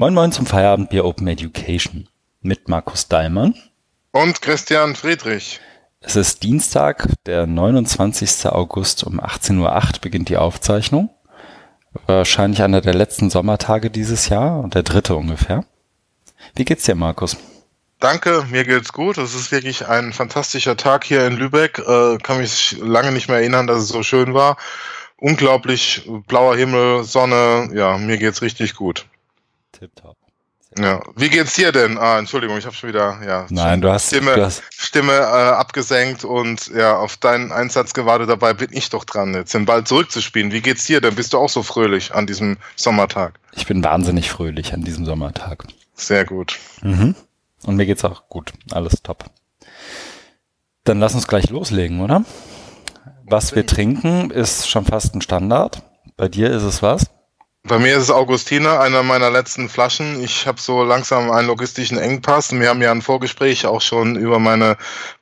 Moin Moin zum Feierabendbier Open Education mit Markus Dallmann. Und Christian Friedrich. Es ist Dienstag, der 29. August um 18.08 Uhr beginnt die Aufzeichnung. Wahrscheinlich einer der letzten Sommertage dieses Jahr und der dritte ungefähr. Wie geht's dir, Markus? Danke, mir geht's gut. Es ist wirklich ein fantastischer Tag hier in Lübeck. Äh, kann mich lange nicht mehr erinnern, dass es so schön war. Unglaublich blauer Himmel, Sonne. Ja, mir geht's richtig gut. Tipptopp. Ja, wie geht's dir denn? Ah, Entschuldigung, ich habe schon wieder ja Nein, du hast Stimme, du hast Stimme äh, abgesenkt und ja auf deinen Einsatz gewartet. Dabei bin ich doch dran, jetzt den Ball zurückzuspielen. Wie geht's dir denn? Bist du auch so fröhlich an diesem Sommertag? Ich bin wahnsinnig fröhlich an diesem Sommertag. Sehr gut. Mhm. Und mir geht's auch gut. Alles top. Dann lass uns gleich loslegen, oder? Was wir trinken, ist schon fast ein Standard. Bei dir ist es was? Bei mir ist es Augustiner, einer meiner letzten Flaschen. Ich habe so langsam einen logistischen Engpass. Wir haben ja ein Vorgespräch auch schon über meine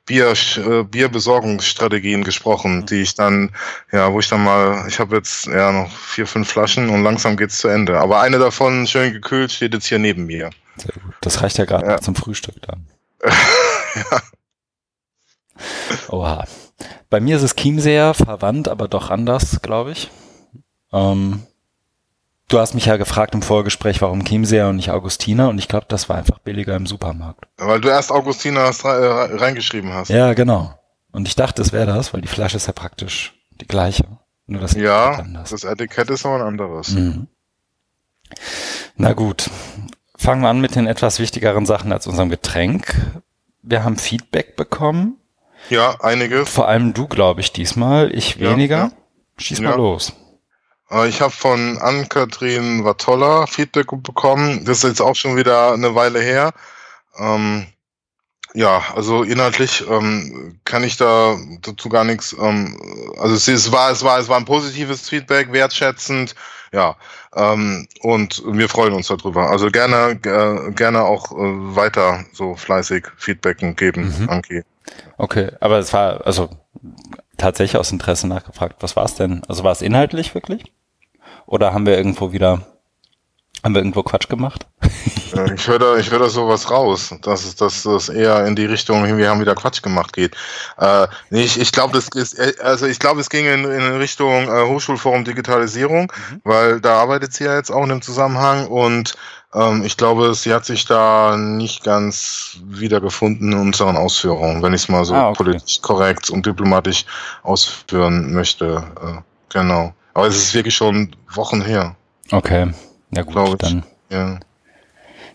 Bier, äh, Bierbesorgungsstrategien gesprochen, die ich dann, ja, wo ich dann mal, ich habe jetzt ja noch vier, fünf Flaschen und langsam geht's zu Ende. Aber eine davon, schön gekühlt, steht jetzt hier neben mir. Sehr gut. Das reicht ja gerade ja. zum Frühstück dann. ja. Oha. Bei mir ist es Chiemseer, verwandt, aber doch anders, glaube ich. Ähm, Du hast mich ja gefragt im Vorgespräch, warum Chiemseer und nicht Augustiner und ich glaube, das war einfach billiger im Supermarkt. Weil du erst Augustiner reingeschrieben hast. Ja, genau. Und ich dachte, es wäre das, weil die Flasche ist ja praktisch die gleiche. Nur das ja, das Etikett ist aber ein anderes. Mhm. Na gut, fangen wir an mit den etwas wichtigeren Sachen als unserem Getränk. Wir haben Feedback bekommen. Ja, einiges. Vor allem du, glaube ich, diesmal. Ich weniger. Ja, ja. Schieß mal ja. los. Äh, ich habe von Ann-Kathrin Watolla Feedback bekommen. Das ist jetzt auch schon wieder eine Weile her. Ähm, ja, also inhaltlich ähm, kann ich da dazu gar nichts. Ähm, also es, es, war, es war, es war ein positives Feedback, wertschätzend, ja. Ähm, und wir freuen uns darüber. Also gerne, äh, gerne auch äh, weiter so fleißig Feedbacken geben, mhm. Anki. Okay, aber es war also tatsächlich aus Interesse nachgefragt. Was war es denn? Also war es inhaltlich wirklich? Oder haben wir irgendwo wieder, haben wir irgendwo Quatsch gemacht? ich höre da, ich höre da sowas raus, dass es, dass es eher in die Richtung, wir haben wieder Quatsch gemacht geht. Äh, ich ich glaube, das ist, äh, also ich glaube, es ging in, in Richtung äh, Hochschulforum Digitalisierung, mhm. weil da arbeitet sie ja jetzt auch in dem Zusammenhang und ähm, ich glaube, sie hat sich da nicht ganz wiedergefunden in unseren Ausführungen, wenn ich es mal so ah, okay. politisch korrekt und diplomatisch ausführen möchte. Äh, genau. Aber es ist wirklich schon Wochen her. Okay, ja gut, dann. Ja.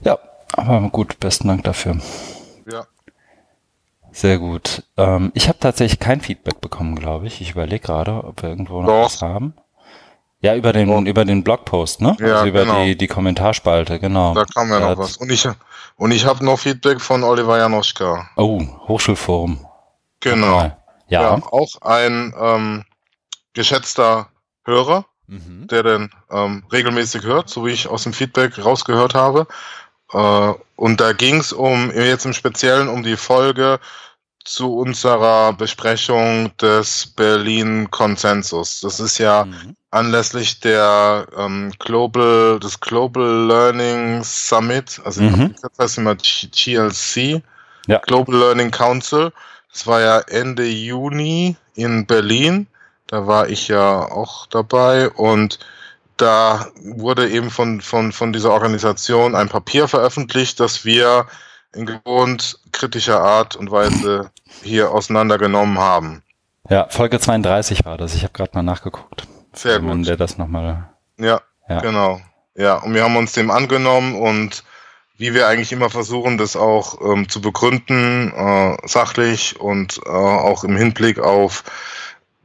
ja, aber gut, besten Dank dafür. Ja. Sehr gut. Ähm, ich habe tatsächlich kein Feedback bekommen, glaube ich. Ich überlege gerade, ob wir irgendwo noch Doch. was haben. Ja, über den, Doch. über den Blogpost, ne? Ja, also über genau. die, die Kommentarspalte, genau. Da kam ja noch was. Und ich, und ich habe noch Feedback von Oliver Janoschka. Oh, Hochschulforum. Genau. Ja. ja. auch ein ähm, geschätzter Hörer, mhm. der den ähm, regelmäßig hört, so wie ich aus dem Feedback rausgehört habe. Äh, und da ging es um jetzt im Speziellen um die Folge zu unserer Besprechung des Berlin Konsensus. Das ist ja mhm. anlässlich der ähm, Global, des Global Learning Summit, also mhm. das heißt immer GLC, ja. Global Learning Council. Das war ja Ende Juni in Berlin. Da war ich ja auch dabei und da wurde eben von, von, von dieser Organisation ein Papier veröffentlicht, das wir in gewohnt kritischer Art und Weise hier auseinandergenommen haben. Ja, Folge 32 war das. Ich habe gerade mal nachgeguckt. Sehr gut. Der das nochmal. Ja, ja, genau. Ja, und wir haben uns dem angenommen und wie wir eigentlich immer versuchen, das auch ähm, zu begründen, äh, sachlich und äh, auch im Hinblick auf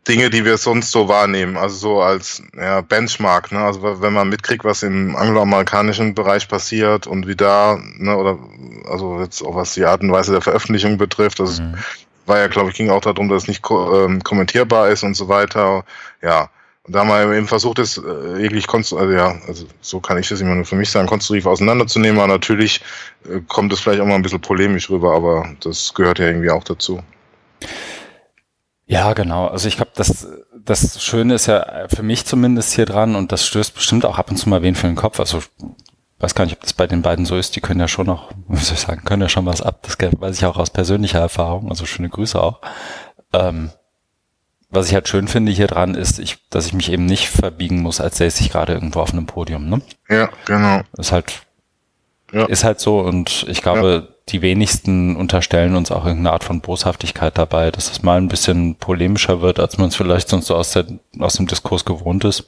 Dinge, die wir sonst so wahrnehmen, also so als ja, Benchmark, ne? Also wenn man mitkriegt, was im angloamerikanischen Bereich passiert und wie da, ne, oder also jetzt auch was die Art und Weise der Veröffentlichung betrifft, das mhm. war ja, glaube ich, ging auch darum, dass es nicht ähm, kommentierbar ist und so weiter. Ja. Und da haben wir eben versucht, es äh, wirklich konstruktiv, also ja, also so kann ich das immer nur für mich sagen, konstruktiv auseinanderzunehmen, aber natürlich äh, kommt es vielleicht auch mal ein bisschen polemisch rüber, aber das gehört ja irgendwie auch dazu. Ja, genau. Also ich glaube, das, das Schöne ist ja für mich zumindest hier dran und das stößt bestimmt auch ab und zu mal wen für den Kopf. Also weiß gar nicht, ob das bei den beiden so ist, die können ja schon noch, wie soll ich sagen, können ja schon was ab. Das weiß ich auch aus persönlicher Erfahrung, also schöne Grüße auch. Ähm, was ich halt schön finde hier dran ist, ich, dass ich mich eben nicht verbiegen muss, als säße ich gerade irgendwo auf einem Podium. Ne? Ja, genau. Ist halt, ja. ist halt so und ich glaube, ja. Die wenigsten unterstellen uns auch irgendeine Art von Boshaftigkeit dabei, dass es mal ein bisschen polemischer wird, als man es vielleicht sonst so aus, der, aus dem Diskurs gewohnt ist.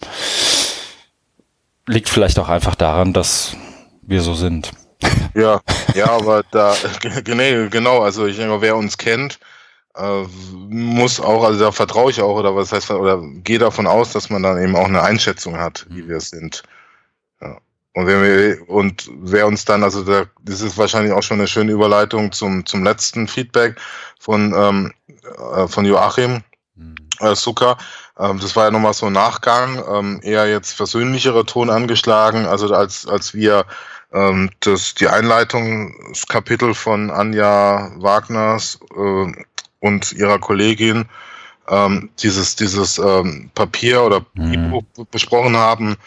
Liegt vielleicht auch einfach daran, dass wir so sind. Ja, ja, aber da, genau, also ich denke, wer uns kennt, äh, muss auch, also da vertraue ich auch, oder was heißt, oder gehe davon aus, dass man dann eben auch eine Einschätzung hat, wie wir sind. Ja. Und, wenn wir, und wer uns dann, also da, das ist wahrscheinlich auch schon eine schöne Überleitung zum, zum letzten Feedback von, ähm, äh, von Joachim mhm. äh, Zucker. Ähm, das war ja nochmal so ein Nachgang, ähm, eher jetzt versöhnlichere Ton angeschlagen, also als, als wir ähm, das, die Einleitungskapitel von Anja Wagners äh, und ihrer Kollegin ähm, dieses, dieses ähm, Papier oder mhm. E-Book besprochen haben,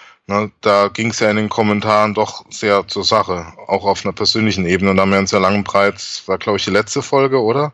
da ging es ja in den Kommentaren doch sehr zur Sache, auch auf einer persönlichen Ebene. Und da haben wir uns ja lang und breit, war glaube ich die letzte Folge, oder?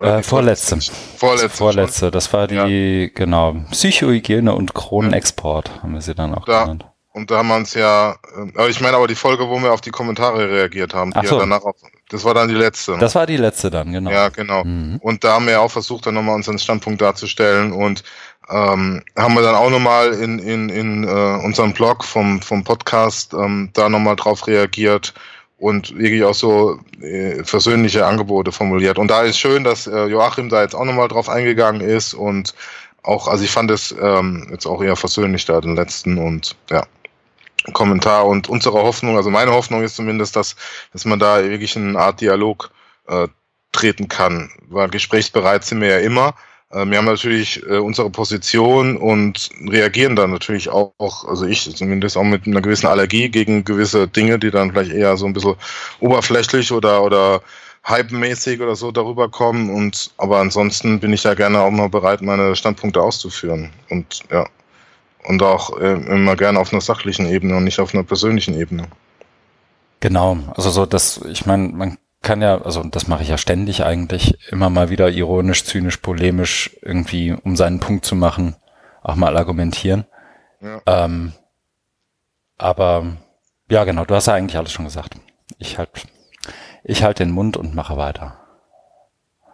Äh, vorletzte. Vorletzte. Vorletzte. Das war die, ja. genau, Psychohygiene und Kronenexport, haben wir sie dann auch da, genannt. Und da haben wir uns ja, äh, ich meine aber die Folge, wo wir auf die Kommentare reagiert haben, die so. ja danach auch, das war dann die letzte. Ne? Das war die letzte dann, genau. Ja, genau. Mhm. Und da haben wir auch versucht, dann nochmal unseren Standpunkt darzustellen und ähm, haben wir dann auch nochmal in, in, in äh, unserem Blog vom, vom Podcast ähm, da nochmal drauf reagiert und wirklich auch so äh, versöhnliche Angebote formuliert. Und da ist schön, dass äh, Joachim da jetzt auch nochmal drauf eingegangen ist und auch, also ich fand es ähm, jetzt auch eher versöhnlich da, den letzten und ja. Kommentar und unsere Hoffnung, also meine Hoffnung ist zumindest, dass, dass man da wirklich in eine Art Dialog äh, treten kann. Weil gesprächsbereit sind wir ja immer. Äh, wir haben natürlich äh, unsere Position und reagieren dann natürlich auch, also ich zumindest auch mit einer gewissen Allergie gegen gewisse Dinge, die dann vielleicht eher so ein bisschen oberflächlich oder, oder hypemäßig oder so darüber kommen. Und aber ansonsten bin ich ja gerne auch mal bereit, meine Standpunkte auszuführen. Und ja. Und auch äh, immer gerne auf einer sachlichen Ebene und nicht auf einer persönlichen Ebene. Genau, also so das, ich meine, man kann ja, also das mache ich ja ständig eigentlich, immer mal wieder ironisch, zynisch, polemisch irgendwie, um seinen Punkt zu machen, auch mal argumentieren. Ja. Ähm, aber ja, genau, du hast ja eigentlich alles schon gesagt. Ich halt, ich halte den Mund und mache weiter.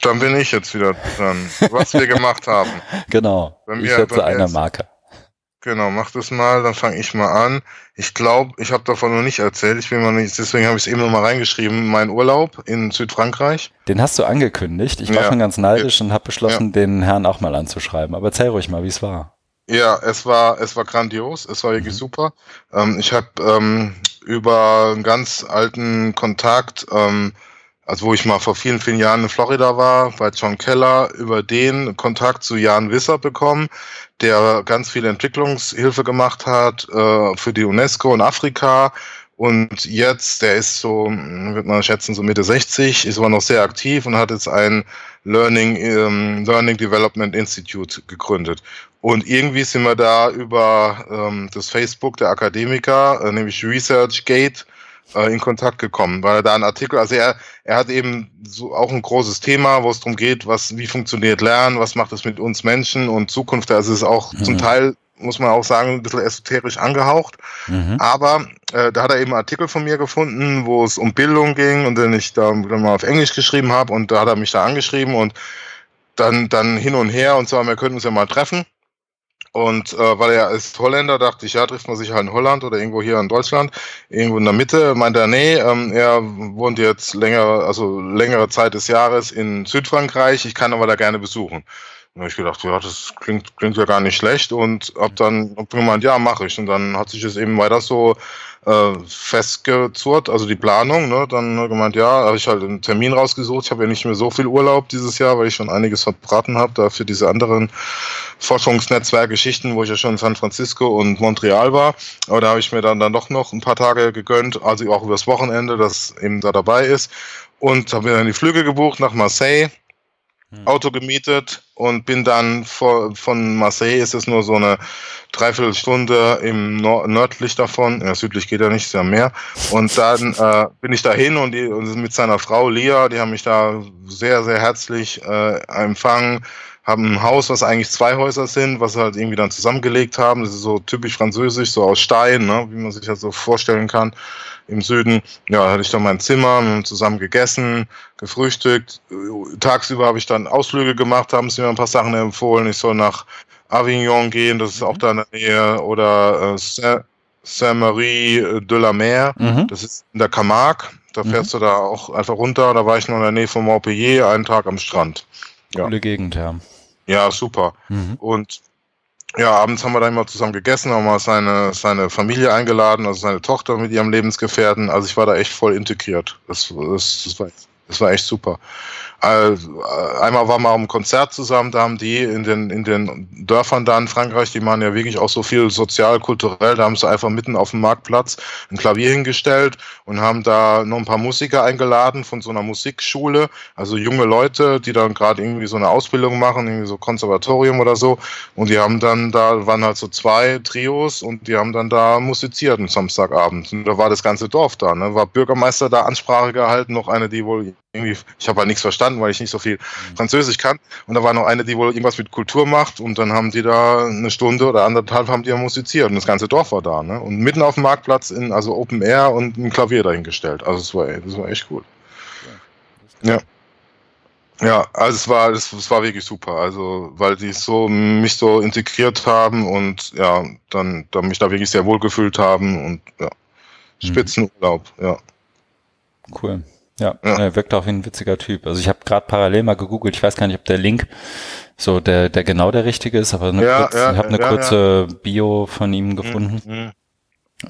Dann bin ich jetzt wieder dran, was wir gemacht haben. Genau. ich setze eine Marke. Genau, mach das mal, dann fange ich mal an. Ich glaube, ich habe davon noch nicht erzählt. Ich bin mal nicht, deswegen habe ich es eben noch mal reingeschrieben. Mein Urlaub in Südfrankreich. Den hast du angekündigt. Ich war ja. schon ganz neidisch und habe beschlossen, ja. den Herrn auch mal anzuschreiben. Aber erzähl ruhig mal, wie es war. Ja, es war, es war grandios. Es war wirklich mhm. super. Ähm, ich habe ähm, über einen ganz alten Kontakt ähm, also wo ich mal vor vielen, vielen Jahren in Florida war, bei John Keller, über den Kontakt zu Jan Wisser bekommen, der ganz viel Entwicklungshilfe gemacht hat äh, für die UNESCO in Afrika. Und jetzt, der ist so, wird man schätzen, so Mitte 60, ist aber noch sehr aktiv und hat jetzt ein Learning, ähm, Learning Development Institute gegründet. Und irgendwie sind wir da über ähm, das Facebook der Akademiker, äh, nämlich ResearchGate, äh, in Kontakt gekommen, weil er da einen Artikel, also er, er hat eben so auch ein großes Thema, wo es darum geht, was, wie funktioniert Lernen, was macht es mit uns Menschen und Zukunft, also es ist auch mhm. zum Teil muss man auch sagen, ein bisschen esoterisch angehaucht. Mhm. Aber äh, da hat er eben einen Artikel von mir gefunden, wo es um Bildung ging und den ich da dann mal auf Englisch geschrieben habe und da hat er mich da angeschrieben und dann, dann hin und her und so, wir könnten uns ja mal treffen. Und äh, weil er ist Holländer, dachte ich, ja, trifft man sich halt in Holland oder irgendwo hier in Deutschland, irgendwo in der Mitte. Meint er, nee, ähm, er wohnt jetzt länger, also längere Zeit des Jahres in Südfrankreich, ich kann aber da gerne besuchen. Und habe ich gedacht, ja, das klingt, klingt ja gar nicht schlecht und hab dann hab gemeint, ja, mache ich. Und dann hat sich es eben weiter so äh, festgezurrt, also die Planung. Ne? Dann gemeint, ja, habe ich halt einen Termin rausgesucht. Ich habe ja nicht mehr so viel Urlaub dieses Jahr, weil ich schon einiges verbraten habe, da für diese anderen Forschungsnetzwerkgeschichten, wo ich ja schon in San Francisco und Montreal war. Aber da habe ich mir dann, dann doch noch ein paar Tage gegönnt, also auch übers Wochenende, das eben da dabei ist. Und habe mir dann die Flüge gebucht nach Marseille. Auto gemietet und bin dann vor, von Marseille ist es nur so eine Dreiviertelstunde im Nord nördlich davon, ja, südlich geht nicht, ist ja mehr. Und dann äh, bin ich dahin und, die, und mit seiner Frau Lia, die haben mich da sehr, sehr herzlich äh, empfangen haben ein Haus, was eigentlich zwei Häuser sind, was sie halt irgendwie dann zusammengelegt haben. Das ist so typisch französisch, so aus Stein, ne, wie man sich das so vorstellen kann im Süden. Ja, hatte ich dann mein Zimmer, wir haben zusammen gegessen, gefrühstückt. Tagsüber habe ich dann Ausflüge gemacht, haben sie mir ein paar Sachen empfohlen. Ich soll nach Avignon gehen, das ist auch da in der Nähe, oder äh, Saint-Marie de la Mer, mhm. das ist in der Camargue. Da mhm. fährst mhm. du da auch einfach runter. Da war ich noch in der Nähe von Montpellier, einen Tag am Strand. Ja. Coole Gegend, ja. Ja, super. Mhm. Und ja, abends haben wir dann immer zusammen gegessen, haben wir seine, seine Familie eingeladen, also seine Tochter mit ihrem Lebensgefährten. Also ich war da echt voll integriert. Das, das, das, war, das war echt super. Einmal waren wir einem Konzert zusammen, da haben die in den, in den Dörfern da in Frankreich, die machen ja wirklich auch so viel sozial, kulturell, da haben sie einfach mitten auf dem Marktplatz ein Klavier hingestellt und haben da noch ein paar Musiker eingeladen von so einer Musikschule, also junge Leute, die dann gerade irgendwie so eine Ausbildung machen, irgendwie so Konservatorium oder so. Und die haben dann da, waren halt so zwei Trios und die haben dann da musiziert am Samstagabend. Und da war das ganze Dorf da, ne? war Bürgermeister da Ansprache gehalten, noch eine, die wohl irgendwie, ich habe halt nichts verstanden, weil ich nicht so viel mhm. Französisch kann. Und da war noch eine, die wohl irgendwas mit Kultur macht und dann haben die da eine Stunde oder anderthalb haben die ja musiziert und das ganze Dorf war da, ne? Und mitten auf dem Marktplatz in, also Open Air und ein Klavier dahingestellt. Also es war, das war echt cool. Ja. Ja, also es war, es, es war wirklich super. Also, weil die so mich so integriert haben und ja, dann, dann mich da wirklich sehr wohl gefühlt haben und ja. Mhm. Spitzenurlaub, ja. Cool. Ja, ja. er wirkt auch wie ein witziger Typ. Also ich habe gerade parallel mal gegoogelt, ich weiß gar nicht, ob der Link so der, der genau der richtige ist, aber eine ja, kurz, ja, ich habe eine kurze Bio von ihm mhm, gefunden. Mhm.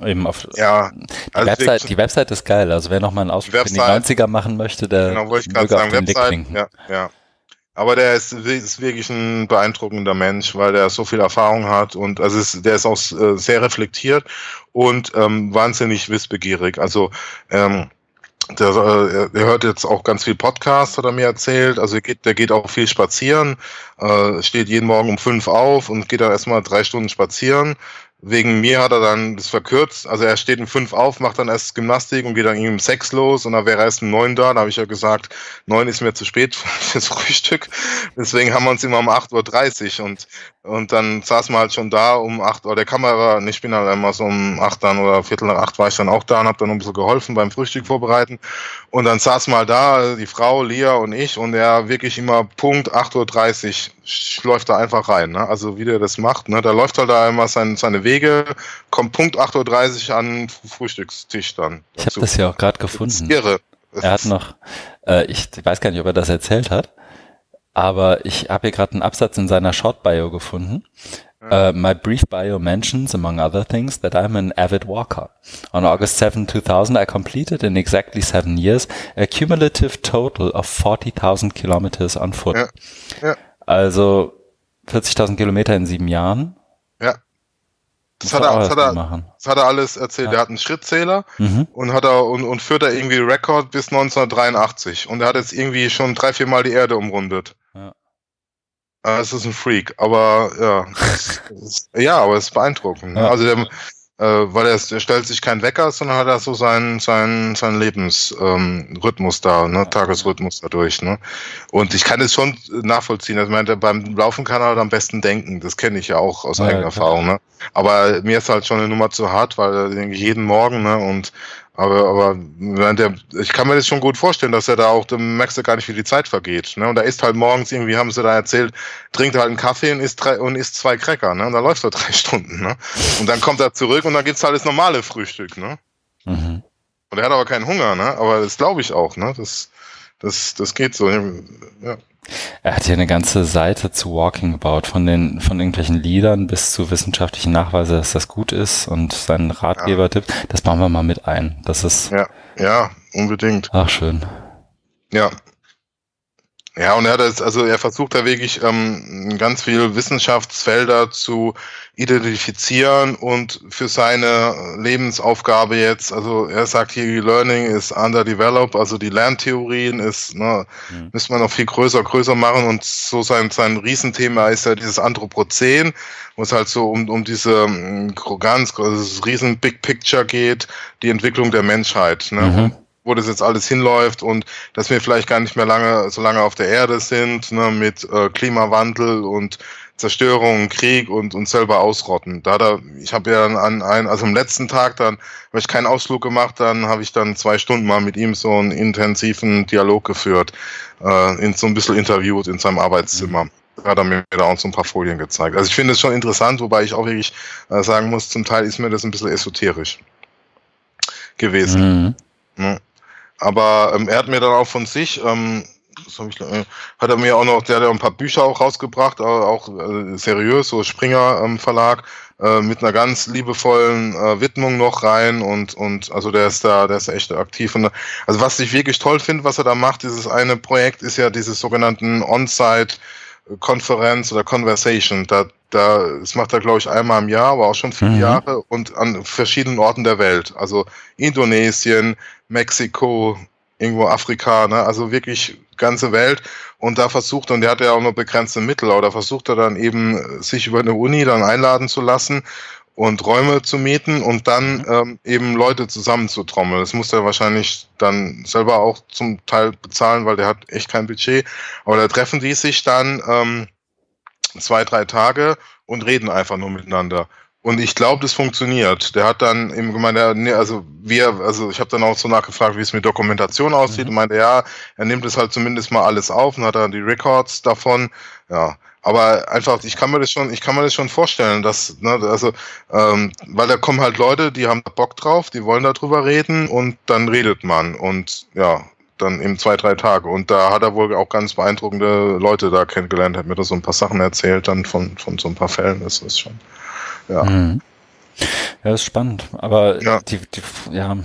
Eben auf ja, die, also Website, die Website ist geil. Also wer noch mal einen Ausflug in die 90er machen möchte, der genau, wollte ich gerade sagen, Website, ja, ja. Aber der ist, ist, wirklich ein beeindruckender Mensch, weil der so viel Erfahrung hat und also ist, der ist auch äh, sehr reflektiert und ähm, wahnsinnig wissbegierig. Also ähm, der, äh, er hört jetzt auch ganz viel Podcast, hat er mir erzählt. Also er geht, der geht auch viel spazieren, äh, steht jeden Morgen um fünf auf und geht dann erstmal drei Stunden spazieren wegen mir hat er dann das verkürzt. Also er steht um fünf auf, macht dann erst Gymnastik und geht dann um sechs los und dann wäre er erst um neun da. Da habe ich ja gesagt, neun ist mir zu spät fürs Frühstück. Deswegen haben wir uns immer um acht Uhr dreißig und, und dann saßen wir halt schon da um acht Uhr. Der Kamera, ich bin halt immer so um acht dann oder viertel nach acht war ich dann auch da und habe dann ein bisschen geholfen beim Frühstück vorbereiten. Und dann saß mal da, die Frau, Lia und ich und er wirklich immer Punkt acht Uhr dreißig läuft da einfach rein. Ne? Also wie der das macht, ne? da läuft halt da immer sein, seine Wege, kommt Punkt 8.30 Uhr an Frühstückstisch dann. Dazu. Ich habe das ja auch gerade gefunden. irre. Er hat noch, äh, ich weiß gar nicht, ob er das erzählt hat, aber ich habe hier gerade einen Absatz in seiner Short Bio gefunden. Uh, my brief bio mentions, among other things, that I'm an avid walker. On August 7, 2000, I completed in exactly seven years a cumulative total of 40,000 kilometers on foot. Ja. Ja. Also 40.000 Kilometer in sieben Jahren. Ja. Das hat, er, das, hat er, das hat er alles erzählt. Ja. Er hat einen Schrittzähler mhm. und hat er und, und führt er irgendwie Rekord bis 1983. Und er hat jetzt irgendwie schon drei, vier Mal die Erde umrundet. Ja. Es ist ein Freak, aber ja, das, das, ja, aber es ist beeindruckend. Ne? Ja. Also der, äh, weil er, er stellt sich keinen Wecker, sondern hat er so seinen seinen seinen Lebensrhythmus ähm, da, ne, Tagesrhythmus dadurch, ne. Und ich kann es schon nachvollziehen. Also meinte, beim Laufen kann er halt am besten denken. Das kenne ich ja auch aus ja, eigener Erfahrung, ne. Aber mir ist halt schon eine Nummer zu hart, weil denke jeden Morgen, ne, und aber, aber der, ich kann mir das schon gut vorstellen, dass er da auch, du merkst ja gar nicht, wie die Zeit vergeht. Ne? Und da ist halt morgens irgendwie, haben sie da erzählt, trinkt halt einen Kaffee und isst, drei, und isst zwei Cracker. Ne? Und da läuft er drei Stunden. Ne? Und dann kommt er zurück und dann gibt's halt das normale Frühstück. Ne? Mhm. Und er hat aber keinen Hunger, ne? aber das glaube ich auch. Ne? Das, das, das geht so. Ja. Er hat hier eine ganze Seite zu Walking gebaut, von den, von irgendwelchen Liedern bis zu wissenschaftlichen Nachweisen, dass das gut ist und seinen Ratgeber-Tipp. Das bauen wir mal mit ein. Das ist. Ja, ja, unbedingt. Ach, schön. Ja. Ja, und er hat jetzt, also er versucht da wirklich ähm, ganz viel Wissenschaftsfelder zu identifizieren und für seine Lebensaufgabe jetzt, also er sagt hier, Learning ist underdeveloped, also die Lerntheorien ist, ne, mhm. müssen wir noch viel größer, größer machen und so sein, sein Riesenthema ist ja dieses Anthropozän, wo es halt so um, um diese ähm, ganz, also riesen Big Picture geht, die Entwicklung der Menschheit, ne, mhm wo das jetzt alles hinläuft und dass wir vielleicht gar nicht mehr lange, so lange auf der Erde sind, ne, mit äh, Klimawandel und Zerstörung, Krieg und uns selber ausrotten. Da, da ich habe ja dann an ein, also am letzten Tag dann habe ich keinen Ausflug gemacht, dann habe ich dann zwei Stunden mal mit ihm so einen intensiven Dialog geführt, äh, in so ein bisschen interviewt in seinem Arbeitszimmer. Da hat er mir da auch so ein paar Folien gezeigt. Also ich finde es schon interessant, wobei ich auch wirklich äh, sagen muss, zum Teil ist mir das ein bisschen esoterisch gewesen. Mhm. Ja. Aber ähm, er hat mir dann auch von sich, ähm, ich, äh, hat er mir auch noch, der hat ja ein paar Bücher auch rausgebracht, auch äh, seriös, so Springer ähm, Verlag, äh, mit einer ganz liebevollen äh, Widmung noch rein und, und also der ist da, der ist echt aktiv. Und, also was ich wirklich toll finde, was er da macht, dieses eine Projekt ist ja dieses sogenannten On-Site Konferenz oder Conversation. Da, da, das macht er, glaube ich, einmal im Jahr, aber auch schon viele mhm. Jahre und an verschiedenen Orten der Welt. Also Indonesien, Mexiko, irgendwo Afrika, ne? also wirklich ganze Welt. Und da versucht, und der hat ja auch nur begrenzte Mittel, aber da versucht er dann eben, sich über eine Uni dann einladen zu lassen und Räume zu mieten und dann mhm. ähm, eben Leute zusammenzutrommeln. Das muss er wahrscheinlich dann selber auch zum Teil bezahlen, weil der hat echt kein Budget. Aber da treffen die sich dann ähm, zwei, drei Tage und reden einfach nur miteinander. Und ich glaube, das funktioniert. Der hat dann eben gemeint, also wir, also ich habe dann auch so nachgefragt, wie es mit Dokumentation aussieht. Mhm. Und meinte, ja, er nimmt es halt zumindest mal alles auf und hat dann die Records davon. Ja, aber einfach, ich kann mir das schon, ich kann mir das schon vorstellen, dass, ne, also, ähm, weil da kommen halt Leute, die haben Bock drauf, die wollen darüber reden und dann redet man und ja, dann eben zwei, drei Tage. Und da hat er wohl auch ganz beeindruckende Leute da kennengelernt, hat mir da so ein paar Sachen erzählt, dann von, von so ein paar Fällen. Das ist schon. Ja. Mhm. Ja, ist spannend. Aber ja. die, die ja.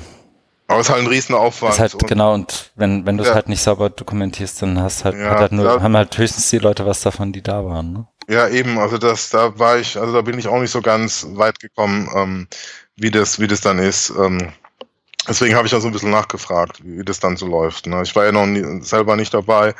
Aber es ist halt ein Riesenaufwand. Ist halt, und genau, und wenn, wenn du es ja. halt nicht sauber dokumentierst, dann hast halt, ja, hat halt nur, da, haben halt höchstens die Leute was davon, die da waren, ne? Ja, eben, also das, da war ich, also da bin ich auch nicht so ganz weit gekommen, ähm, wie das, wie das dann ist. Ähm, deswegen habe ich ja so ein bisschen nachgefragt, wie, wie das dann so läuft. Ne? Ich war ja noch nie, selber nicht dabei.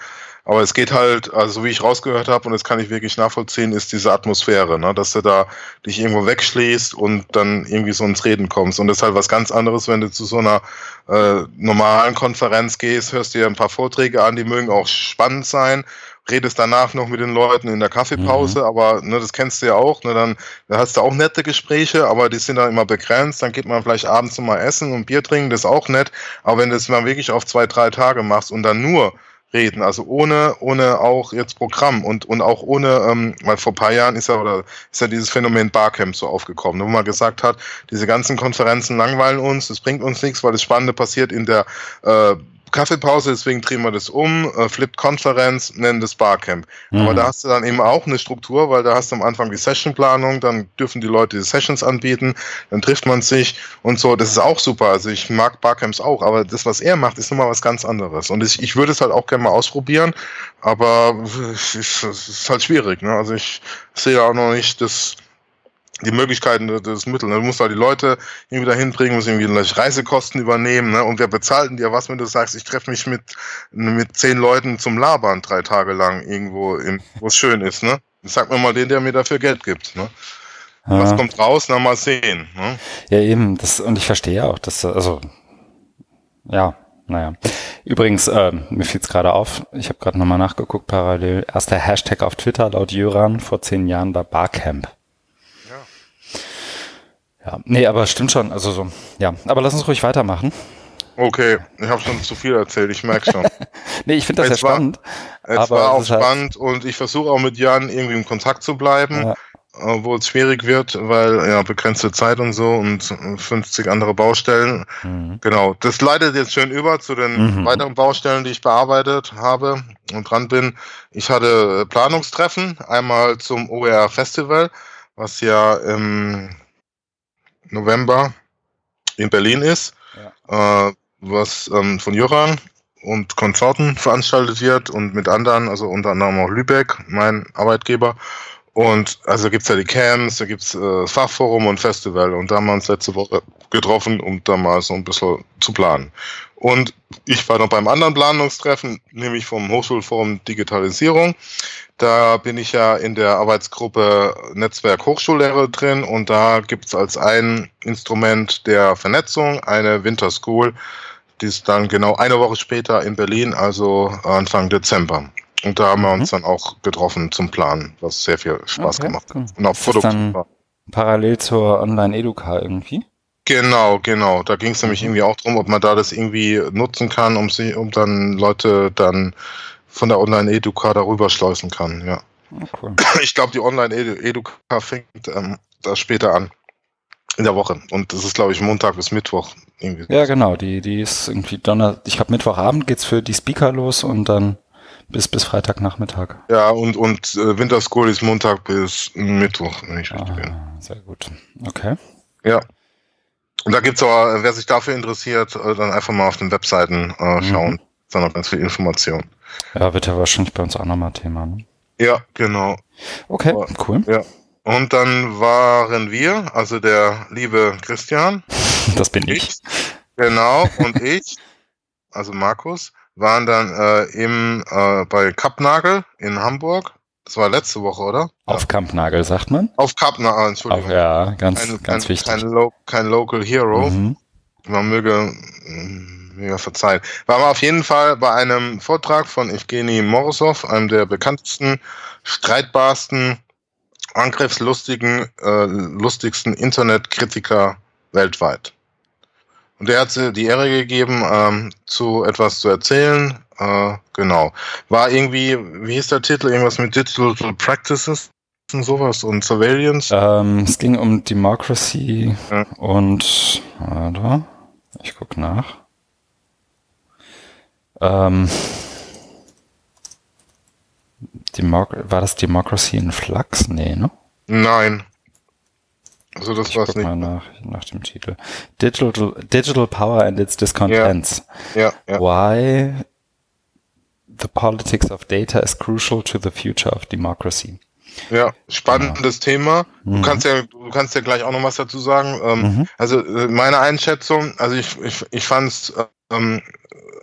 Aber es geht halt, also wie ich rausgehört habe, und das kann ich wirklich nachvollziehen, ist diese Atmosphäre, ne? dass du da dich irgendwo wegschließt und dann irgendwie so ins Reden kommst. Und das ist halt was ganz anderes, wenn du zu so einer äh, normalen Konferenz gehst, hörst dir ein paar Vorträge an, die mögen auch spannend sein, redest danach noch mit den Leuten in der Kaffeepause, mhm. aber ne, das kennst du ja auch, ne, dann da hast du auch nette Gespräche, aber die sind dann immer begrenzt, dann geht man vielleicht abends mal essen und Bier trinken, das ist auch nett, aber wenn du es mal wirklich auf zwei, drei Tage machst und dann nur reden. Also ohne, ohne auch jetzt Programm und, und auch ohne, ähm, weil vor paar Jahren ist ja, oder ist ja dieses Phänomen Barcamp so aufgekommen, wo man gesagt hat, diese ganzen Konferenzen langweilen uns, das bringt uns nichts, weil das Spannende passiert in der äh, Kaffeepause, deswegen drehen wir das um, äh, Flipped Konferenz, nennen das Barcamp. Mhm. Aber da hast du dann eben auch eine Struktur, weil da hast du am Anfang die Sessionplanung, dann dürfen die Leute die Sessions anbieten, dann trifft man sich und so. Das ist auch super. Also ich mag Barcamps auch, aber das, was er macht, ist nochmal was ganz anderes. Und ich, ich würde es halt auch gerne mal ausprobieren, aber es ist, ist halt schwierig. Ne? Also ich sehe auch noch nicht das die Möglichkeiten des Mittels. Du musst halt die Leute irgendwie dahin bringen, musst irgendwie Reisekosten übernehmen. Ne? Und wer bezahlt denn dir was, wenn du sagst, ich treffe mich mit, mit zehn Leuten zum Labern drei Tage lang irgendwo, wo es schön ist. Ne? Sag mir mal den, der mir dafür Geld gibt. Ne? Ja. Was kommt raus? Na, mal sehen. Ne? Ja, eben. Das, und ich verstehe auch, dass, also, ja, naja. Übrigens, äh, mir fiel es gerade auf, ich habe gerade nochmal nachgeguckt, parallel. Erster Hashtag auf Twitter laut Jöran vor zehn Jahren war Barcamp. Ja, nee, aber stimmt schon. Also so, ja. Aber lass uns ruhig weitermachen. Okay, ich habe schon zu viel erzählt, ich merke schon. nee, ich finde das es ja war, spannend. Es war auch halt spannend halt und ich versuche auch mit Jan irgendwie in Kontakt zu bleiben, ja. obwohl es schwierig wird, weil ja begrenzte Zeit und so und 50 andere Baustellen. Mhm. Genau, das leitet jetzt schön über zu den mhm. weiteren Baustellen, die ich bearbeitet habe und dran bin. Ich hatte Planungstreffen, einmal zum OER Festival, was ja im November in Berlin ist, ja. äh, was ähm, von Joran und Konsorten veranstaltet wird und mit anderen, also unter anderem auch Lübeck, mein Arbeitgeber. Und also gibt's ja die Camps, da gibt's äh, Fachforum und Festival und da haben wir uns letzte Woche getroffen, um da mal so ein bisschen zu planen. Und ich war noch beim anderen Planungstreffen, nämlich vom Hochschulforum Digitalisierung. Da bin ich ja in der Arbeitsgruppe Netzwerk Hochschullehre drin und da gibt's als ein Instrument der Vernetzung eine Winter School, die ist dann genau eine Woche später in Berlin, also Anfang Dezember. Und da haben wir uns mhm. dann auch getroffen zum Planen, was sehr viel Spaß okay, gemacht hat. Und auch produktiv war. Parallel zur Online-Educa irgendwie? Genau, genau. Da ging es nämlich mhm. irgendwie auch darum, ob man da das irgendwie nutzen kann, um sie, um dann Leute dann von der Online-Educa darüber schleusen kann, ja. Oh, cool. Ich glaube, die Online-Educa fängt ähm, da später an. In der Woche. Und das ist, glaube ich, Montag bis Mittwoch. Irgendwie. Ja, genau. Die, die ist irgendwie Donner. Ich glaube, Mittwochabend geht's für die Speaker los und dann bis, bis Freitagnachmittag. Ja, und, und äh, Winter School ist Montag bis Mittwoch, wenn ich richtig ah, bin. Sehr gut. Okay. Ja. Und da gibt's aber, wer sich dafür interessiert, äh, dann einfach mal auf den Webseiten äh, mhm. schauen. Mhm. Da noch ganz viel Information. Ja, wird ja wahrscheinlich bei uns auch nochmal Thema. Ne? Ja, genau. Okay, cool. Ja. Und dann waren wir, also der liebe Christian. Das bin ich. ich genau, und ich, also Markus, waren dann äh, im, äh, bei Kappnagel in Hamburg. Das war letzte Woche, oder? Auf ja. Kampnagel, sagt man? Auf Kappnagel, ah, Entschuldigung. Auf, ja, ganz, kein, ganz kein, wichtig. Kein, Lo kein Local Hero. Mhm. Man möge mir verzeihen. War auf jeden Fall bei einem Vortrag von Evgeny Morozov, einem der bekanntesten, streitbarsten, angriffslustigen, äh, lustigsten Internetkritiker weltweit. Und der hat sie die Ehre gegeben, ähm, zu etwas zu erzählen. Äh, genau. War irgendwie, wie hieß der Titel? Irgendwas mit Digital Practices und sowas und Surveillance? Ähm, es ging um Democracy ja. und, warte, ich guck nach. Ähm, Democ war das Democracy in Flux? Nee, ne? Nein. Also das war es nicht. Mal nach, nach dem Titel. Digital, Digital Power and its Discontents. Ja, ja, ja. Why the politics of data is crucial to the future of democracy. Ja, spannendes genau. Thema. Du mhm. kannst ja, du kannst ja gleich auch noch was dazu sagen. Ähm, mhm. Also äh, meine Einschätzung, also ich, ich, ich fand es ähm,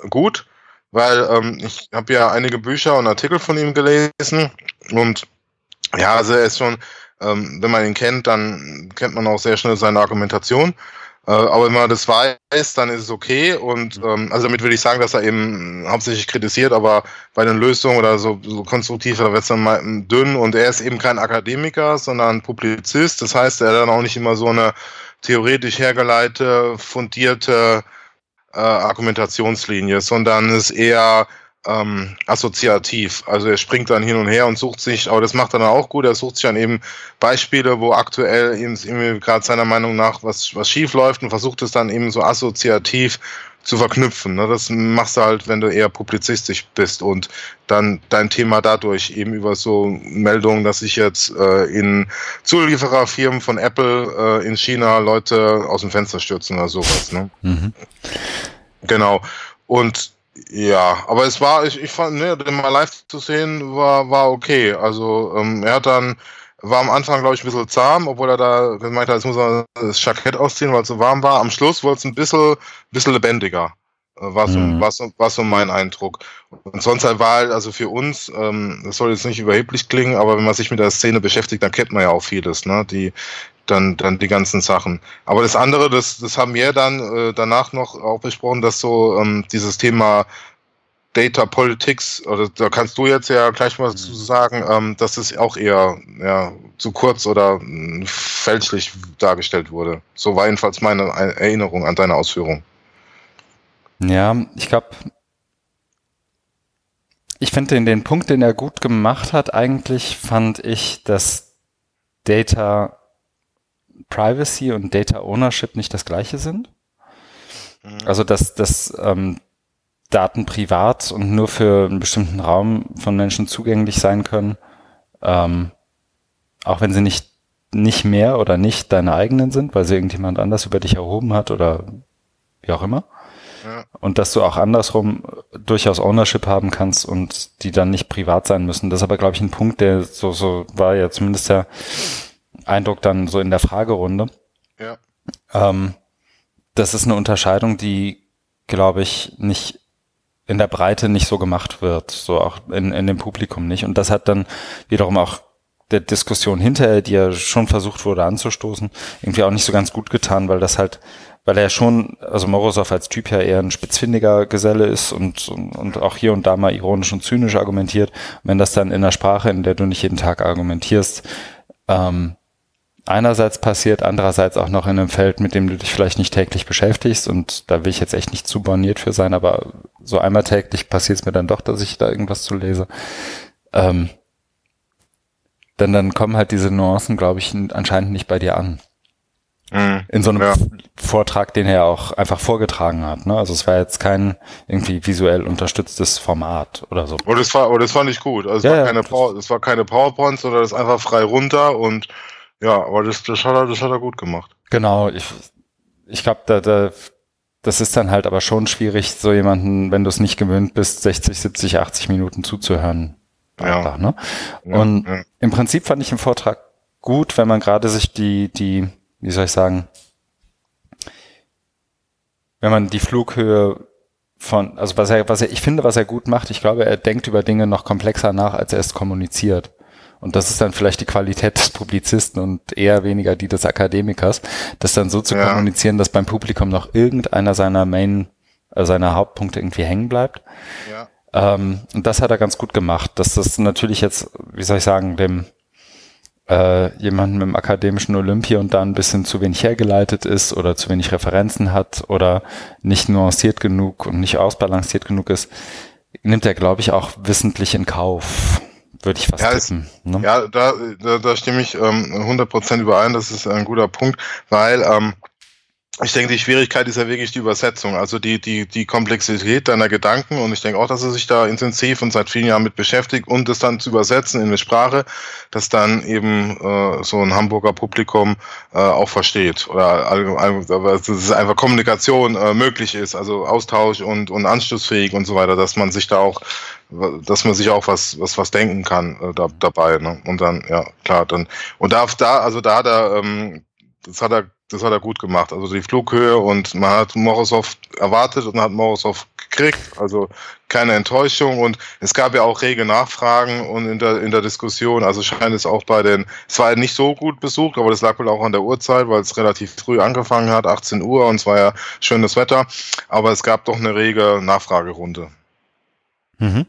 gut, weil ähm, ich habe ja einige Bücher und Artikel von ihm gelesen und ja, also er ist schon ähm, wenn man ihn kennt, dann kennt man auch sehr schnell seine Argumentation. Äh, aber wenn man das weiß, dann ist es okay. Und ähm, also damit will ich sagen, dass er eben hauptsächlich kritisiert, aber bei den Lösungen oder so, so konstruktiv, da wird es dann mal dünn. Und er ist eben kein Akademiker, sondern Publizist. Das heißt, er hat dann auch nicht immer so eine theoretisch hergeleitete, fundierte äh, Argumentationslinie, sondern ist eher ähm, assoziativ. Also er springt dann hin und her und sucht sich, aber das macht er dann auch gut, er sucht sich dann eben Beispiele, wo aktuell eben, gerade seiner Meinung nach was, was schief läuft und versucht es dann eben so assoziativ zu verknüpfen. Ne? Das machst du halt, wenn du eher publizistisch bist und dann dein Thema dadurch eben über so Meldungen, dass sich jetzt äh, in Zuliefererfirmen von Apple äh, in China Leute aus dem Fenster stürzen oder sowas. Ne? Mhm. Genau. Und ja, aber es war, ich, ich fand, ne, den mal live zu sehen, war, war okay. Also ähm, er hat dann, war am Anfang, glaube ich, ein bisschen zahm, obwohl er da gemeint hat, jetzt muss er das Jackett ausziehen, weil es so warm war. Am Schluss wurde es ein bisschen, bisschen lebendiger. Äh, war so, mhm. war, so, war so mein Eindruck. Und sonst halt war halt, also für uns, ähm, das soll jetzt nicht überheblich klingen, aber wenn man sich mit der Szene beschäftigt, dann kennt man ja auch vieles, ne? Die, dann, dann die ganzen Sachen. Aber das andere, das, das haben wir dann äh, danach noch auch besprochen, dass so ähm, dieses Thema Data Politics, oder da kannst du jetzt ja gleich mal zu mhm. sagen, ähm, dass es auch eher ja, zu kurz oder fälschlich dargestellt wurde. So war jedenfalls meine Erinnerung an deine Ausführung. Ja, ich glaube, ich finde den, den Punkt, den er gut gemacht hat, eigentlich fand ich, dass Data Privacy und Data Ownership nicht das gleiche sind. Mhm. Also dass, dass ähm, Daten privat und nur für einen bestimmten Raum von Menschen zugänglich sein können, ähm, auch wenn sie nicht, nicht mehr oder nicht deine eigenen sind, weil sie irgendjemand anders über dich erhoben hat oder wie auch immer. Ja. Und dass du auch andersrum durchaus Ownership haben kannst und die dann nicht privat sein müssen. Das ist aber, glaube ich, ein Punkt, der so, so war ja zumindest der Eindruck dann so in der Fragerunde. Ja. Ähm, das ist eine Unterscheidung, die, glaube ich, nicht in der Breite nicht so gemacht wird, so auch in, in dem Publikum nicht. Und das hat dann wiederum auch der Diskussion hinterher, die ja schon versucht wurde anzustoßen, irgendwie auch nicht so ganz gut getan, weil das halt, weil er schon, also Morozov als Typ ja eher ein spitzfindiger Geselle ist und, und, und auch hier und da mal ironisch und zynisch argumentiert. Und wenn das dann in einer Sprache, in der du nicht jeden Tag argumentierst, ähm, einerseits passiert, andererseits auch noch in einem Feld, mit dem du dich vielleicht nicht täglich beschäftigst und da will ich jetzt echt nicht zu borniert für sein, aber so einmal täglich passiert es mir dann doch, dass ich da irgendwas zu lese. Ähm, dann, dann kommen halt diese Nuancen, glaube ich, anscheinend nicht bei dir an. Mhm, in so einem ja. Vortrag, den er auch einfach vorgetragen hat. Ne? Also es war jetzt kein irgendwie visuell unterstütztes Format oder so. Und das war, und das fand ich gut. Also es ja, war keine Power, es war keine PowerPoint, sondern das einfach frei runter und ja, aber das, das hat er, das hat er gut gemacht. Genau, ich, ich glaube, da, da, das ist dann halt aber schon schwierig, so jemanden, wenn du es nicht gewöhnt bist, 60, 70, 80 Minuten zuzuhören. Ja. Da, ne? Ja, Und ja. im Prinzip fand ich den Vortrag gut, wenn man gerade sich die, die, wie soll ich sagen, wenn man die Flughöhe von, also was er, was er, ich finde, was er gut macht, ich glaube, er denkt über Dinge noch komplexer nach, als er es kommuniziert. Und das ist dann vielleicht die Qualität des Publizisten und eher weniger die des Akademikers, das dann so zu ja. kommunizieren, dass beim Publikum noch irgendeiner seiner Main, äh, seiner Hauptpunkte irgendwie hängen bleibt. Ja. Ähm, und das hat er ganz gut gemacht. Dass das natürlich jetzt, wie soll ich sagen, dem äh, jemanden mit dem akademischen Olympia und da ein bisschen zu wenig hergeleitet ist oder zu wenig Referenzen hat oder nicht nuanciert genug und nicht ausbalanciert genug ist, nimmt er, glaube ich, auch wissentlich in Kauf. Würde ich fast ja, tippen. Ne? Ja, da, da, da stimme ich ähm, 100% überein. Das ist ein guter Punkt, weil ähm, ich denke, die Schwierigkeit ist ja wirklich die Übersetzung, also die, die, die Komplexität deiner Gedanken. Und ich denke auch, dass er sich da intensiv und seit vielen Jahren mit beschäftigt und das dann zu übersetzen in eine Sprache, dass dann eben äh, so ein Hamburger Publikum äh, auch versteht. Oder dass es einfach Kommunikation äh, möglich ist, also Austausch und, und anschlussfähig und so weiter, dass man sich da auch, dass man sich auch was, was, was denken kann äh, da, dabei. Ne? Und dann, ja, klar, dann, und da, also da hat er, ähm, das hat er das hat er gut gemacht. Also die Flughöhe und man hat Morozov erwartet und hat Morozov gekriegt. Also keine Enttäuschung und es gab ja auch rege Nachfragen und in der, in der Diskussion. Also scheint es auch bei den, es war nicht so gut besucht, aber das lag wohl auch an der Uhrzeit, weil es relativ früh angefangen hat, 18 Uhr und es war ja schönes Wetter. Aber es gab doch eine rege Nachfragerunde. Mhm.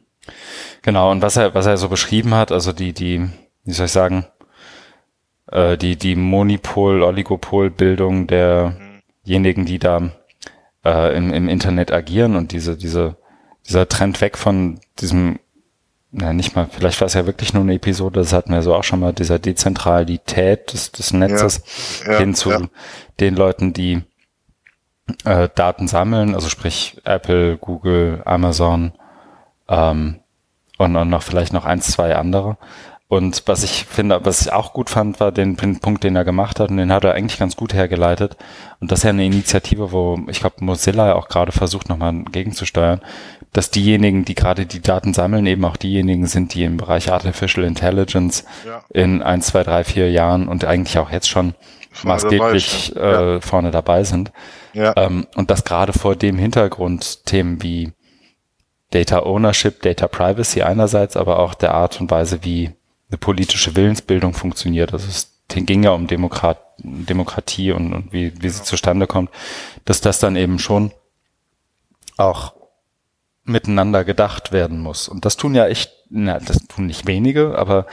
Genau. Und was er, was er so beschrieben hat, also die, die, wie soll ich sagen, äh, die, die Monopol, Oligopolbildung derjenigen, die da äh, im, im Internet agieren und diese, diese, dieser Trend weg von diesem, na, nicht mal, vielleicht war es ja wirklich nur eine Episode, das hatten wir so auch schon mal, dieser Dezentralität des, des Netzes ja, ja, hin zu ja. den Leuten, die äh, Daten sammeln, also sprich Apple, Google, Amazon ähm, und, und noch vielleicht noch eins, zwei andere. Und was ich finde, was ich auch gut fand, war den, den Punkt, den er gemacht hat, und den hat er eigentlich ganz gut hergeleitet. Und das ist ja eine Initiative, wo ich glaube, Mozilla auch gerade versucht, nochmal gegenzusteuern, dass diejenigen, die gerade die Daten sammeln, eben auch diejenigen sind, die im Bereich Artificial Intelligence ja. in ein, zwei, drei, vier Jahren und eigentlich auch jetzt schon vorne maßgeblich dabei äh, ja. vorne dabei sind. Ja. Ähm, und das gerade vor dem Hintergrund Themen wie Data Ownership, Data Privacy einerseits, aber auch der Art und Weise, wie eine politische Willensbildung funktioniert. Also es ging ja um Demokrat, Demokratie und, und wie, wie sie zustande kommt, dass das dann eben schon auch miteinander gedacht werden muss. Und das tun ja echt, na, das tun nicht wenige, aber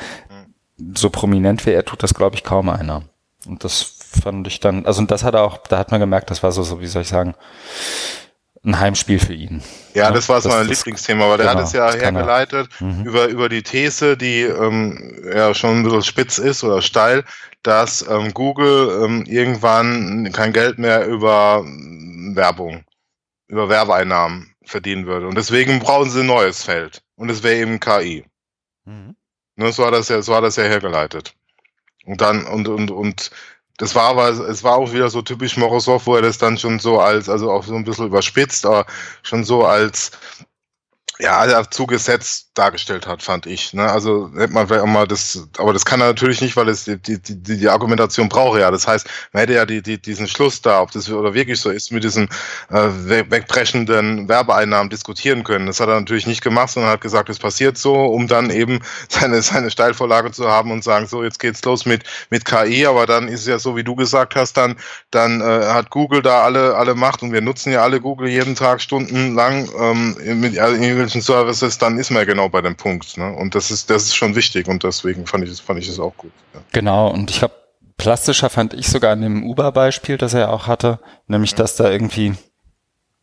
so prominent wie er tut das, glaube ich, kaum einer. Und das fand ich dann, also das hat er auch, da hat man gemerkt, das war so, so wie soll ich sagen, ein Heimspiel für ihn. Ja, das war das, mein Lieblingsthema, weil genau, der hat es ja hergeleitet mhm. über, über die These, die ähm, ja schon ein bisschen spitz ist oder steil, dass ähm, Google ähm, irgendwann kein Geld mehr über Werbung, über Werbeeinnahmen verdienen würde. Und deswegen brauchen sie ein neues Feld. Und es wäre eben KI. Mhm. Ne, so, war das ja, so war das ja hergeleitet. Und dann, und, und, und das war aber, es war auch wieder so typisch Morozov, wo er das dann schon so als, also auch so ein bisschen überspitzt, aber schon so als ja, dazu gesetzt dargestellt hat, fand ich. Ne? Also hätte man vielleicht auch mal das, aber das kann er natürlich nicht, weil es die, die, die, die Argumentation braucht ja. Das heißt, man hätte ja die, die, diesen Schluss da, ob das oder wirklich so ist, mit diesen äh, wegbrechenden Werbeeinnahmen diskutieren können. Das hat er natürlich nicht gemacht, sondern hat gesagt, es passiert so, um dann eben seine, seine Steilvorlage zu haben und sagen, so, jetzt geht's los mit, mit KI, aber dann ist es ja so, wie du gesagt hast, dann, dann äh, hat Google da alle, alle Macht und wir nutzen ja alle Google jeden Tag stundenlang ähm, mit also irgendwelchen Services, dann ist man ja genau bei dem Punkt. Ne? Und das ist, das ist schon wichtig und deswegen fand ich es fand ich es auch gut. Ja. Genau, und ich glaube, plastischer fand ich sogar in dem Uber-Beispiel, das er auch hatte, nämlich ja. dass da irgendwie,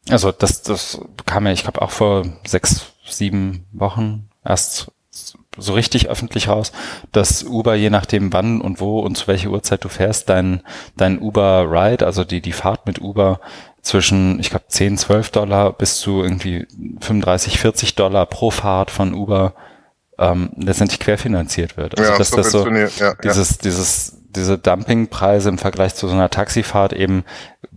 also das, das kam ja, ich glaube, auch vor sechs, sieben Wochen erst so richtig öffentlich raus, dass Uber, je nachdem wann und wo und zu welcher Uhrzeit du fährst, dein, dein Uber-Ride, also die, die Fahrt mit Uber zwischen, ich glaube, 10, 12 Dollar bis zu irgendwie 35, 40 Dollar pro Fahrt von Uber ähm, letztendlich querfinanziert wird. Also ja, dass das so ja, dieses, ja. dieses, diese Dumpingpreise im Vergleich zu so einer Taxifahrt eben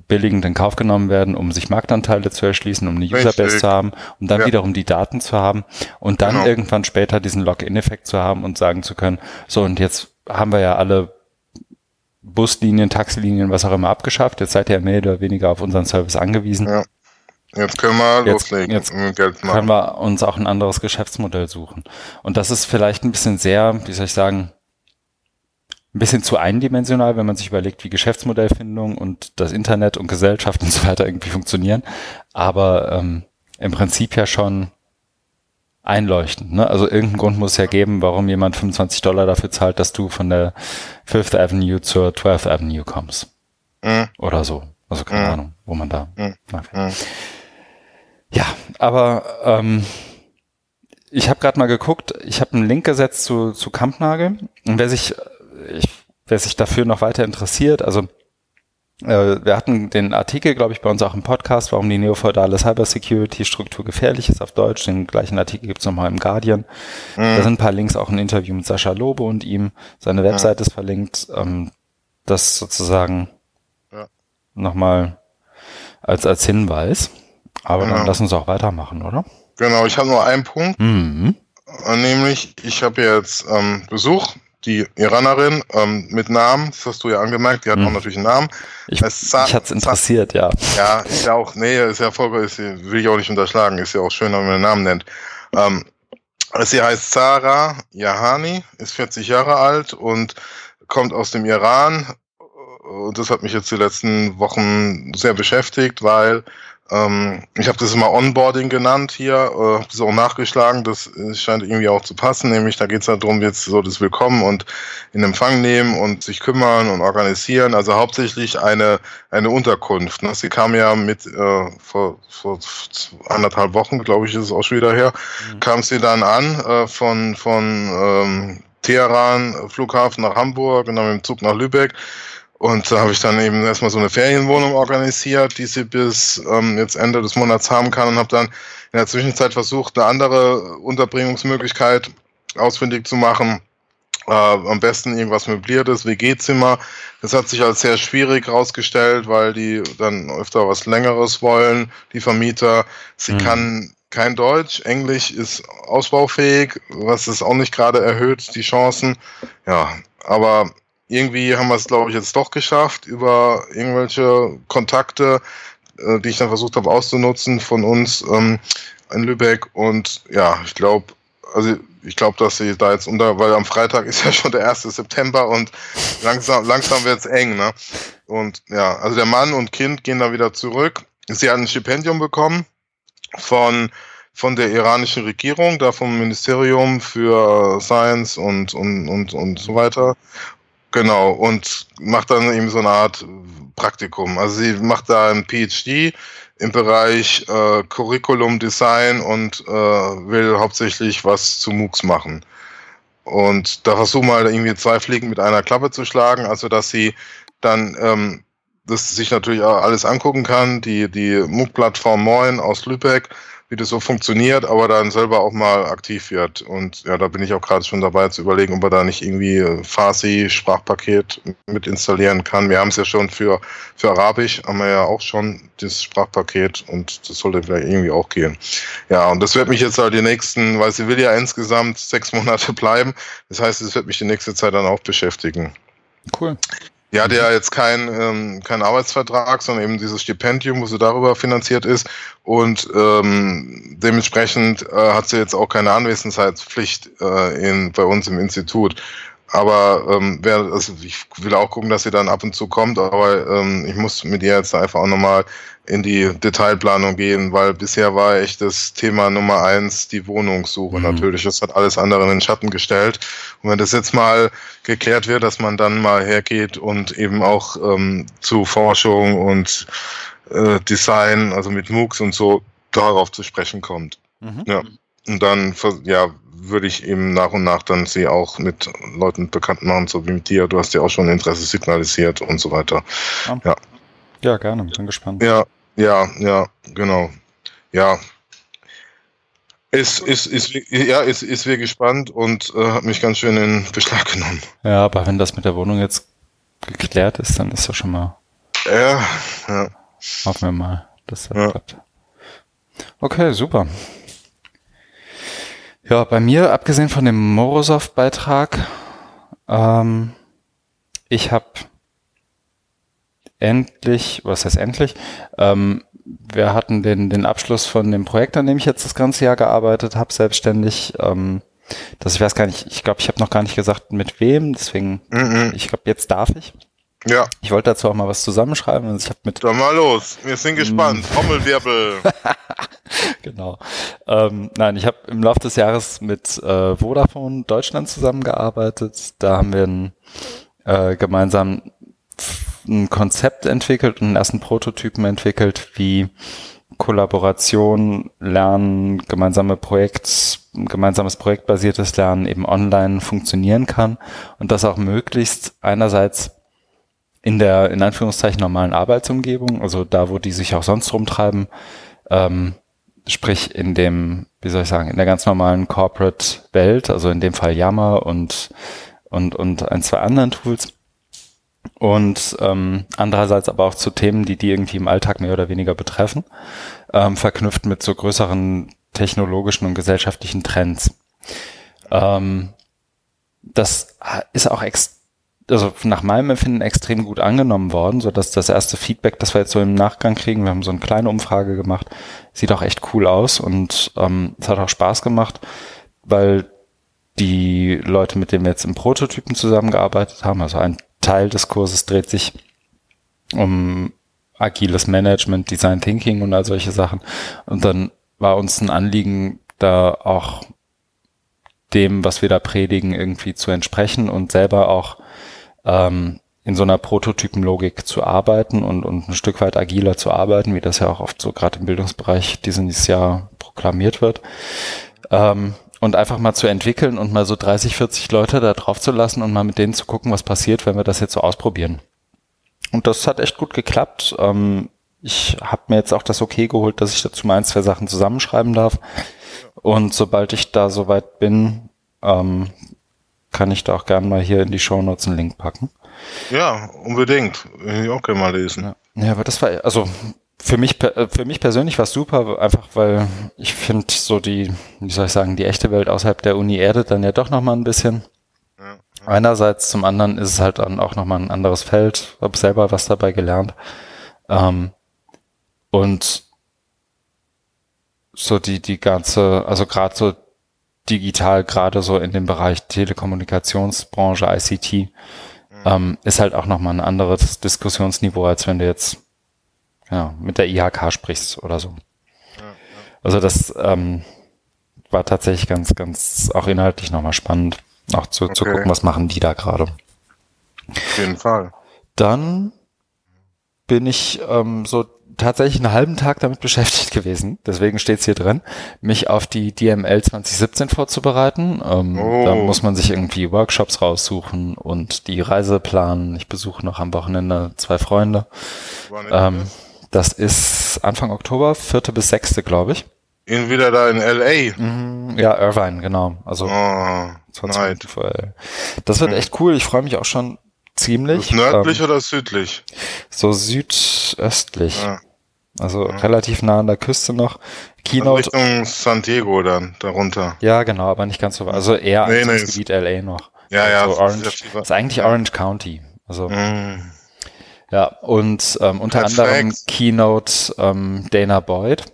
billigend in Kauf genommen werden, um sich Marktanteile zu erschließen, um eine Userbase zu haben, um dann ja. wiederum die Daten zu haben und dann genau. irgendwann später diesen Login-Effekt zu haben und sagen zu können, so und jetzt haben wir ja alle Buslinien, Taxilinien, was auch immer abgeschafft. Jetzt seid ihr mehr oder weniger auf unseren Service angewiesen. Ja. Jetzt können wir jetzt, loslegen jetzt. Können wir uns auch ein anderes Geschäftsmodell suchen. Und das ist vielleicht ein bisschen sehr, wie soll ich sagen, ein bisschen zu eindimensional, wenn man sich überlegt, wie Geschäftsmodellfindung und das Internet und Gesellschaft und so weiter irgendwie funktionieren. Aber ähm, im Prinzip ja schon einleuchtend. Ne? Also irgendeinen Grund muss es ja geben, warum jemand 25 Dollar dafür zahlt, dass du von der Fifth Avenue zur 12th Avenue kommst. Mhm. Oder so. Also keine mhm. Ahnung, wo man da. Mhm. Mhm. Ja, aber ähm, ich habe gerade mal geguckt, ich habe einen Link gesetzt zu, zu Kampnagel. Und wer sich, ich, wer sich dafür noch weiter interessiert, also äh, wir hatten den Artikel, glaube ich, bei uns auch im Podcast, warum die neofeudale Cybersecurity-Struktur gefährlich ist auf Deutsch. Den gleichen Artikel gibt es nochmal im Guardian. Mhm. Da sind ein paar Links, auch ein Interview mit Sascha Lobe und ihm. Seine Webseite mhm. ist verlinkt. Ähm, das sozusagen ja. nochmal als, als Hinweis. Aber genau. dann lass uns auch weitermachen, oder? Genau, ich habe nur einen Punkt. Mhm. Nämlich, ich habe jetzt ähm, Besuch die Iranerin ähm, mit Namen, das hast du ja angemerkt, die hat hm. auch natürlich einen Namen. Ich, Sa mich hat's interessiert, ja. Ja, ist ja auch, nee, ist ja voll, ist, will ich auch nicht unterschlagen, ist ja auch schön, wenn man den Namen nennt. Ähm, sie heißt Sarah Yahani, ist 40 Jahre alt und kommt aus dem Iran. Und das hat mich jetzt die letzten Wochen sehr beschäftigt, weil ähm, ich habe das immer Onboarding genannt hier, äh, habe das auch nachgeschlagen, das scheint irgendwie auch zu passen, nämlich da geht es halt darum, jetzt so das Willkommen und in Empfang nehmen und sich kümmern und organisieren, also hauptsächlich eine, eine Unterkunft. Ne? Sie kam ja mit, äh, vor, vor anderthalb Wochen, glaube ich, ist es auch schon wieder her, mhm. kam sie dann an äh, von, von ähm, Teheran, Flughafen nach Hamburg und dann mit dem Zug nach Lübeck und da habe ich dann eben erstmal so eine Ferienwohnung organisiert, die sie bis ähm, jetzt Ende des Monats haben kann und habe dann in der Zwischenzeit versucht, eine andere Unterbringungsmöglichkeit ausfindig zu machen. Äh, am besten irgendwas möbliertes, WG-Zimmer. Das hat sich als sehr schwierig herausgestellt, weil die dann öfter was Längeres wollen, die Vermieter. Sie mhm. kann kein Deutsch, Englisch ist ausbaufähig, was es auch nicht gerade erhöht, die Chancen. Ja, aber irgendwie haben wir es, glaube ich, jetzt doch geschafft, über irgendwelche Kontakte, äh, die ich dann versucht habe auszunutzen von uns ähm, in Lübeck. Und ja, ich glaube, also ich glaube, dass sie da jetzt unter, weil am Freitag ist ja schon der 1. September und langsam, langsam wird es eng, ne? Und ja, also der Mann und Kind gehen da wieder zurück. Sie hat ein Stipendium bekommen von von der iranischen Regierung, da vom Ministerium für Science und, und, und, und so weiter. Genau, und macht dann eben so eine Art Praktikum. Also sie macht da ein PhD im Bereich äh, Curriculum Design und äh, will hauptsächlich was zu MOOCs machen. Und da versuchen wir halt irgendwie zwei Fliegen mit einer Klappe zu schlagen, also dass sie dann ähm, das sich natürlich alles angucken kann, die, die MOOC-Plattform Moin aus Lübeck, wie das so funktioniert, aber dann selber auch mal aktiv wird. Und ja, da bin ich auch gerade schon dabei zu überlegen, ob man da nicht irgendwie äh, Farsi Sprachpaket mit installieren kann. Wir haben es ja schon für, für Arabisch, haben wir ja auch schon das Sprachpaket und das sollte vielleicht irgendwie auch gehen. Ja, und das wird mich jetzt halt die nächsten, weil sie will ja insgesamt sechs Monate bleiben. Das heißt, es wird mich die nächste Zeit dann auch beschäftigen. Cool. Ja jetzt keinen ähm, kein Arbeitsvertrag, sondern eben dieses Stipendium, wo sie darüber finanziert ist. Und ähm, dementsprechend äh, hat sie jetzt auch keine Anwesenheitspflicht äh, in, bei uns im Institut. Aber ähm, wer, also ich will auch gucken, dass sie dann ab und zu kommt, aber ähm, ich muss mit ihr jetzt einfach auch nochmal in die Detailplanung gehen, weil bisher war echt das Thema Nummer eins die Wohnungssuche mhm. natürlich. Das hat alles andere in den Schatten gestellt. Und wenn das jetzt mal geklärt wird, dass man dann mal hergeht und eben auch ähm, zu Forschung und äh, Design, also mit MOOCs und so, darauf zu sprechen kommt. Mhm. Ja. Und dann, ja, würde ich eben nach und nach dann sie auch mit Leuten bekannt machen, so wie mit dir. Du hast ja auch schon Interesse signalisiert und so weiter. Ja. Ja, ja gerne. Bin gespannt. Ja, ja, ja, genau. Ja. Ist, ist, ist, ja, ist, ist wir gespannt und äh, hat mich ganz schön in Beschlag genommen. Ja, aber wenn das mit der Wohnung jetzt geklärt ist, dann ist das schon mal. Ja, ja. Hoffen wir mal, dass das ja. klappt. Okay, super. Ja, bei mir, abgesehen von dem Morozov-Beitrag, ähm, ich habe endlich, was heißt endlich, ähm, wir hatten den, den Abschluss von dem Projekt, an dem ich jetzt das ganze Jahr gearbeitet habe, selbstständig. Ähm, das, ich weiß gar nicht, ich glaube, ich habe noch gar nicht gesagt, mit wem, deswegen, mm -mm. ich glaube, jetzt darf ich. Ja. Ich wollte dazu auch mal was zusammenschreiben. Also ich habe mit. Dann mal los. Wir sind gespannt. Mm. Trommelwirbel. genau. Ähm, nein, ich habe im Laufe des Jahres mit äh, Vodafone Deutschland zusammengearbeitet. Da haben wir ein, äh, gemeinsam ein Konzept entwickelt und einen ersten Prototypen entwickelt, wie Kollaboration, Lernen, gemeinsame Projekt, gemeinsames projektbasiertes Lernen eben online funktionieren kann und das auch möglichst einerseits in der, in Anführungszeichen, normalen Arbeitsumgebung, also da, wo die sich auch sonst rumtreiben, ähm, sprich in dem, wie soll ich sagen, in der ganz normalen Corporate-Welt, also in dem Fall Yammer und, und, und ein, zwei anderen Tools. Und ähm, andererseits aber auch zu Themen, die die irgendwie im Alltag mehr oder weniger betreffen, ähm, verknüpft mit so größeren technologischen und gesellschaftlichen Trends. Ähm, das ist auch extrem also nach meinem Empfinden extrem gut angenommen worden, so dass das erste Feedback, das wir jetzt so im Nachgang kriegen, wir haben so eine kleine Umfrage gemacht, sieht auch echt cool aus und ähm, es hat auch Spaß gemacht, weil die Leute, mit denen wir jetzt im Prototypen zusammengearbeitet haben, also ein Teil des Kurses dreht sich um agiles Management, Design Thinking und all solche Sachen. Und dann war uns ein Anliegen, da auch dem, was wir da predigen, irgendwie zu entsprechen und selber auch ähm, in so einer Prototypenlogik zu arbeiten und, und ein Stück weit agiler zu arbeiten, wie das ja auch oft so gerade im Bildungsbereich dieses Jahr proklamiert wird. Ähm, und einfach mal zu entwickeln und mal so 30, 40 Leute da drauf zu lassen und mal mit denen zu gucken, was passiert, wenn wir das jetzt so ausprobieren. Und das hat echt gut geklappt. Ähm, ich habe mir jetzt auch das Okay geholt, dass ich dazu mal ein, zwei Sachen zusammenschreiben darf. Und sobald ich da soweit bin, ähm, kann ich da auch gerne mal hier in die Show Notes einen Link packen. Ja, unbedingt. Will ich auch gerne mal lesen. Ja. ja, aber das war, also für mich, äh, für mich persönlich war es super, einfach weil ich finde so die, wie soll ich sagen, die echte Welt außerhalb der Uni erdet dann ja doch nochmal ein bisschen. Ja. Einerseits, zum anderen ist es halt dann auch nochmal ein anderes Feld, habe selber was dabei gelernt. Ähm, und so die, die ganze, also gerade so digital, gerade so in dem Bereich Telekommunikationsbranche, ICT, mhm. ähm, ist halt auch nochmal ein anderes Diskussionsniveau, als wenn du jetzt ja, mit der IHK sprichst oder so. Ja, ja. Also das ähm, war tatsächlich ganz, ganz auch inhaltlich nochmal spannend, auch zu, okay. zu gucken, was machen die da gerade. Auf jeden Fall. Dann bin ich ähm, so tatsächlich einen halben Tag damit beschäftigt gewesen, deswegen steht's hier drin, mich auf die DML 2017 vorzubereiten. Ähm, oh. Da muss man sich irgendwie Workshops raussuchen und die Reise planen. Ich besuche noch am Wochenende zwei Freunde. Ähm, das ist Anfang Oktober, vierte bis sechste, glaube ich. ihn wieder da in L.A. Mhm, ja, Irvine, genau. Also oh, 20 Das wird hm. echt cool. Ich freue mich auch schon ziemlich. nördlich ähm, oder südlich? So südöstlich. Ja. Also ja. relativ nah an der Küste noch. Keynote. Also Richtung San Diego dann, darunter. Ja, genau, aber nicht ganz so weit. Also eher nee, nee, Gebiet LA noch. Ja, ja. Also Orange, ist, ist eigentlich Orange County. Also. Mm. Ja, und ähm, unter Perfect. anderem Keynote ähm, Dana Boyd.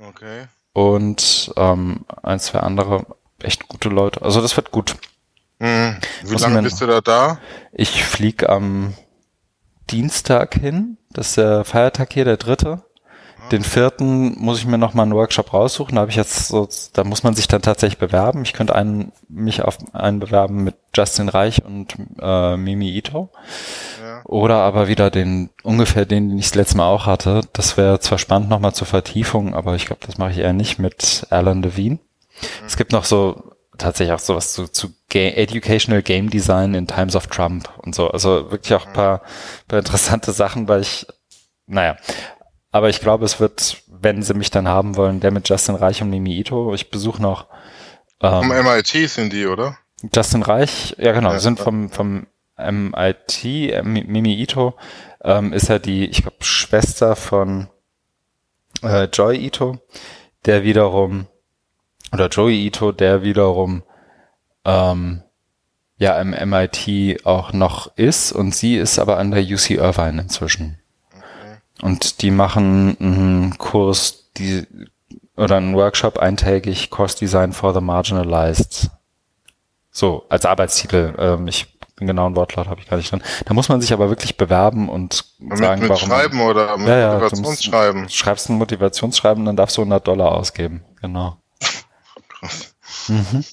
Okay. Und ähm, ein, zwei andere echt gute Leute. Also das wird gut. Mhm. Wie Muss lange bist du da da? Ich fliege am Dienstag hin. Das ist der Feiertag hier, der dritte. Den vierten muss ich mir noch mal einen Workshop raussuchen. Da habe ich jetzt so, da muss man sich dann tatsächlich bewerben. Ich könnte einen, mich auf einen bewerben mit Justin Reich und äh, Mimi Ito. Ja. Oder aber wieder den, ungefähr den, den ich das letzte Mal auch hatte. Das wäre zwar spannend nochmal zur Vertiefung, aber ich glaube, das mache ich eher nicht mit Alan Levine. Mhm. Es gibt noch so tatsächlich auch sowas zu, zu Ga Educational Game Design in Times of Trump und so. Also wirklich auch ein paar, paar interessante Sachen, weil ich, naja, aber ich glaube, es wird, wenn sie mich dann haben wollen, der mit Justin Reich und Mimi Ito. Ich besuche noch. Ähm, vom MIT sind die, oder? Justin Reich, ja genau, ja, sind vom, vom MIT, äh, Mimi Ito ähm, ist ja die, ich glaube, Schwester von äh, Joy Ito, der wiederum, oder Joey Ito, der wiederum ähm, ja im MIT auch noch ist und sie ist aber an der UC Irvine inzwischen. Und die machen einen Kurs, die, oder einen Workshop eintägig, Course Design for the Marginalized. So, als Arbeitstitel. Ähm, ich den genauen Wortlaut habe ich gar nicht drin. Da muss man sich aber wirklich bewerben und mit, sagen, mit warum. Schreiben oder mit ja, ja, Motivationsschreiben. Du schreibst ein Motivationsschreiben, dann darfst du 100 Dollar ausgeben. Genau. Mhm.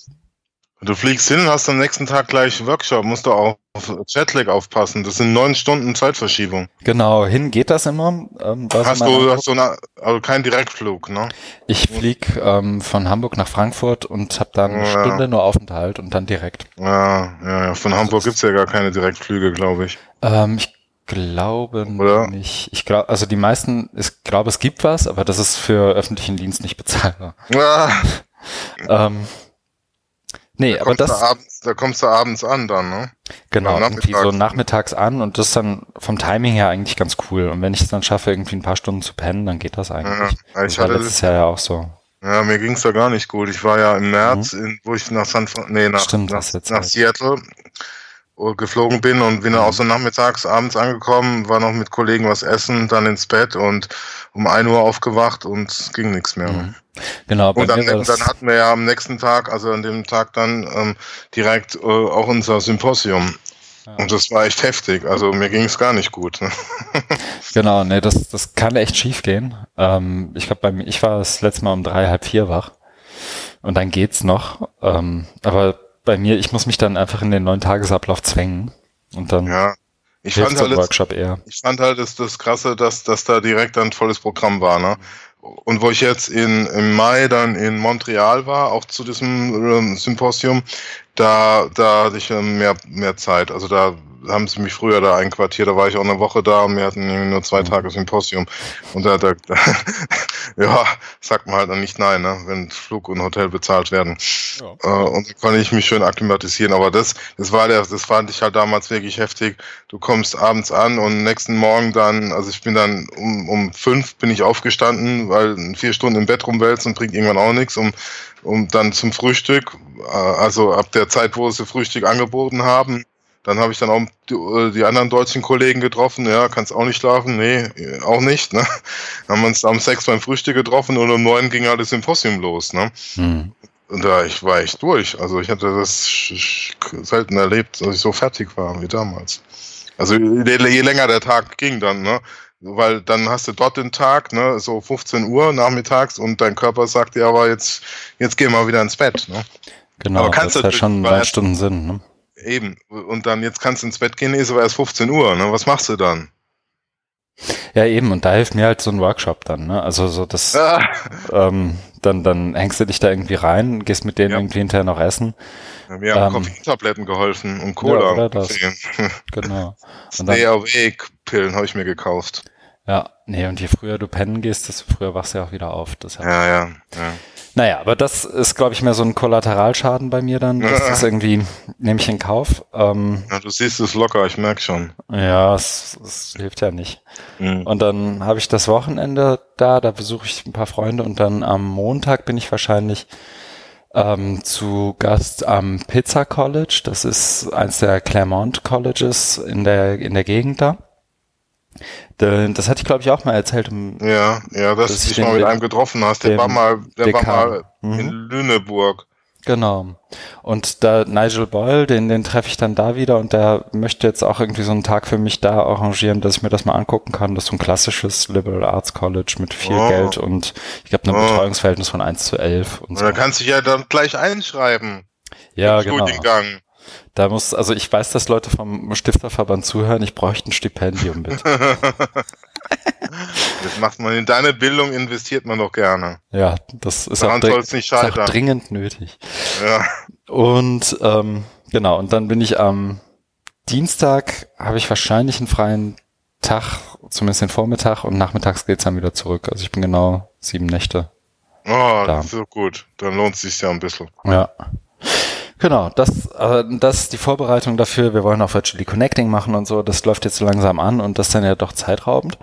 Du fliegst hin, hast am nächsten Tag gleich Workshop, musst du auch auf Jetlag aufpassen. Das sind neun Stunden Zeitverschiebung. Genau, hin geht das immer. Ähm, hast du, hast du eine, also keinen Direktflug, ne? Ich flieg ähm, von Hamburg nach Frankfurt und habe dann eine ja. Stunde nur Aufenthalt und dann direkt. Ja, ja, ja. Von Hamburg gibt's ja gar keine Direktflüge, glaube ich. Ähm, ich glaube Oder? nicht. Ich glaube, also die meisten, ich glaube, es gibt was, aber das ist für öffentlichen Dienst nicht bezahlbar. Ja. Ähm, Nee, da aber das. Da, abends, da kommst du abends an dann, ne? Genau, irgendwie so nachmittags an und das ist dann vom Timing her eigentlich ganz cool. Und wenn ich es dann schaffe, irgendwie ein paar Stunden zu pennen, dann geht das eigentlich. Ja, ich das war letztes Jahr ja auch so. Ja, mir ging's da gar nicht gut. Ich war ja im März, mhm. in, wo ich nach San nee, nach, Stimmt, nach, nach Seattle geflogen bin und bin dann mhm. auch so nachmittags, abends angekommen, war noch mit Kollegen was essen, dann ins Bett und um ein Uhr aufgewacht und es ging nichts mehr. Mhm. Genau. Und dann, dann, hatten wir ja am nächsten Tag, also an dem Tag dann ähm, direkt äh, auch unser Symposium. Ja. Und das war echt heftig. Also mir ging es gar nicht gut. Ne? genau, ne, das, das kann echt schief gehen. Ähm, ich glaube, bei mir, ich war das letzte Mal um drei, halb vier wach. Und dann geht's noch. Ähm, aber bei mir, ich muss mich dann einfach in den neuen Tagesablauf zwängen und dann ja. Ich fand, halt Workshop eher. ich fand halt das, das Krasse, dass, dass da direkt ein volles Programm war. Ne? Und wo ich jetzt in, im Mai dann in Montreal war, auch zu diesem ähm, Symposium, da, da hatte ich ähm, mehr, mehr Zeit. Also da haben sie mich früher da einquartiert, da war ich auch eine Woche da und wir hatten nur zwei mhm. Tage Symposium. Und da, da, da ja, sagt man halt dann nicht nein, ne, wenn Flug und Hotel bezahlt werden. Ja. Äh, und da konnte ich mich schön akklimatisieren. Aber das, das war der, das fand ich halt damals wirklich heftig. Du kommst abends an und nächsten Morgen dann, also ich bin dann um, um fünf bin ich aufgestanden, weil vier Stunden im Bett rumwälzen bringt irgendwann auch nichts, um, um dann zum Frühstück, äh, also ab der Zeit, wo sie Frühstück angeboten haben, dann habe ich dann auch die, äh, die, anderen deutschen Kollegen getroffen. Ja, kannst auch nicht schlafen? Nee, auch nicht. Ne? Dann haben wir uns am sechs beim Frühstück getroffen und um neun ging alles Symposium los. Ne? Hm. Und da ich war echt durch. Also ich hatte das selten erlebt, dass ich so fertig war wie damals. Also je, je länger der Tag ging dann, ne? Weil dann hast du dort den Tag, ne, so 15 Uhr nachmittags und dein Körper sagt dir aber jetzt, jetzt geh mal wieder ins Bett, ne? Genau, aber kannst das hat schon drei Stunden Sinn, ne? Eben. Und dann jetzt kannst du ins Bett gehen, ist aber erst 15 Uhr. Ne? Was machst du dann? Ja, eben, und da hilft mir halt so ein Workshop dann, ne? Also so das ah. ähm, dann, dann hängst du dich da irgendwie rein, gehst mit denen ja. irgendwie hinterher noch essen. Ja, mir haben ähm, Koffeintabletten geholfen und Cola. Ja, das. genau. Stay Awake Pillen habe ich mir gekauft. Ja, nee, und je früher du pennen gehst, desto früher wachst du ja auch wieder auf. Das ja, ja, ja. Naja, aber das ist, glaube ich, mehr so ein Kollateralschaden bei mir dann. Das ist irgendwie, nehme ich in Kauf. Ähm, ja, du siehst es locker, ich merke schon. Ja, es, es hilft ja nicht. Mhm. Und dann habe ich das Wochenende da, da besuche ich ein paar Freunde und dann am Montag bin ich wahrscheinlich ähm, zu Gast am Pizza College. Das ist eins der Claremont Colleges in der, in der Gegend da. Das hatte ich, glaube ich, auch mal erzählt. Ja, ja, dass, dass du dich mal mit einem getroffen hast. Der war mal, der Dekan. war mal mhm. in Lüneburg. Genau. Und da Nigel Boyle, den, den treffe ich dann da wieder und der möchte jetzt auch irgendwie so einen Tag für mich da arrangieren, dass ich mir das mal angucken kann. Das ist so ein klassisches Liberal Arts College mit viel oh. Geld und ich glaube ein oh. Betreuungsverhältnis von 1 zu 11. Und so. Da kannst du dich ja dann gleich einschreiben. Ja, genau. Studiengang. Da muss, also ich weiß, dass Leute vom Stifterverband zuhören, ich bräuchte ein Stipendium, bitte. das macht man in deine Bildung, investiert man doch gerne. Ja, das ist, auch, nicht ist auch, dringend nötig. Ja. Und ähm, genau, und dann bin ich am Dienstag, habe ich wahrscheinlich einen freien Tag, zumindest den Vormittag und nachmittags geht's dann wieder zurück. Also ich bin genau sieben Nächte. Oh, da. so gut. Dann lohnt es sich ja ein bisschen. Ja. Genau, das, äh, das ist die Vorbereitung dafür. Wir wollen auch Virtually Connecting machen und so. Das läuft jetzt so langsam an und das ist dann ja doch zeitraubend.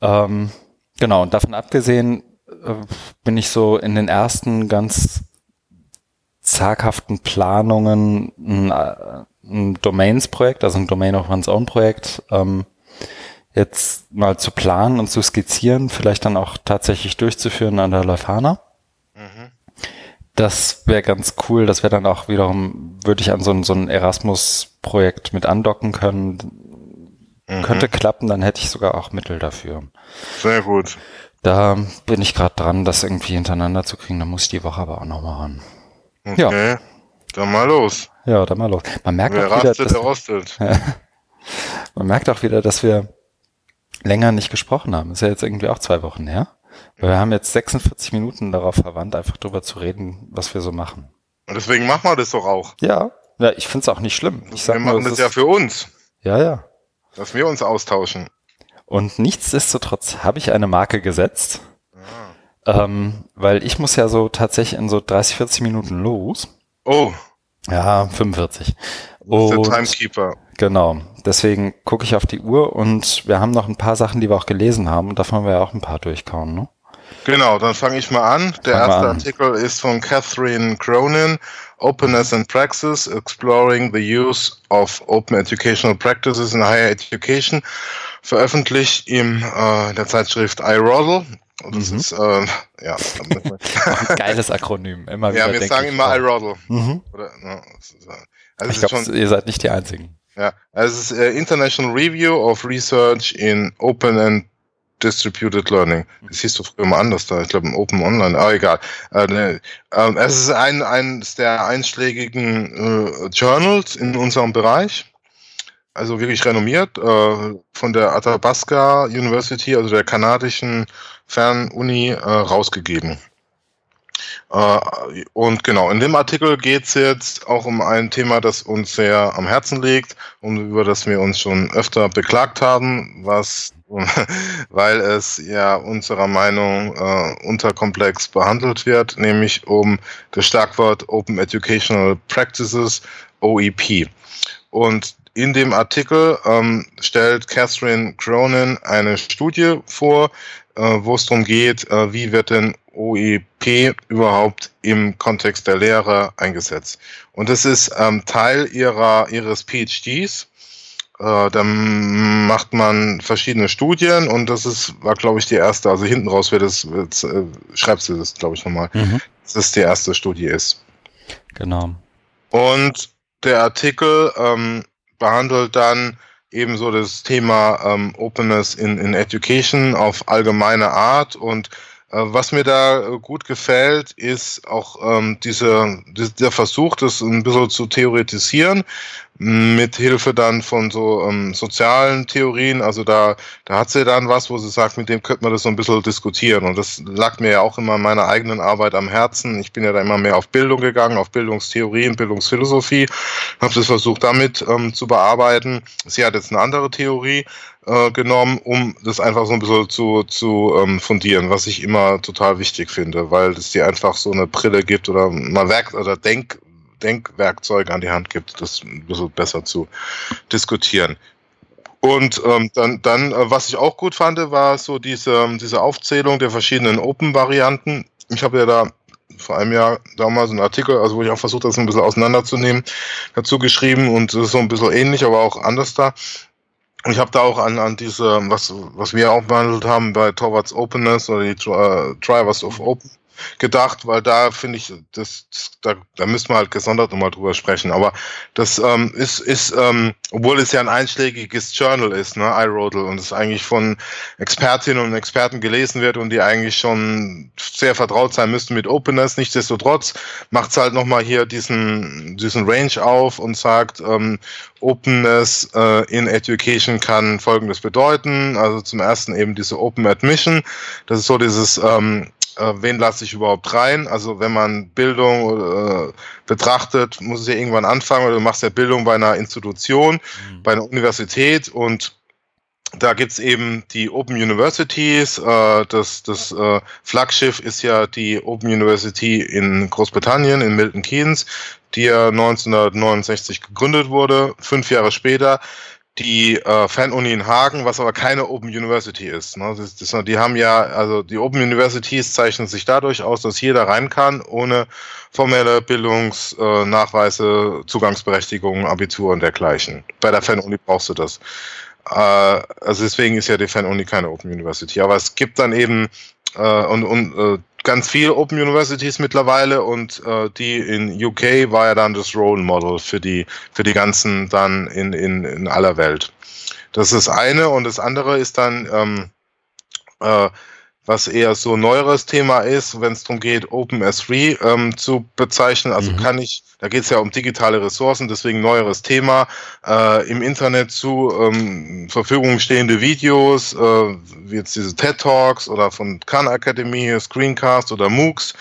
Ja. Ähm, genau, und davon abgesehen äh, bin ich so in den ersten ganz zaghaften Planungen ein, äh, ein Domains-Projekt, also ein Domain of One's Own Projekt, ähm, jetzt mal zu planen und zu skizzieren, vielleicht dann auch tatsächlich durchzuführen an der Leuphana. Das wäre ganz cool. Das wäre dann auch wiederum, würde ich an so ein, so ein Erasmus-Projekt mit andocken können. Mhm. Könnte klappen, dann hätte ich sogar auch Mittel dafür. Sehr gut. Da bin ich gerade dran, das irgendwie hintereinander zu kriegen. Da muss ich die Woche aber auch nochmal ran. Okay. Ja. Dann mal los. Ja, dann mal los. Man merkt Wer auch wieder, rastet, dass, rostet. man merkt auch wieder, dass wir länger nicht gesprochen haben. Ist ja jetzt irgendwie auch zwei Wochen her. Wir haben jetzt 46 Minuten darauf verwandt, einfach drüber zu reden, was wir so machen. Und deswegen machen wir das doch auch. Ja, ja ich finde es auch nicht schlimm. Ich sag wir machen nur, das ja für uns. Ja, ja. Dass wir uns austauschen. Und nichtsdestotrotz habe ich eine Marke gesetzt, ah. ähm, weil ich muss ja so tatsächlich in so 30, 40 Minuten los. Oh. Ja, 45. Und, der Timekeeper. Genau. Deswegen gucke ich auf die Uhr und wir haben noch ein paar Sachen, die wir auch gelesen haben und davon haben wir ja auch ein paar durchkauen, ne? Genau, dann fange ich mal an. Der Fang erste an. Artikel ist von Catherine Cronin, Openness and Praxis, Exploring the Use of Open Educational Practices in Higher Education, veröffentlicht in äh, der Zeitschrift iRoddle. Das mhm. ist, äh, ja. Ein geiles Akronym, immer wieder. Ja, wir sagen immer iRoddle. Mhm. Oder, no, also ich glaube, ihr seid nicht die Einzigen. Ja, also es ist äh, International Review of Research in Open and Distributed Learning. Das hieß doch früher mal anders da. Ich glaube, im Open Online. Ah, egal. Äh, ne, äh, es ist ein, eines der einschlägigen äh, Journals in unserem Bereich. Also wirklich renommiert. Äh, von der Athabasca University, also der kanadischen Fernuni, äh, rausgegeben. Äh, und genau, in dem Artikel geht es jetzt auch um ein Thema, das uns sehr am Herzen liegt und über das wir uns schon öfter beklagt haben, was weil es ja unserer Meinung äh, unterkomplex behandelt wird, nämlich um das Schlagwort Open Educational Practices, OEP. Und in dem Artikel ähm, stellt Catherine Cronin eine Studie vor, wo es darum geht, äh, wie wird denn OEP überhaupt im Kontext der Lehre eingesetzt. Und das ist ähm, Teil ihrer, ihres PhDs. Äh, dann macht man verschiedene Studien und das ist, war glaube ich die erste, also hinten raus wird es, wird, äh, schreibst du das glaube ich nochmal, mhm. dass das die erste Studie ist. Genau. Und der Artikel ähm, behandelt dann ebenso das Thema ähm, Openness in, in Education auf allgemeine Art und was mir da äh, gut gefällt, ist auch ähm, diese, der Versuch, das ein bisschen zu theoretisieren, mit Hilfe dann von so ähm, sozialen Theorien. Also da, da hat sie dann was, wo sie sagt, mit dem könnte man das so ein bisschen diskutieren. Und das lag mir ja auch immer in meiner eigenen Arbeit am Herzen. Ich bin ja da immer mehr auf Bildung gegangen, auf Bildungstheorie und Bildungsphilosophie, habe das versucht damit ähm, zu bearbeiten. Sie hat jetzt eine andere Theorie, äh, genommen, um das einfach so ein bisschen zu, zu ähm, fundieren, was ich immer total wichtig finde, weil es dir einfach so eine Brille gibt oder mal Werk oder Denk, Denkwerkzeuge an die Hand gibt, das ein bisschen besser zu diskutieren. Und ähm, dann, dann äh, was ich auch gut fand, war so diese, diese Aufzählung der verschiedenen Open-Varianten. Ich habe ja da vor einem Jahr damals einen Artikel, also wo ich auch versucht habe, das ein bisschen auseinanderzunehmen, dazu geschrieben und das ist so ein bisschen ähnlich, aber auch anders da. Ich habe da auch an, an diese, was, was wir auch behandelt haben bei Towards Openness oder die uh, Drivers of Open, gedacht, weil da finde ich, das, da, da müssen wir halt gesondert nochmal drüber sprechen. Aber das ähm, ist, ist ähm, obwohl es ja ein einschlägiges Journal ist, ne, iRodel, und es eigentlich von Expertinnen und Experten gelesen wird und die eigentlich schon sehr vertraut sein müssten mit Openness. Nichtsdestotrotz macht es halt nochmal hier diesen, diesen Range auf und sagt, ähm, Openness äh, in Education kann Folgendes bedeuten. Also zum ersten eben diese Open Admission. Das ist so dieses ähm, äh, wen lasse ich überhaupt rein? Also wenn man Bildung äh, betrachtet, muss es ja irgendwann anfangen, oder du machst ja Bildung bei einer Institution, mhm. bei einer Universität und da gibt's eben die Open Universities. Äh, das das äh, Flaggschiff ist ja die Open University in Großbritannien, in Milton Keynes, die ja 1969 gegründet wurde. Fünf Jahre später die äh, Fan-Uni in Hagen, was aber keine Open University ist. Ne? Das, das, die haben ja, also die Open Universities zeichnen sich dadurch aus, dass jeder rein kann, ohne formelle Bildungsnachweise, äh, Zugangsberechtigung, Abitur und dergleichen. Bei der Fan-Uni brauchst du das. Äh, also deswegen ist ja die Fan-Uni keine Open University. Aber es gibt dann eben äh, und, und äh, ganz viele Open Universities mittlerweile und äh, die in UK war ja dann das Role Model für die, für die ganzen dann in, in, in aller Welt. Das ist das eine und das andere ist dann ähm, äh, was eher so neueres Thema ist, wenn es darum geht, OpenS3 ähm, zu bezeichnen. Also mhm. kann ich, da geht es ja um digitale Ressourcen, deswegen neueres Thema, äh, im Internet zu ähm, Verfügung stehende Videos, äh, wie jetzt diese TED Talks oder von Khan Academy, Screencast oder MOOCs,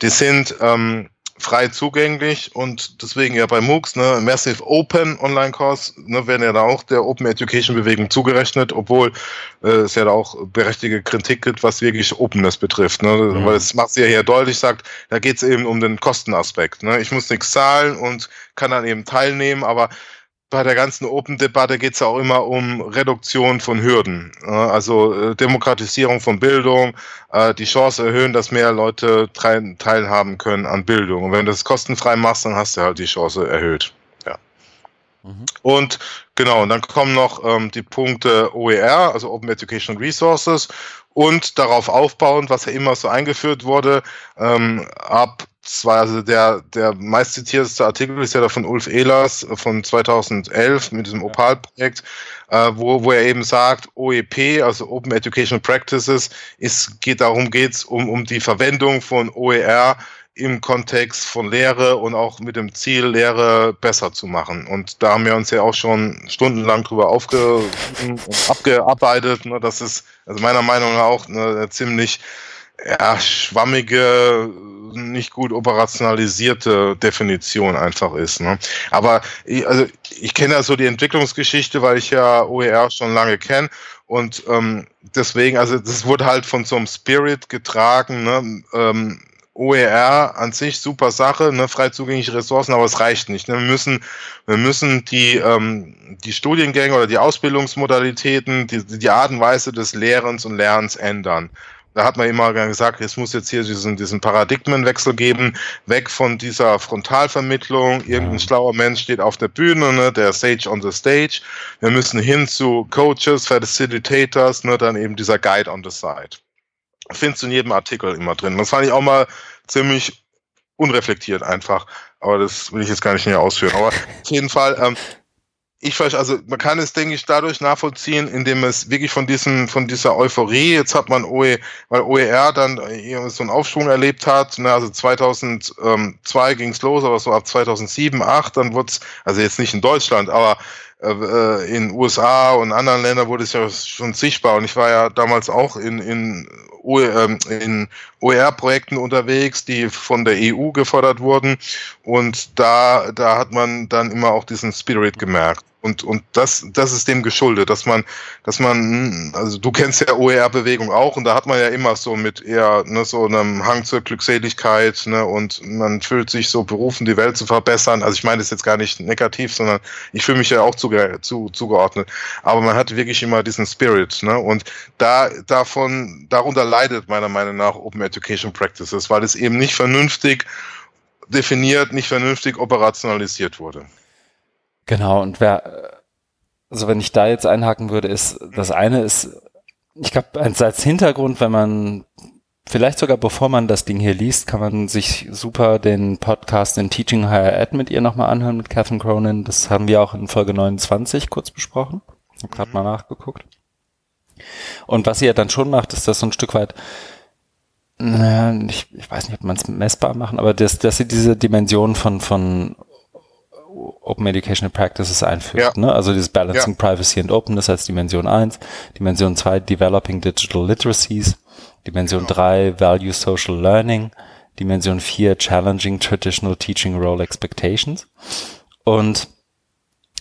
die sind ähm, frei zugänglich und deswegen ja bei MOOCs, ne, Massive Open Online-Kurs, ne, werden ja da auch der Open Education Bewegung zugerechnet, obwohl äh, es ja da auch berechtigte Kritik gibt, was wirklich Openness betrifft, ne, mhm. weil es macht sie ja hier deutlich, sagt, da geht es eben um den Kostenaspekt, ne, ich muss nichts zahlen und kann dann eben teilnehmen, aber bei der ganzen Open-Debatte geht es ja auch immer um Reduktion von Hürden. Also äh, Demokratisierung von Bildung, äh, die Chance erhöhen, dass mehr Leute teilhaben können an Bildung. Und wenn du das kostenfrei machst, dann hast du halt die Chance erhöht. Ja. Mhm. Und genau, und dann kommen noch ähm, die Punkte OER, also Open Educational Resources, und darauf aufbauend, was ja immer so eingeführt wurde, ähm, ab zwei, also der, der meistzitierteste Artikel ist ja der von Ulf Ehlers von 2011 mit diesem Opal-Projekt, äh, wo, wo er eben sagt, OEP, also Open Educational Practices, ist, geht darum geht's um, um die Verwendung von OER im Kontext von Lehre und auch mit dem Ziel, Lehre besser zu machen. Und da haben wir uns ja auch schon stundenlang drüber aufge abgearbeitet. Ne, das ist also meiner Meinung nach auch eine ziemlich ja, schwammige, nicht gut operationalisierte Definition einfach ist. Ne? Aber ich, also ich kenne ja so die Entwicklungsgeschichte, weil ich ja OER schon lange kenne und ähm, deswegen, also das wurde halt von so einem Spirit getragen, ne? ähm, OER an sich super Sache, ne, frei zugängliche Ressourcen, aber es reicht nicht. Ne? Wir müssen, wir müssen die, ähm, die Studiengänge oder die Ausbildungsmodalitäten, die, die Art und Weise des Lehrens und Lernens ändern. Da hat man immer gesagt, es muss jetzt hier diesen, diesen Paradigmenwechsel geben, weg von dieser Frontalvermittlung. Irgendein ja. schlauer Mensch steht auf der Bühne, ne, der Sage on the Stage. Wir müssen hin zu Coaches, Facilitators, ne, dann eben dieser Guide on the Side. Findest du in jedem Artikel immer drin. Das fand ich auch mal ziemlich unreflektiert einfach. Aber das will ich jetzt gar nicht näher ausführen. Aber auf jeden Fall, ähm, ich weiß, also man kann es, denke ich, dadurch nachvollziehen, indem es wirklich von diesem, von dieser Euphorie, jetzt hat man OE, weil OER dann so einen Aufschwung erlebt hat, ne, also 2002 ging es los, aber so ab 2007, 2008, dann wurde es, also jetzt nicht in Deutschland, aber äh, in USA und anderen Ländern wurde es ja schon sichtbar und ich war ja damals auch in, in ähm, in OER-Projekten unterwegs, die von der EU gefordert wurden. Und da, da hat man dann immer auch diesen Spirit gemerkt. Und, und das, das ist dem geschuldet, dass man, dass man, also du kennst ja OER-Bewegung auch und da hat man ja immer so mit eher ne, so einem Hang zur Glückseligkeit ne, und man fühlt sich so berufen, die Welt zu verbessern. Also ich meine das jetzt gar nicht negativ, sondern ich fühle mich ja auch zuge zu, zugeordnet. Aber man hat wirklich immer diesen Spirit ne, und da davon, darunter leidet meiner Meinung nach Open Education Practices, weil es eben nicht vernünftig definiert, nicht vernünftig operationalisiert wurde. Genau, und wer, also wenn ich da jetzt einhaken würde, ist, das eine ist, ich glaube, als Hintergrund, wenn man vielleicht sogar bevor man das Ding hier liest, kann man sich super den Podcast in Teaching Higher Ed mit ihr nochmal anhören, mit Catherine Cronin. Das haben wir auch in Folge 29 kurz besprochen. Ich habe gerade mal nachgeguckt. Und was sie ja dann schon macht, ist das so ein Stück weit, ich, ich weiß nicht, ob man es messbar machen, aber dass, dass sie diese Dimension von, von Open Educational Practices einführt. Ja. Ne? Also dieses Balancing ja. Privacy and Openness als Dimension 1, Dimension 2 Developing Digital Literacies, Dimension 3 Value Social Learning, Dimension 4 Challenging Traditional Teaching Role Expectations. Und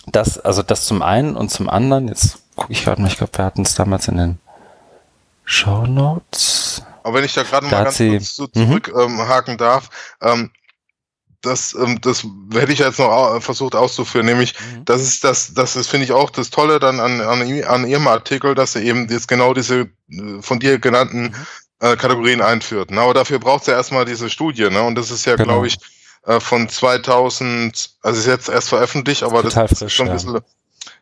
das, also das zum einen und zum anderen, jetzt gucke ich gerade mal, ich glaube, wir hatten es damals in den Show Notes. Aber wenn ich da gerade mal ganz kurz so zurückhaken mhm. ähm, darf, ähm, das, ähm, das hätte ich jetzt noch versucht auszuführen, nämlich mhm. das ist das, das ist, finde ich auch das Tolle dann an, an, an Ihrem Artikel, dass er eben jetzt genau diese äh, von dir genannten mhm. äh, Kategorien einführt. Ne? Aber dafür braucht es ja erstmal diese Studie, ne? Und das ist ja, genau. glaube ich, äh, von 2000, also ist jetzt erst veröffentlicht, aber das, das ist schon ein bisschen.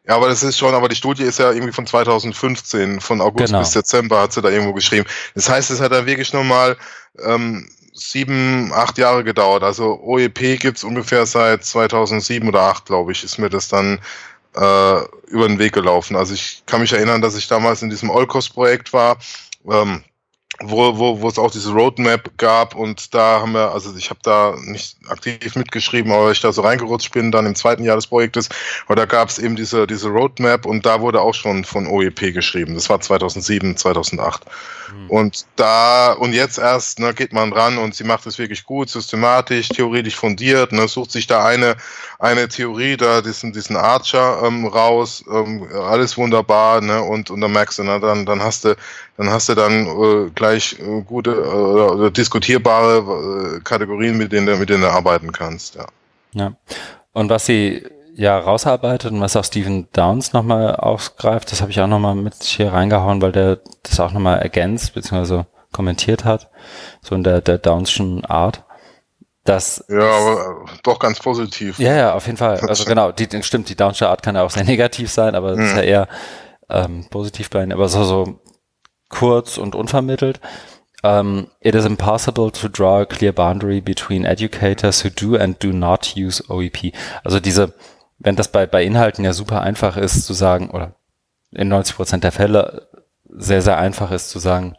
Ja. aber das ist schon, aber die Studie ist ja irgendwie von 2015, von August genau. bis Dezember hat sie da irgendwo geschrieben. Das heißt, es hat da wirklich nochmal ähm, sieben, acht Jahre gedauert. Also OEP gibt's ungefähr seit 2007 oder 2008, glaube ich, ist mir das dann äh, über den Weg gelaufen. Also ich kann mich erinnern, dass ich damals in diesem Olcos-Projekt war. Ähm, wo, wo, wo es auch diese Roadmap gab und da haben wir, also ich habe da nicht aktiv mitgeschrieben, aber ich da so reingerutscht bin, dann im zweiten Jahr des Projektes, aber da gab es eben diese, diese Roadmap und da wurde auch schon von OEP geschrieben. Das war 2007, 2008. Mhm. Und da, und jetzt erst ne, geht man ran und sie macht es wirklich gut, systematisch, theoretisch fundiert, ne, sucht sich da eine, eine Theorie, da diesen, diesen Archer ähm, raus, ähm, alles wunderbar, ne, und, und dann merkst du, na, dann, dann hast du, dann hast du dann äh, gleich äh, gute äh, diskutierbare äh, Kategorien, mit denen, du, mit denen du arbeiten kannst, ja. Ja. Und was sie ja rausarbeitet und was auch Stephen Downs nochmal aufgreift, das habe ich auch nochmal mit hier reingehauen, weil der das auch nochmal ergänzt bzw. kommentiert hat, so in der, der Downschen Art. Das ja, aber doch ganz positiv. Ja, ja, auf jeden Fall. Also genau, die, stimmt, die Downsche Art kann ja auch sehr negativ sein, aber das mhm. ist ja eher ähm, positiv bei ihnen, aber so, so kurz und unvermittelt. Um, it is impossible to draw a clear boundary between educators who do and do not use OEP. Also diese wenn das bei, bei Inhalten ja super einfach ist zu sagen, oder in 90 Prozent der Fälle sehr, sehr einfach ist zu sagen,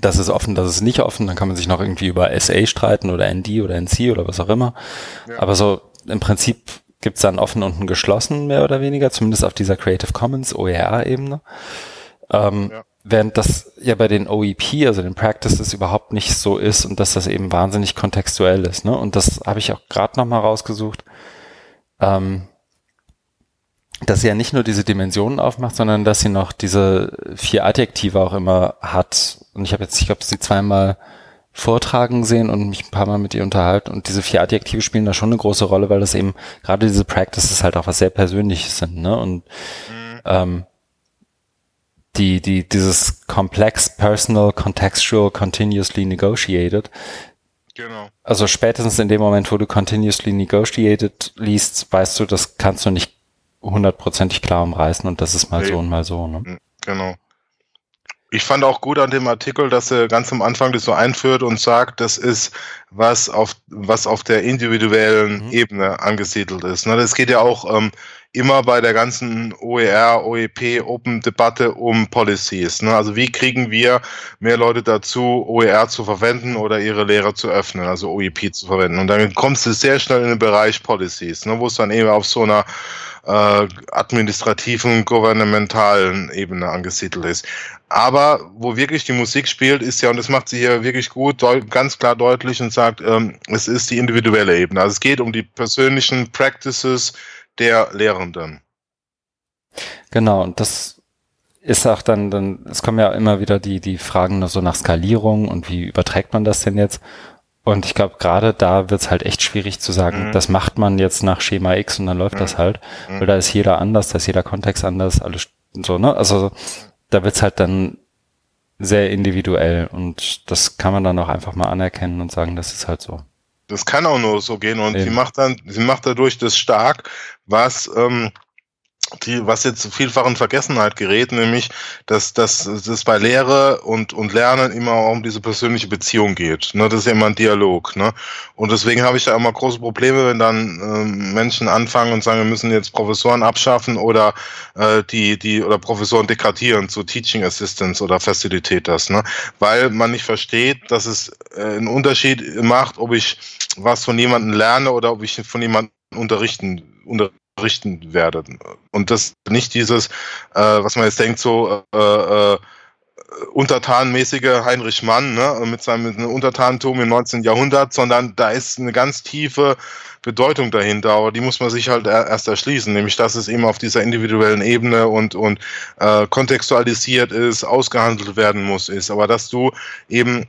das ist offen, das ist nicht offen, dann kann man sich noch irgendwie über SA streiten oder ND oder NC oder was auch immer. Ja. Aber so im Prinzip gibt's dann offen und ein geschlossen, mehr oder weniger, zumindest auf dieser Creative Commons OER-Ebene. Ähm, ja. Während das ja bei den OEP, also den Practices, überhaupt nicht so ist und dass das eben wahnsinnig kontextuell ist. Ne? Und das habe ich auch gerade nochmal rausgesucht ähm, dass sie ja nicht nur diese Dimensionen aufmacht, sondern dass sie noch diese vier Adjektive auch immer hat. Und ich habe jetzt, ich glaube, sie zweimal vortragen sehen und mich ein paar Mal mit ihr unterhalten. Und diese vier Adjektive spielen da schon eine große Rolle, weil das eben gerade diese Practices halt auch was sehr Persönliches sind. Ne? Und ähm, die, die, dieses complex, personal, contextual, continuously negotiated Genau. Also spätestens in dem Moment, wo du continuously negotiated liest, weißt du, das kannst du nicht hundertprozentig klar umreißen und das ist mal nee. so und mal so. Ne? Genau. Ich fand auch gut an dem Artikel, dass er ganz am Anfang das so einführt und sagt, das ist was auf, was auf der individuellen mhm. Ebene angesiedelt ist. Ne, das geht ja auch ähm, immer bei der ganzen OER, OEP, Open-Debatte um Policies. Ne? Also wie kriegen wir mehr Leute dazu, OER zu verwenden oder ihre Lehre zu öffnen, also OEP zu verwenden. Und dann kommst du sehr schnell in den Bereich Policies, ne? wo es dann eben auf so einer äh, administrativen, gouvernementalen Ebene angesiedelt ist. Aber wo wirklich die Musik spielt, ist ja, und das macht sie hier wirklich gut, ganz klar deutlich und sagt, ähm, es ist die individuelle Ebene. Also es geht um die persönlichen Practices der Lehrenden. Genau, und das ist auch dann, dann, es kommen ja immer wieder die, die Fragen so nach Skalierung und wie überträgt man das denn jetzt? Und ich glaube, gerade da wird es halt echt schwierig zu sagen, mhm. das macht man jetzt nach Schema X und dann läuft mhm. das halt, mhm. weil da ist jeder anders, da ist jeder Kontext anders, alles so, ne? Also da wird es halt dann sehr individuell und das kann man dann auch einfach mal anerkennen und sagen, das ist halt so. Das kann auch nur so gehen und Eben. sie macht dann, sie macht dadurch das stark, was ähm, die, was jetzt vielfach in Vergessenheit gerät, nämlich, dass, dass es bei Lehre und, und Lernen immer auch um diese persönliche Beziehung geht. Ne? Das ist ja immer ein Dialog. Ne? Und deswegen habe ich da immer große Probleme, wenn dann ähm, Menschen anfangen und sagen, wir müssen jetzt Professoren abschaffen oder äh, die, die oder Professoren degradieren zu Teaching Assistants oder Facilitators, ne? Weil man nicht versteht, dass es äh, einen Unterschied macht, ob ich was von jemandem lerne oder ob ich von jemandem unterrichten, unterrichten richten werde. Und das nicht dieses, äh, was man jetzt denkt, so äh, äh, untertanmäßige Heinrich Mann ne, mit seinem Untertanentum im 19. Jahrhundert, sondern da ist eine ganz tiefe Bedeutung dahinter, aber die muss man sich halt erst erschließen, nämlich dass es eben auf dieser individuellen Ebene und, und äh, kontextualisiert ist, ausgehandelt werden muss, ist, aber dass du eben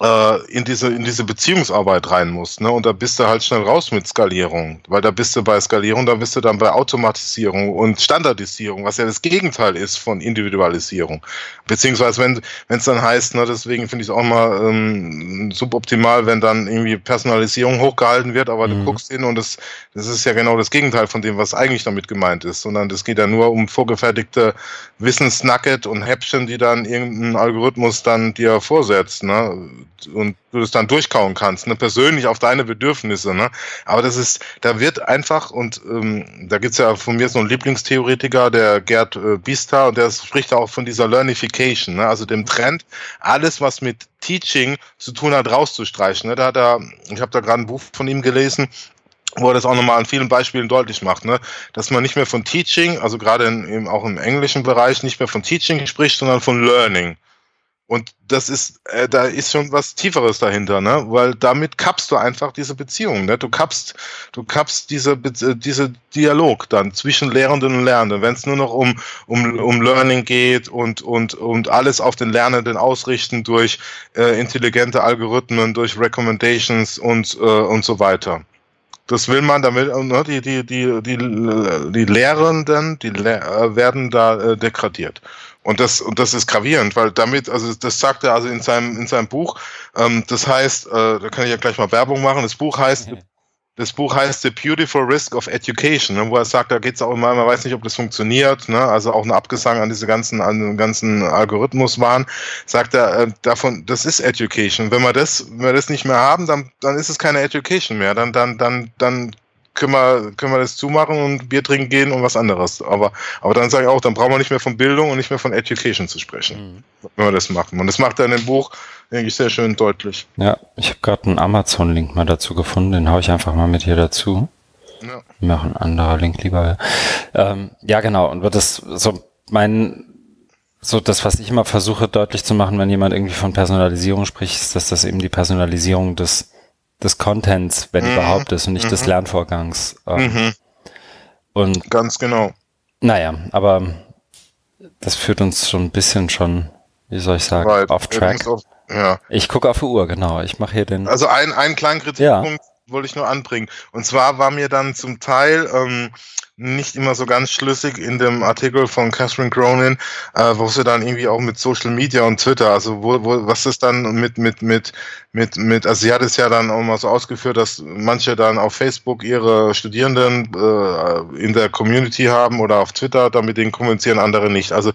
in diese in diese Beziehungsarbeit rein musst, ne? Und da bist du halt schnell raus mit Skalierung, weil da bist du bei Skalierung, da bist du dann bei Automatisierung und Standardisierung, was ja das Gegenteil ist von Individualisierung. Beziehungsweise wenn wenn es dann heißt, ne, deswegen finde ich es auch mal ähm, suboptimal, wenn dann irgendwie Personalisierung hochgehalten wird, aber mhm. du guckst hin und das das ist ja genau das Gegenteil von dem, was eigentlich damit gemeint ist, sondern das geht ja nur um vorgefertigte Wissensnugget und Häppchen, die dann irgendein Algorithmus dann dir vorsetzt, ne? Und du das dann durchkauen kannst, ne, persönlich auf deine Bedürfnisse, ne? Aber das ist, da wird einfach, und ähm, da gibt's ja von mir so einen Lieblingstheoretiker, der Gerd äh, Bista, und der spricht auch von dieser Learnification, ne? also dem Trend, alles, was mit Teaching zu tun hat, rauszustreichen. Ne? Da hat er, ich habe da gerade ein Buch von ihm gelesen, wo er das auch nochmal an vielen Beispielen deutlich macht, ne? dass man nicht mehr von Teaching, also gerade in, auch im englischen Bereich, nicht mehr von Teaching spricht, sondern von Learning. Und das ist, äh, da ist schon was Tieferes dahinter, ne? Weil damit kappst du einfach diese Beziehung, ne? Du kappst, du kappst diese, äh, diese Dialog dann zwischen Lehrenden und Lernenden, wenn es nur noch um, um, um Learning geht und, und, und alles auf den Lernenden ausrichten durch äh, intelligente Algorithmen, durch Recommendations und, äh, und so weiter. Das will man damit, ne, die, die, die, die, die Lehrenden, die Lehr äh, werden da äh, degradiert. Und das, und das ist gravierend, weil damit, also das sagt er also in seinem, in seinem Buch, ähm, das heißt, äh, da kann ich ja gleich mal Werbung machen, das Buch heißt, das Buch heißt The Beautiful Risk of Education, ne, wo er sagt, da geht es auch immer, man weiß nicht, ob das funktioniert, ne, also auch ein Abgesang an diese ganzen, an den ganzen Algorithmus waren, sagt er, äh, davon, das ist Education. Wenn wir das, wenn wir das nicht mehr haben, dann, dann ist es keine Education mehr, dann, dann, dann, dann können wir, können wir das zumachen und Bier trinken gehen und was anderes. Aber, aber dann sage ich auch, dann brauchen wir nicht mehr von Bildung und nicht mehr von Education zu sprechen, mhm. wenn wir das machen. Und das macht er in dem Buch, denke ich, sehr schön deutlich. Ja, ich habe gerade einen Amazon-Link mal dazu gefunden, den haue ich einfach mal mit hier dazu. Ja. Noch ein anderer Link lieber. Ähm, ja, genau. Und wird das so mein so das, was ich immer versuche deutlich zu machen, wenn jemand irgendwie von Personalisierung spricht, ist, dass das eben die Personalisierung des des Contents, wenn mhm. überhaupt ist, und nicht mhm. des Lernvorgangs. Ähm, mhm. Und ganz genau. Naja, aber das führt uns schon ein bisschen schon, wie soll ich sagen, Weil, off track. Auf, ja. Ich gucke auf die Uhr, genau. Ich mache hier den. Also ein, einen kleinen Kritikpunkt ja. Wollte ich nur anbringen. Und zwar war mir dann zum Teil ähm, nicht immer so ganz schlüssig in dem Artikel von Catherine Cronin, äh, wo sie dann irgendwie auch mit Social Media und Twitter, also wo, wo was ist dann mit mit mit mit mit, also sie hat es ja dann auch mal so ausgeführt, dass manche dann auf Facebook ihre Studierenden äh, in der Community haben oder auf Twitter, damit denen kommunizieren, andere nicht. Also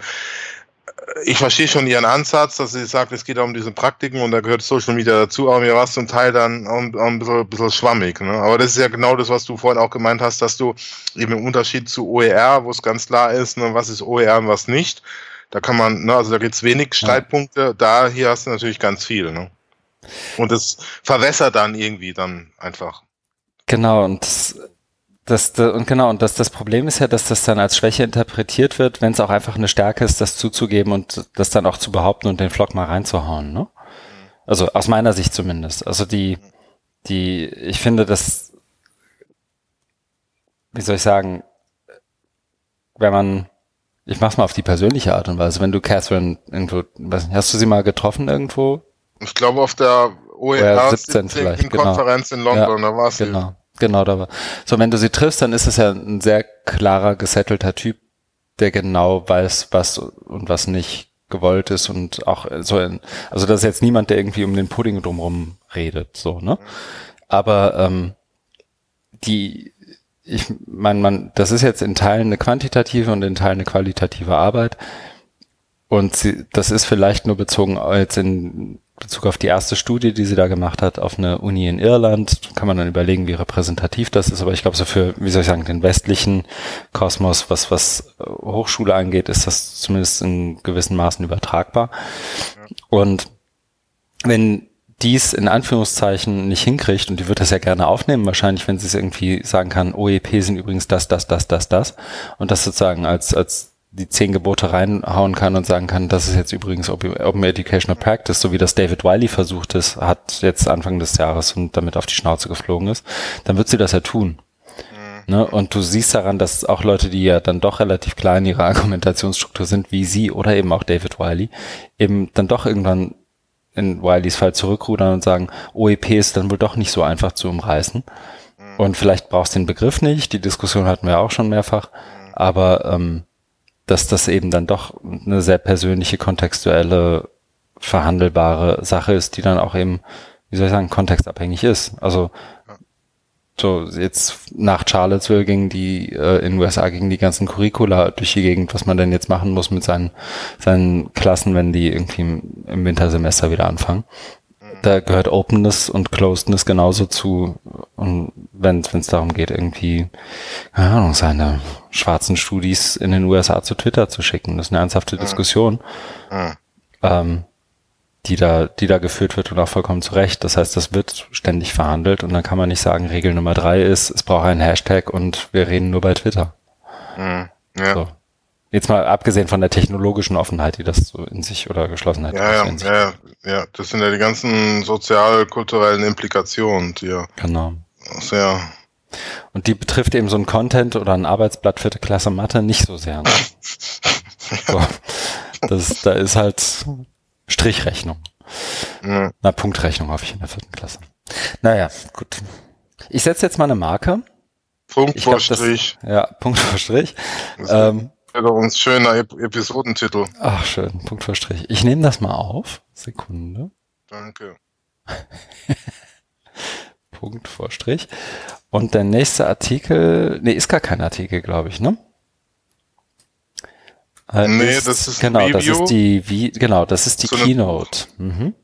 ich verstehe schon Ihren Ansatz, dass sie sagt, es geht um diese Praktiken und da gehört Social Media dazu, aber mir war es zum Teil dann auch ein, bisschen, ein bisschen schwammig. Ne? Aber das ist ja genau das, was du vorhin auch gemeint hast, dass du eben im Unterschied zu OER, wo es ganz klar ist, ne, was ist OER und was nicht, da kann man, ne, also da gibt es wenig Streitpunkte, da hier hast du natürlich ganz viel. Ne? Und das verwässert dann irgendwie dann einfach. Genau, und das das, und genau, und das, das Problem ist ja, dass das dann als Schwäche interpretiert wird, wenn es auch einfach eine Stärke ist, das zuzugeben und das dann auch zu behaupten und den Vlog mal reinzuhauen, ne? Also aus meiner Sicht zumindest. Also die, die, ich finde, dass, wie soll ich sagen, wenn man, ich mach's mal auf die persönliche Art und Weise, wenn du Catherine irgendwo, hast du sie mal getroffen irgendwo? Ich glaube auf der OER 17 vielleicht, genau. Konferenz in London, ja, da war sie. Genau, genau, da war. So, wenn du sie triffst, dann ist es ja ein sehr klarer, gesettelter Typ, der genau weiß, was und was nicht gewollt ist und auch so in, also das ist jetzt niemand, der irgendwie um den Pudding drumherum redet, so, ne? Aber ähm, die, ich meine, man, das ist jetzt in Teilen eine quantitative und in Teilen eine qualitative Arbeit. Und sie, das ist vielleicht nur bezogen jetzt in Bezug auf die erste Studie, die sie da gemacht hat, auf eine Uni in Irland. Kann man dann überlegen, wie repräsentativ das ist. Aber ich glaube, so für, wie soll ich sagen, den westlichen Kosmos, was, was Hochschule angeht, ist das zumindest in gewissen Maßen übertragbar. Und wenn dies in Anführungszeichen nicht hinkriegt, und die wird das ja gerne aufnehmen, wahrscheinlich, wenn sie es irgendwie sagen kann, OEP sind übrigens das, das, das, das, das, und das sozusagen als, als die zehn Gebote reinhauen kann und sagen kann, das ist jetzt übrigens Open Educational Practice, so wie das David Wiley versucht ist, hat jetzt Anfang des Jahres und damit auf die Schnauze geflogen ist, dann wird sie das ja tun. Mhm. Ne? Und du siehst daran, dass auch Leute, die ja dann doch relativ klar in ihrer Argumentationsstruktur sind, wie sie oder eben auch David Wiley, eben dann doch irgendwann in Wileys Fall zurückrudern und sagen, OEP ist dann wohl doch nicht so einfach zu umreißen. Mhm. Und vielleicht brauchst du den Begriff nicht, die Diskussion hatten wir auch schon mehrfach, mhm. aber ähm, dass das eben dann doch eine sehr persönliche, kontextuelle, verhandelbare Sache ist, die dann auch eben, wie soll ich sagen, kontextabhängig ist. Also so jetzt nach Charlottesville ging die äh, in den USA gegen die ganzen Curricula durch die Gegend, was man denn jetzt machen muss mit seinen seinen Klassen, wenn die irgendwie im, im Wintersemester wieder anfangen da gehört Openness und Closedness genauso zu. Und wenn es darum geht, irgendwie, keine Ahnung, seine schwarzen Studis in den USA zu Twitter zu schicken. Das ist eine ernsthafte Diskussion, mhm. ähm, die da, die da geführt wird und auch vollkommen zu Recht. Das heißt, das wird ständig verhandelt und dann kann man nicht sagen, Regel Nummer drei ist, es braucht einen Hashtag und wir reden nur bei Twitter. Mhm. Ja. So. Jetzt mal abgesehen von der technologischen Offenheit, die das so in sich oder Geschlossenheit. Ja, ja, ja, ja, das sind ja die ganzen sozial-kulturellen Implikationen, die ja genau. sehr. Und die betrifft eben so ein Content oder ein Arbeitsblatt vierte Klasse Mathe nicht so sehr. Ne? so. Das, da ist halt Strichrechnung. Ja. Na, Punktrechnung hoffe ich in der vierten Klasse. Naja, gut. Ich setze jetzt mal eine Marke. Punkt vor Strich. Ja, Punkt vor Strich. Ähm, uns schöner Episodentitel. Ach, schön. Punkt vor Strich. Ich nehme das mal auf. Sekunde. Danke. Punkt vor Strich. Und der nächste Artikel, nee, ist gar kein Artikel, glaube ich, ne? Äh, nee, ist, das ist genau, das ist die, wie, genau, das ist die so Keynote. Mhm.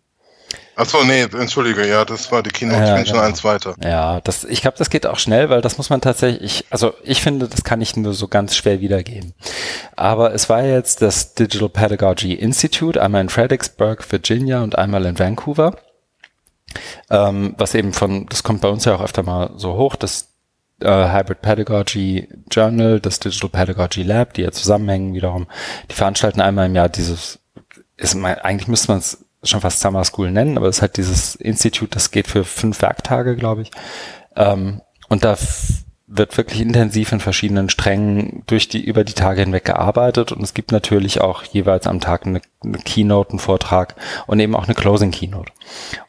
Achso, nee, entschuldige, ja, das war die Keynote, ja, ich bin genau. schon eins weiter. Ja, das, ich glaube, das geht auch schnell, weil das muss man tatsächlich, also ich finde, das kann ich nur so ganz schwer wiedergeben. Aber es war jetzt das Digital Pedagogy Institute, einmal in Fredericksburg, Virginia und einmal in Vancouver. Ähm, was eben von, das kommt bei uns ja auch öfter mal so hoch, das äh, Hybrid Pedagogy Journal, das Digital Pedagogy Lab, die ja zusammenhängen wiederum. Die veranstalten einmal im Jahr dieses, ist, eigentlich müsste man es schon fast Summer School nennen, aber es ist halt dieses Institut, das geht für fünf Werktage, glaube ich. Ähm, und da wird wirklich intensiv in verschiedenen Strängen durch die, über die Tage hinweg gearbeitet und es gibt natürlich auch jeweils am Tag eine, eine Keynote, einen Vortrag und eben auch eine Closing Keynote.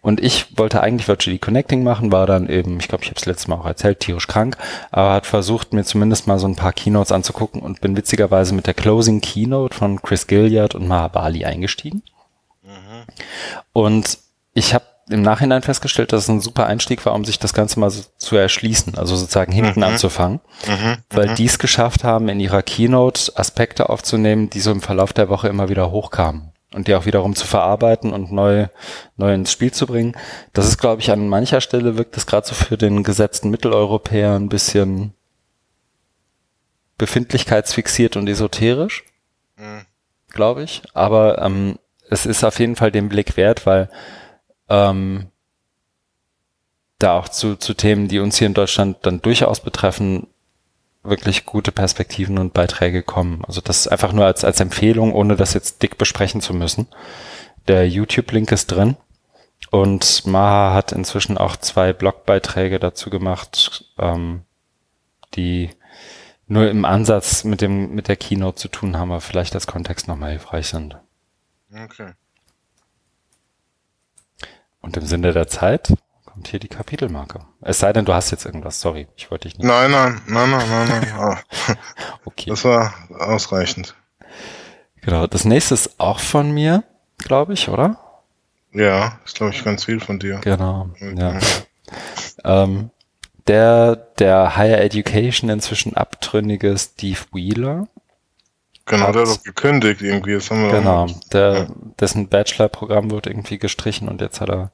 Und ich wollte eigentlich Virtually Connecting machen, war dann eben, ich glaube, ich habe es letztes Mal auch erzählt, tierisch krank, aber hat versucht, mir zumindest mal so ein paar Keynotes anzugucken und bin witzigerweise mit der Closing Keynote von Chris Gilliard und Mahabali eingestiegen. Und ich habe im Nachhinein festgestellt, dass es ein super Einstieg war, um sich das Ganze mal so zu erschließen, also sozusagen hinten mhm. anzufangen, mhm. weil mhm. die es geschafft haben, in ihrer Keynote Aspekte aufzunehmen, die so im Verlauf der Woche immer wieder hochkamen und die auch wiederum zu verarbeiten und neu, neu ins Spiel zu bringen. Das ist, glaube ich, an mancher Stelle wirkt das gerade so für den gesetzten Mitteleuropäer ein bisschen befindlichkeitsfixiert und esoterisch, mhm. glaube ich. Aber ähm, es ist auf jeden Fall den Blick wert, weil ähm, da auch zu, zu Themen, die uns hier in Deutschland dann durchaus betreffen, wirklich gute Perspektiven und Beiträge kommen. Also das einfach nur als, als Empfehlung, ohne das jetzt dick besprechen zu müssen. Der YouTube-Link ist drin und Maha hat inzwischen auch zwei Blogbeiträge dazu gemacht, ähm, die nur im Ansatz mit dem mit der Keynote zu tun haben, aber vielleicht als Kontext nochmal hilfreich sind. Okay. Und im Sinne der Zeit kommt hier die Kapitelmarke. Es sei denn, du hast jetzt irgendwas. Sorry, ich wollte dich nicht. Nein, nein, nein, nein, nein, nein. Ah. okay. Das war ausreichend. Genau. Das nächste ist auch von mir, glaube ich, oder? Ja, ist glaube ich ganz viel von dir. Genau. Ja. ähm, der, der Higher Education inzwischen abtrünnige Steve Wheeler. Genau, der hat doch gekündigt irgendwie. Das haben wir genau, der, dessen Bachelor-Programm wird irgendwie gestrichen und jetzt hat er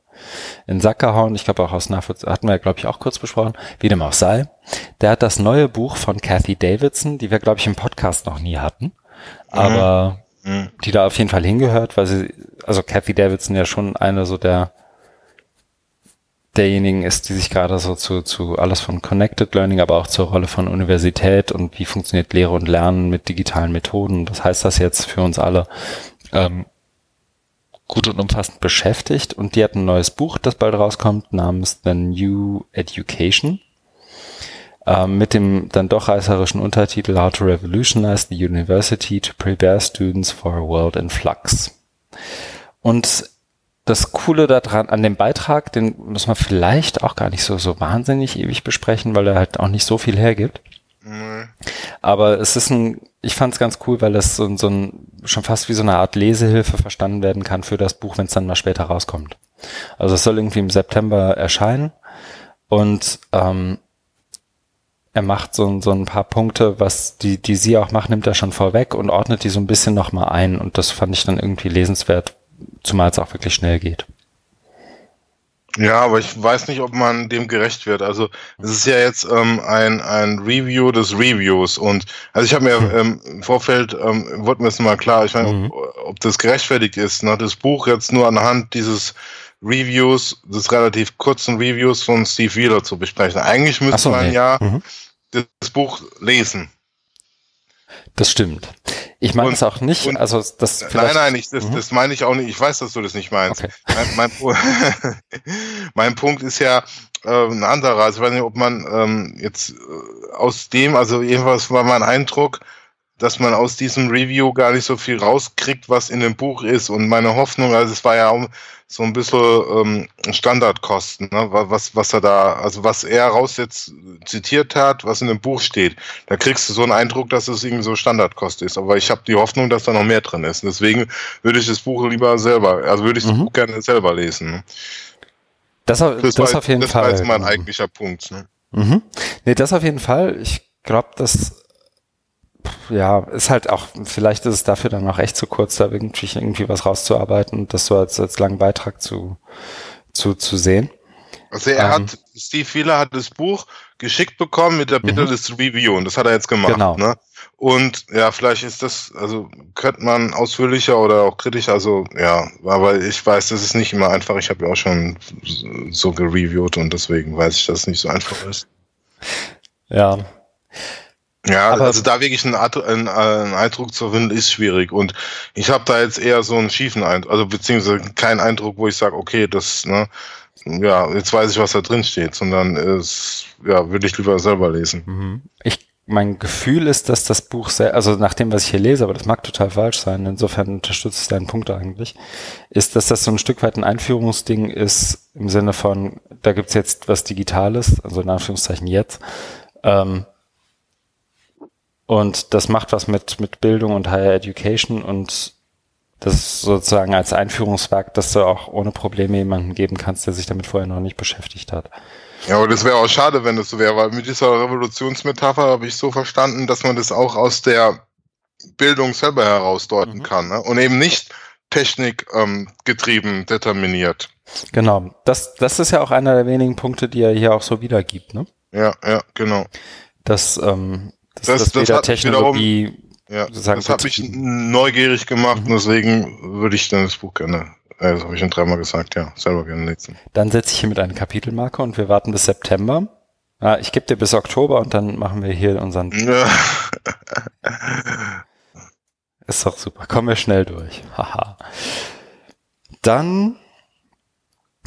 in den Sack gehauen. Ich glaube auch aus Nachvollziehung, hatten wir glaube ich auch kurz besprochen, wie dem auch sei. Der hat das neue Buch von Kathy Davidson, die wir glaube ich im Podcast noch nie hatten, aber mhm. mhm. die da auf jeden Fall hingehört, weil sie, also Kathy Davidson ja schon eine so der derjenigen ist, die sich gerade so zu, zu alles von Connected Learning, aber auch zur Rolle von Universität und wie funktioniert Lehre und Lernen mit digitalen Methoden, was heißt das jetzt für uns alle, ähm, gut und umfassend beschäftigt. Und die hat ein neues Buch, das bald rauskommt, namens The New Education, ähm, mit dem dann doch reißerischen Untertitel How to Revolutionize the University to Prepare Students for a World in Flux. Und das Coole daran, an dem Beitrag, den muss man vielleicht auch gar nicht so, so wahnsinnig ewig besprechen, weil er halt auch nicht so viel hergibt. Nee. Aber es ist ein, ich fand es ganz cool, weil es so, so ein, schon fast wie so eine Art Lesehilfe verstanden werden kann für das Buch, wenn es dann mal später rauskommt. Also es soll irgendwie im September erscheinen und ähm, er macht so, so ein paar Punkte, was die, die sie auch macht, nimmt er schon vorweg und ordnet die so ein bisschen nochmal ein und das fand ich dann irgendwie lesenswert, zumal es auch wirklich schnell geht. Ja, aber ich weiß nicht, ob man dem gerecht wird. Also es ist ja jetzt ähm, ein, ein Review des Reviews und also ich habe mir hm. ähm, im Vorfeld ähm, wurde mir jetzt mal klar, ich meine, mhm. ob, ob, das gerechtfertigt ist, ne, das Buch jetzt nur anhand dieses Reviews, des relativ kurzen Reviews von Steve Wheeler zu besprechen. Eigentlich müsste so, man nee. ja mhm. das Buch lesen. Das stimmt. Ich meine es auch nicht. Und, also das nein, nein, ich, das, mhm. das meine ich auch nicht. Ich weiß, dass du das nicht meinst. Okay. Mein, mein, mein, Punkt ist ja äh, ein anderer. Also ich weiß nicht, ob man ähm, jetzt äh, aus dem, also jedenfalls war mein Eindruck, dass man aus diesem Review gar nicht so viel rauskriegt, was in dem Buch ist. Und meine Hoffnung, also es war ja so ein bisschen ähm, Standardkosten, ne? was, was er da, also was er raus jetzt zitiert hat, was in dem Buch steht. Da kriegst du so einen Eindruck, dass es irgendwie so Standardkost ist. Aber ich habe die Hoffnung, dass da noch mehr drin ist. Deswegen würde ich das Buch lieber selber, also würde ich das mhm. Buch gerne selber lesen. Ne? Das, auf, das, das war, auf jeden das Fall. Das war jetzt mein eigentlicher Punkt. Ne? Mhm. Nee, das auf jeden Fall. Ich glaube, dass ja, ist halt auch, vielleicht ist es dafür dann auch echt zu kurz, da irgendwie, irgendwie was rauszuarbeiten und das so als, als langen Beitrag zu, zu, zu sehen. Also er ähm, hat, Steve Wheeler hat das Buch geschickt bekommen mit der Bitte mhm. des Review und das hat er jetzt gemacht. Genau. Ne? Und ja, vielleicht ist das, also könnte man ausführlicher oder auch kritischer, also ja, aber ich weiß, das ist nicht immer einfach. Ich habe ja auch schon so gereviewt und deswegen weiß ich, dass es nicht so einfach ist. Ja. Ja, aber also da wirklich einen, einen, einen Eindruck zu finden, ist schwierig. Und ich habe da jetzt eher so einen schiefen Eindruck, also beziehungsweise keinen Eindruck, wo ich sage, okay, das, ne, ja, jetzt weiß ich, was da drin steht, sondern es, ja, würde ich lieber selber lesen. Mhm. Ich, mein Gefühl ist, dass das Buch sehr, also nach dem, was ich hier lese, aber das mag total falsch sein, insofern unterstützt es deinen Punkt eigentlich, ist, dass das so ein Stück weit ein Einführungsding ist, im Sinne von, da gibt's jetzt was Digitales, also in Anführungszeichen jetzt, ähm, und das macht was mit, mit Bildung und Higher Education und das ist sozusagen als Einführungswerk, dass du auch ohne Probleme jemanden geben kannst, der sich damit vorher noch nicht beschäftigt hat. Ja, aber das wäre auch schade, wenn das so wäre, weil mit dieser Revolutionsmetapher habe ich so verstanden, dass man das auch aus der Bildung selber heraus deuten mhm. kann ne? und eben nicht Technik ähm, getrieben determiniert. Genau, das, das ist ja auch einer der wenigen Punkte, die er hier auch so wiedergibt. Ne? Ja, ja, genau. Dass ähm, das, das, das, das Technologie wiederum, ja, das hat mich neugierig gemacht mhm. und deswegen würde ich dann das Buch gerne, äh, das habe ich schon dreimal gesagt, ja, selber gerne lesen. Dann setze ich hier mit einer Kapitelmarke und wir warten bis September. Ah, ich gebe dir bis Oktober und dann machen wir hier unseren. Ja. Ist doch super. Kommen wir schnell durch. Haha. Dann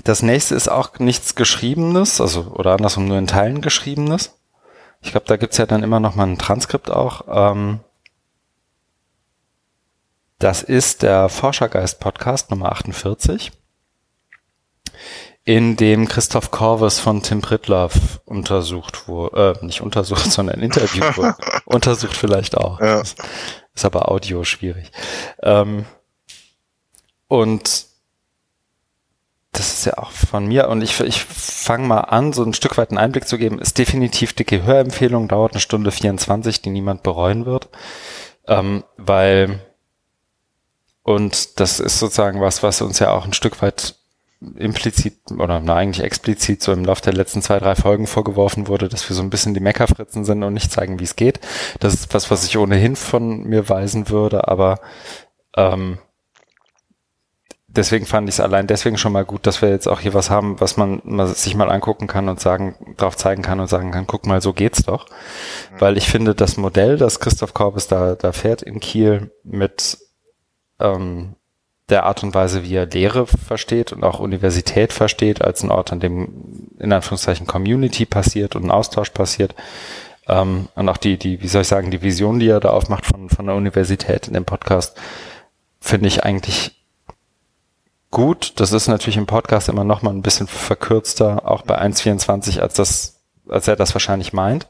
das nächste ist auch nichts Geschriebenes, also oder andersrum nur in Teilen Geschriebenes Ich glaube, da gibt's ja dann immer noch mal ein Transkript auch. Ähm, das ist der Forschergeist-Podcast Nummer 48, in dem Christoph Korves von Tim Pritloff untersucht wurde, äh, nicht untersucht, sondern interviewt wurde. untersucht vielleicht auch. Ja. Ist, ist aber Audio schwierig. Ähm, und das ist ja auch von mir und ich, ich fange mal an, so ein Stück weit einen Einblick zu geben. Ist definitiv dicke Hörempfehlung, dauert eine Stunde 24, die niemand bereuen wird. Ähm, weil, und das ist sozusagen was, was uns ja auch ein Stück weit implizit oder na, eigentlich explizit so im Laufe der letzten zwei, drei Folgen vorgeworfen wurde, dass wir so ein bisschen die Meckerfritzen sind und nicht zeigen, wie es geht. Das ist was, was ich ohnehin von mir weisen würde, aber ähm, deswegen fand ich es allein deswegen schon mal gut, dass wir jetzt auch hier was haben, was man, man sich mal angucken kann und sagen, drauf zeigen kann und sagen kann, guck mal, so geht's doch. Mhm. Weil ich finde, das Modell, das Christoph Korbes da, da fährt in Kiel mit ähm, der Art und Weise, wie er Lehre versteht und auch Universität versteht, als ein Ort, an dem in Anführungszeichen Community passiert und ein Austausch passiert. Ähm, und auch die, die, wie soll ich sagen, die Vision, die er da aufmacht von, von der Universität in dem Podcast, finde ich eigentlich gut. Das ist natürlich im Podcast immer noch mal ein bisschen verkürzter, auch bei 1.24, als das, als er das wahrscheinlich meint.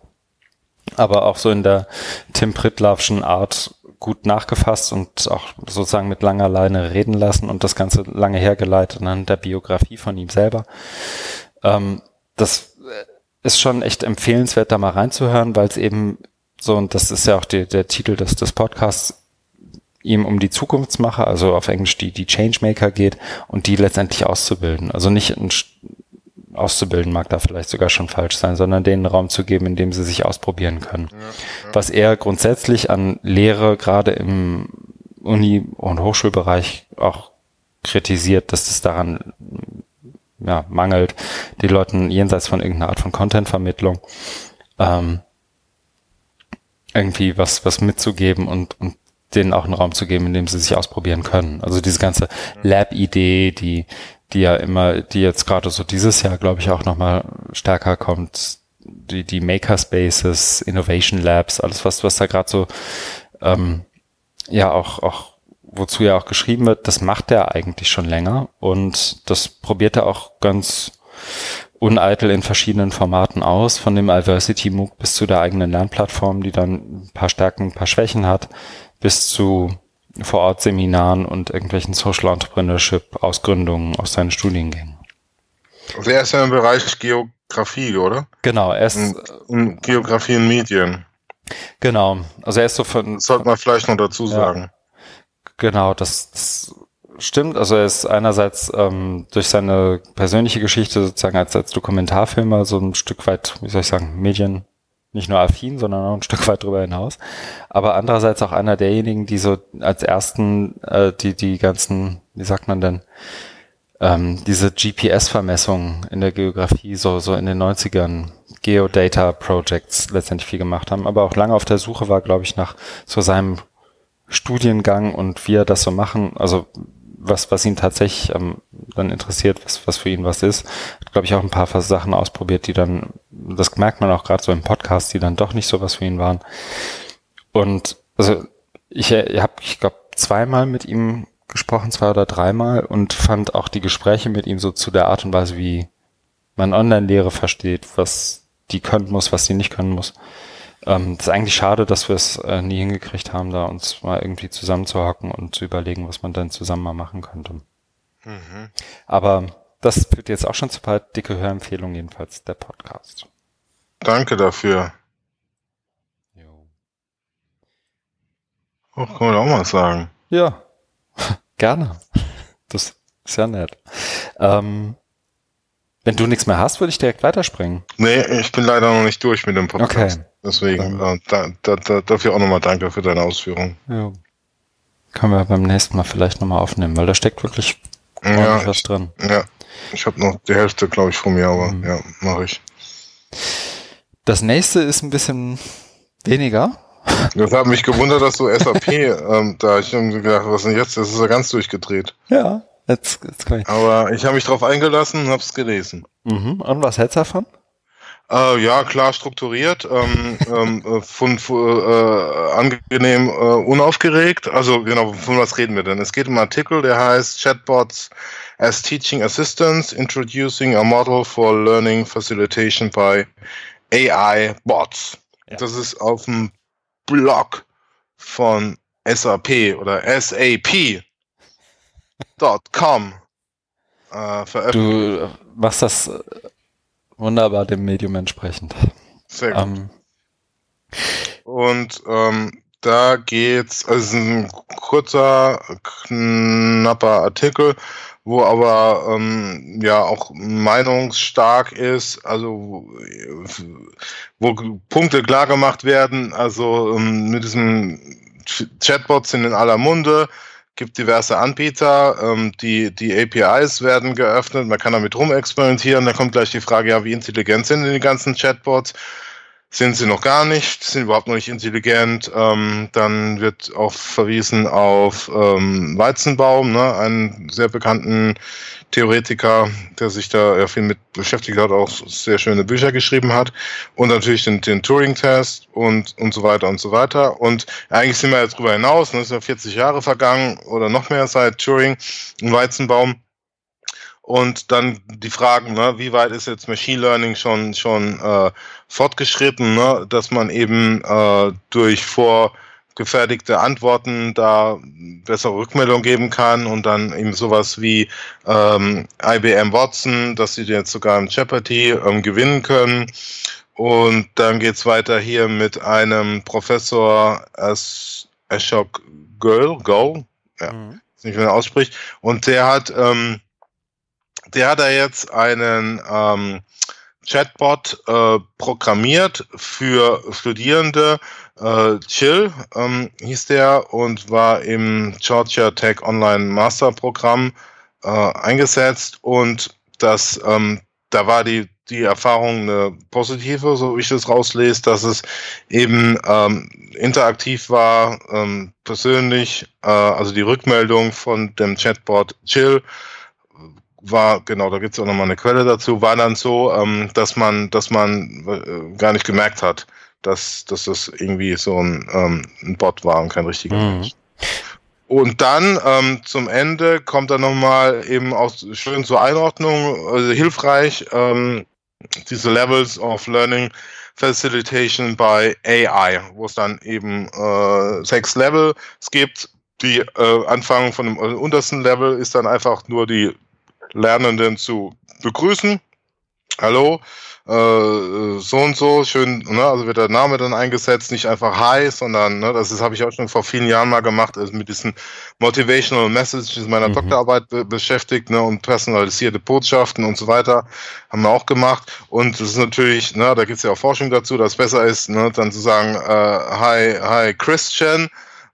Aber auch so in der Tim Pritlaffschen Art gut nachgefasst und auch sozusagen mit langer Leine reden lassen und das Ganze lange hergeleitet an der Biografie von ihm selber. Ähm, das ist schon echt empfehlenswert, da mal reinzuhören, weil es eben so, und das ist ja auch die, der Titel des, des Podcasts, ihm um die Zukunftsmacher, also auf Englisch die, die Changemaker geht und die letztendlich auszubilden. Also nicht ein, auszubilden mag da vielleicht sogar schon falsch sein, sondern denen Raum zu geben, in dem sie sich ausprobieren können. Ja, ja. Was er grundsätzlich an Lehre gerade im Uni- und Hochschulbereich auch kritisiert, dass es daran ja, mangelt, die Leuten jenseits von irgendeiner Art von Content-Vermittlung ähm, irgendwie was, was mitzugeben und, und denen auch einen Raum zu geben, in dem sie sich ausprobieren können. Also diese ganze Lab-Idee, die, die ja immer, die jetzt gerade so dieses Jahr, glaube ich, auch nochmal stärker kommt, die, die Makerspaces, Innovation Labs, alles was, was da gerade so, ähm, ja auch, auch, wozu ja auch geschrieben wird, das macht er eigentlich schon länger und das probiert er auch ganz uneitel in verschiedenen Formaten aus, von dem Diversity MOOC bis zu der eigenen Lernplattform, die dann ein paar Stärken, ein paar Schwächen hat, bis zu Vor-Ort-Seminaren und irgendwelchen Social Entrepreneurship-Ausgründungen aus seinen Studiengängen. Also er ist ja im Bereich Geografie, oder? Genau, er ist. In, in Geografie und Medien. Genau, also er ist so von. Das sollte man vielleicht noch dazu sagen. Ja, genau, das, das stimmt. Also er ist einerseits ähm, durch seine persönliche Geschichte sozusagen als, als Dokumentarfilmer so ein Stück weit, wie soll ich sagen, Medien nicht nur affin, sondern auch ein Stück weit darüber hinaus. Aber andererseits auch einer derjenigen, die so als ersten äh, die die ganzen, wie sagt man denn, ähm, diese GPS-Vermessungen in der Geografie so so in den 90ern Geodata Projects letztendlich viel gemacht haben, aber auch lange auf der Suche war, glaube ich, nach so seinem Studiengang und wie er das so machen, also was, was ihn tatsächlich ähm, dann interessiert, was, was für ihn was ist. Hat, glaube ich, auch ein paar Sachen ausprobiert, die dann, das merkt man auch gerade so im Podcast, die dann doch nicht so was für ihn waren. Und also ich, habe, ich glaube, zweimal mit ihm gesprochen, zwei oder dreimal und fand auch die Gespräche mit ihm so zu der Art und Weise, wie man Online-Lehre versteht, was die können muss, was sie nicht können muss, ähm, das ist eigentlich schade, dass wir es äh, nie hingekriegt haben, da uns mal irgendwie zusammenzuhocken und zu überlegen, was man dann zusammen mal machen könnte. Mhm. Aber das führt jetzt auch schon zu paar dicke Hörempfehlungen, jedenfalls der Podcast. Danke dafür. Jo. Oh, kann man auch mal sagen. Ja, gerne. Das ist ja nett. Ähm, wenn du nichts mehr hast, würde ich direkt weiterspringen. Nee, ich bin leider noch nicht durch mit dem Podcast. Okay. Deswegen, äh, da, da, da, dafür auch nochmal danke für deine Ausführung. Ja. Können wir beim nächsten Mal vielleicht nochmal aufnehmen, weil da steckt wirklich ja, was drin. Ja, ich habe noch die Hälfte, glaube ich, von mir, aber mhm. ja, mache ich. Das nächste ist ein bisschen weniger. Das hat mich gewundert, dass du SAP ähm, da, ich habe gedacht, was denn jetzt? Das ist ja ganz durchgedreht. Ja, jetzt, jetzt ich. Aber ich habe mich drauf eingelassen und habe es gelesen. Mhm. Und was hältst du davon? Äh, ja, klar strukturiert, ähm, ähm, äh, von, äh, angenehm äh, unaufgeregt. Also genau, von was reden wir denn? Es geht um einen Artikel, der heißt Chatbots as Teaching Assistants, Introducing a Model for Learning Facilitation by AI Bots. Ja. Das ist auf dem Blog von SAP oder SAP.com äh, veröffentlicht. Du machst das wunderbar dem Medium entsprechend. Sehr gut. Ähm. Und ähm, da geht's, also ein kurzer, knapper Artikel, wo aber ähm, ja auch meinungsstark ist, also wo Punkte klar gemacht werden, also ähm, mit diesem Chatbots sind in aller Munde, gibt diverse Anbieter, ähm, die, die APIs werden geöffnet, man kann damit rumexperimentieren, da kommt gleich die Frage, ja, wie intelligent sind denn die ganzen Chatbots? Sind sie noch gar nicht, sind überhaupt noch nicht intelligent. Ähm, dann wird auch verwiesen auf ähm, Weizenbaum, ne, einen sehr bekannten Theoretiker, der sich da ja viel mit beschäftigt hat, auch sehr schöne Bücher geschrieben hat. Und natürlich den, den Turing-Test und, und so weiter und so weiter. Und eigentlich sind wir jetzt drüber hinaus, ne, es sind ja 40 Jahre vergangen oder noch mehr seit Turing und Weizenbaum. Und dann die Fragen, ne, wie weit ist jetzt Machine Learning schon, schon äh, fortgeschritten, ne, dass man eben äh, durch vor gefertigte Antworten da bessere Rückmeldung geben kann und dann eben sowas wie ähm, IBM Watson, dass sie jetzt sogar im Jeopardy ähm, gewinnen können. Und dann geht's weiter hier mit einem Professor As Ashok Girl, Go, ja, mhm. nicht, wie er ausspricht. Und der hat, ähm, der hat da jetzt einen ähm, Chatbot äh, programmiert für Studierende. Äh, Chill ähm, hieß der und war im Georgia Tech Online Master Programm äh, eingesetzt und das ähm, da war die die Erfahrung eine positive, so wie ich das rauslese, dass es eben ähm, interaktiv war, ähm, persönlich, äh, also die Rückmeldung von dem Chatbot Chill war, genau, da gibt es auch nochmal eine Quelle dazu, war dann so, ähm, dass man, dass man äh, gar nicht gemerkt hat, dass, dass das irgendwie so ein, ähm, ein Bot war und kein richtiger mhm. Mensch. Und dann ähm, zum Ende kommt dann nochmal eben auch schön zur Einordnung, also hilfreich, ähm, diese Levels of Learning Facilitation by AI, wo es dann eben äh, sechs Levels gibt. Die äh, Anfang von dem äh, untersten Level ist dann einfach nur die Lernenden zu begrüßen. Hallo, äh, so und so, schön, ne, also wird der Name dann eingesetzt, nicht einfach Hi, sondern, ne, das habe ich auch schon vor vielen Jahren mal gemacht, also mit diesen Motivational Messages meiner mhm. Doktorarbeit be beschäftigt, ne, und personalisierte Botschaften und so weiter, haben wir auch gemacht. Und das ist natürlich, ne, da gibt es ja auch Forschung dazu, dass es besser ist, ne, dann zu sagen, äh, Hi, Hi Christian,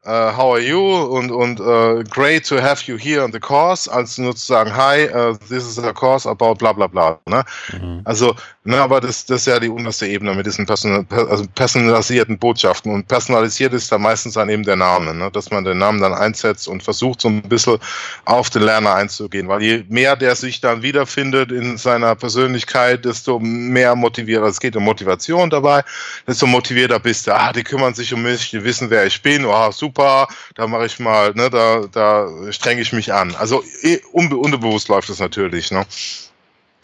uh, how are you und, und uh, great to have you here on the course, als nur zu sagen, hi, uh, this is a course about bla bla bla. Ne? Mhm. Also, ne, aber das, das ist ja die unterste Ebene mit diesen person also personalisierten Botschaften. Und personalisiert ist da meistens dann eben der Name, ne? dass man den Namen dann einsetzt und versucht so ein bisschen auf den Lerner einzugehen. Weil je mehr der sich dann wiederfindet in seiner Persönlichkeit, desto mehr motiviert, also es geht um Motivation dabei, desto motivierter bist du. Ah, die kümmern sich um mich, die wissen, wer ich bin, oh, super super, da mache ich mal, ne, da, da strenge ich mich an. Also eh, unbe unbewusst läuft das natürlich, ne?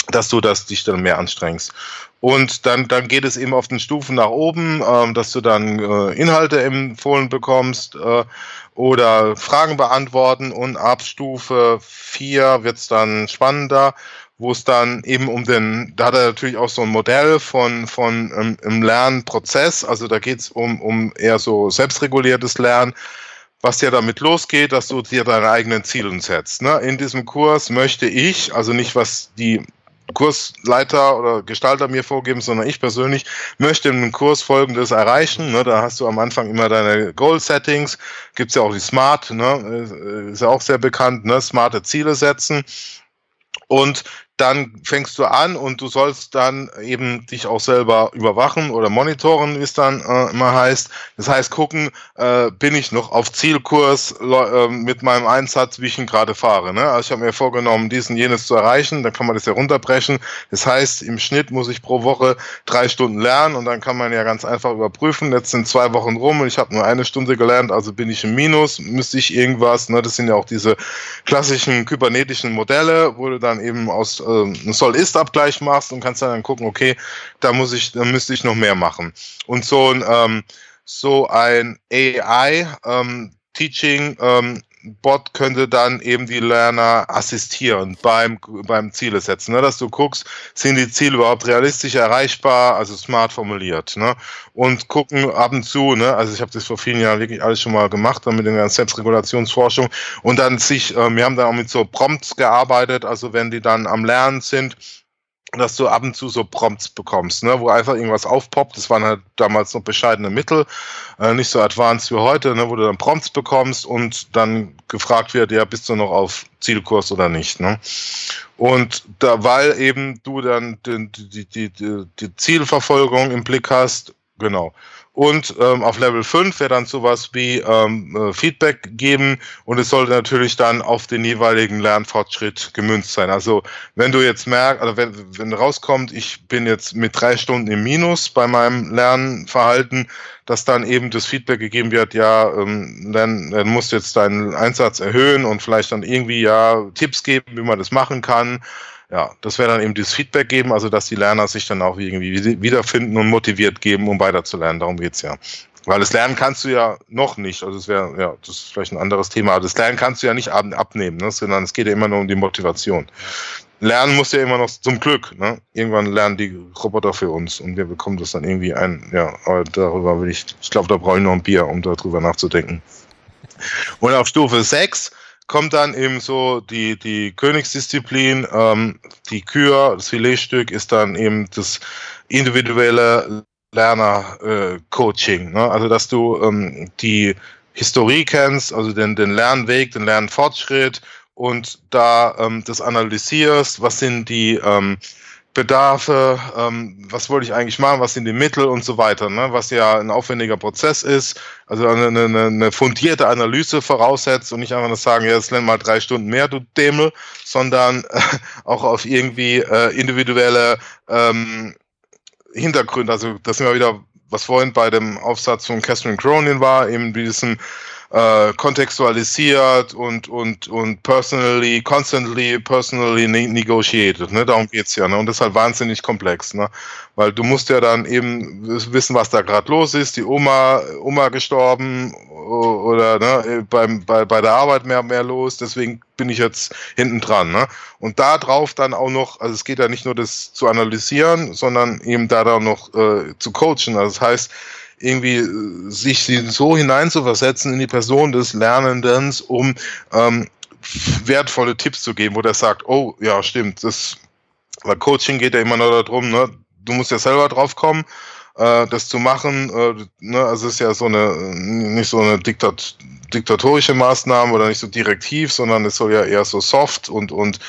dass du das dich dann mehr anstrengst. Und dann, dann geht es eben auf den Stufen nach oben, ähm, dass du dann äh, Inhalte empfohlen bekommst äh, oder Fragen beantworten und ab Stufe 4 wird es dann spannender, wo es dann eben um den, da hat er natürlich auch so ein Modell von, von ähm, im Lernprozess, also da geht es um, um eher so selbstreguliertes Lernen, was ja damit losgeht, dass du dir deine eigenen Ziele setzt. Ne? In diesem Kurs möchte ich, also nicht was die Kursleiter oder Gestalter mir vorgeben, sondern ich persönlich möchte im Kurs Folgendes erreichen. Ne, da hast du am Anfang immer deine Goal-Settings, gibt's ja auch die Smart, ne, ist ja auch sehr bekannt, ne, smarte Ziele setzen. Und dann fängst du an und du sollst dann eben dich auch selber überwachen oder monitoren, wie es dann äh, immer heißt. Das heißt, gucken, äh, bin ich noch auf Zielkurs äh, mit meinem Einsatz, wie ich ihn gerade fahre. Ne? Also ich habe mir vorgenommen, diesen jenes zu erreichen, dann kann man das ja runterbrechen. Das heißt, im Schnitt muss ich pro Woche drei Stunden lernen und dann kann man ja ganz einfach überprüfen. Jetzt sind zwei Wochen rum und ich habe nur eine Stunde gelernt, also bin ich im Minus, müsste ich irgendwas, ne? das sind ja auch diese klassischen kybernetischen Modelle, wo du dann eben aus einen Soll-Ist-Abgleich machst und kannst dann gucken, okay, da muss ich, da müsste ich noch mehr machen. Und so ein ähm, so ein AI ähm, Teaching ähm, Bot könnte dann eben die Lerner assistieren beim, beim Ziele setzen, ne? dass du guckst, sind die Ziele überhaupt realistisch erreichbar, also smart formuliert. Ne? Und gucken ab und zu, ne? also ich habe das vor vielen Jahren wirklich alles schon mal gemacht, dann mit der Selbstregulationsforschung und dann sich, äh, wir haben dann auch mit so Prompts gearbeitet, also wenn die dann am Lernen sind, dass du ab und zu so Prompts bekommst, ne, wo einfach irgendwas aufpoppt. Das waren halt damals noch bescheidene Mittel, äh, nicht so advanced wie heute, ne, wo du dann Prompts bekommst und dann gefragt wird, ja, bist du noch auf Zielkurs oder nicht. Ne? Und da, weil eben du dann die, die, die, die Zielverfolgung im Blick hast, genau. Und ähm, auf Level 5 wäre dann sowas wie ähm, äh, Feedback geben und es sollte natürlich dann auf den jeweiligen Lernfortschritt gemünzt sein. Also wenn du jetzt merkst, also wenn, wenn rauskommt, ich bin jetzt mit drei Stunden im Minus bei meinem Lernverhalten, dass dann eben das Feedback gegeben wird, ja, ähm, dann, dann musst du jetzt deinen Einsatz erhöhen und vielleicht dann irgendwie ja Tipps geben, wie man das machen kann ja, das wäre dann eben dieses Feedback geben, also dass die Lerner sich dann auch irgendwie wiederfinden und motiviert geben, um weiterzulernen. Darum geht's ja. Weil das Lernen kannst du ja noch nicht, also es wäre, ja, das ist vielleicht ein anderes Thema, aber das Lernen kannst du ja nicht ab, abnehmen, ne? sondern es geht ja immer nur um die Motivation. Lernen muss ja immer noch zum Glück, ne? Irgendwann lernen die Roboter für uns und wir bekommen das dann irgendwie ein, ja, darüber will ich, ich glaube, da brauche ich noch ein Bier, um darüber nachzudenken. Und auf Stufe 6 kommt dann eben so die, die Königsdisziplin, ähm, die Kür, das Filetstück ist dann eben das individuelle Lerner-Coaching. Äh, ne? Also, dass du ähm, die Historie kennst, also den, den Lernweg, den Lernfortschritt und da ähm, das analysierst, was sind die ähm, Bedarfe, ähm, was wollte ich eigentlich machen, was sind die Mittel und so weiter, ne? was ja ein aufwendiger Prozess ist, also eine, eine, eine fundierte Analyse voraussetzt und nicht einfach nur sagen, ja, jetzt lern mal drei Stunden mehr, du Dämel, sondern äh, auch auf irgendwie äh, individuelle ähm, Hintergründe, also das sind wir wieder, was vorhin bei dem Aufsatz von Catherine Cronin war, eben diesen äh, kontextualisiert und, und, und personally, constantly, personally ne negotiated. Ne? Darum geht's ja. Ne? Und das ist halt wahnsinnig komplex. Ne? Weil du musst ja dann eben wissen, was da gerade los ist. Die Oma, Oma gestorben oder ne, beim, bei, bei der Arbeit mehr, mehr los. Deswegen bin ich jetzt hinten dran. Ne? Und da drauf dann auch noch, also es geht ja nicht nur das zu analysieren, sondern eben da dann noch äh, zu coachen. Also das heißt, irgendwie äh, sich so hineinzuversetzen in die Person des Lernenden, um ähm, wertvolle Tipps zu geben, wo der sagt, oh ja, stimmt, das weil Coaching geht ja immer nur darum, ne, du musst ja selber drauf kommen, äh, das zu machen. Äh, ne, also es ist ja so eine nicht so eine Diktat diktatorische Maßnahme oder nicht so direktiv, sondern es soll ja eher so soft und, und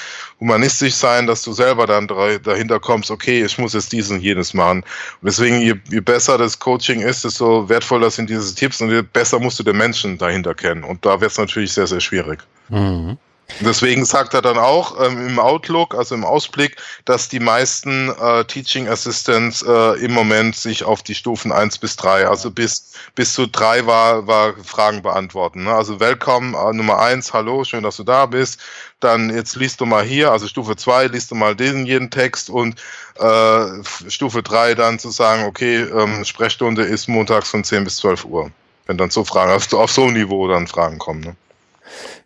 humanistisch sein, dass du selber dann dahinter kommst, okay, ich muss jetzt dies und jenes machen. Und deswegen, je, je besser das Coaching ist, desto wertvoller sind diese Tipps und je besser musst du den Menschen dahinter kennen. Und da wird es natürlich sehr, sehr schwierig. Mhm. Deswegen sagt er dann auch ähm, im Outlook, also im Ausblick, dass die meisten äh, Teaching Assistants äh, im Moment sich auf die Stufen eins bis drei, also bis, bis zu drei war, war Fragen beantworten. Ne? Also Welcome äh, Nummer eins, hallo, schön, dass du da bist. Dann jetzt liest du mal hier, also Stufe zwei liest du mal diesen jeden Text und äh, Stufe drei dann zu sagen, okay, ähm, Sprechstunde ist montags von 10 bis 12 Uhr. Wenn dann so Fragen, auf, auf so einem Niveau dann Fragen kommen. Ne?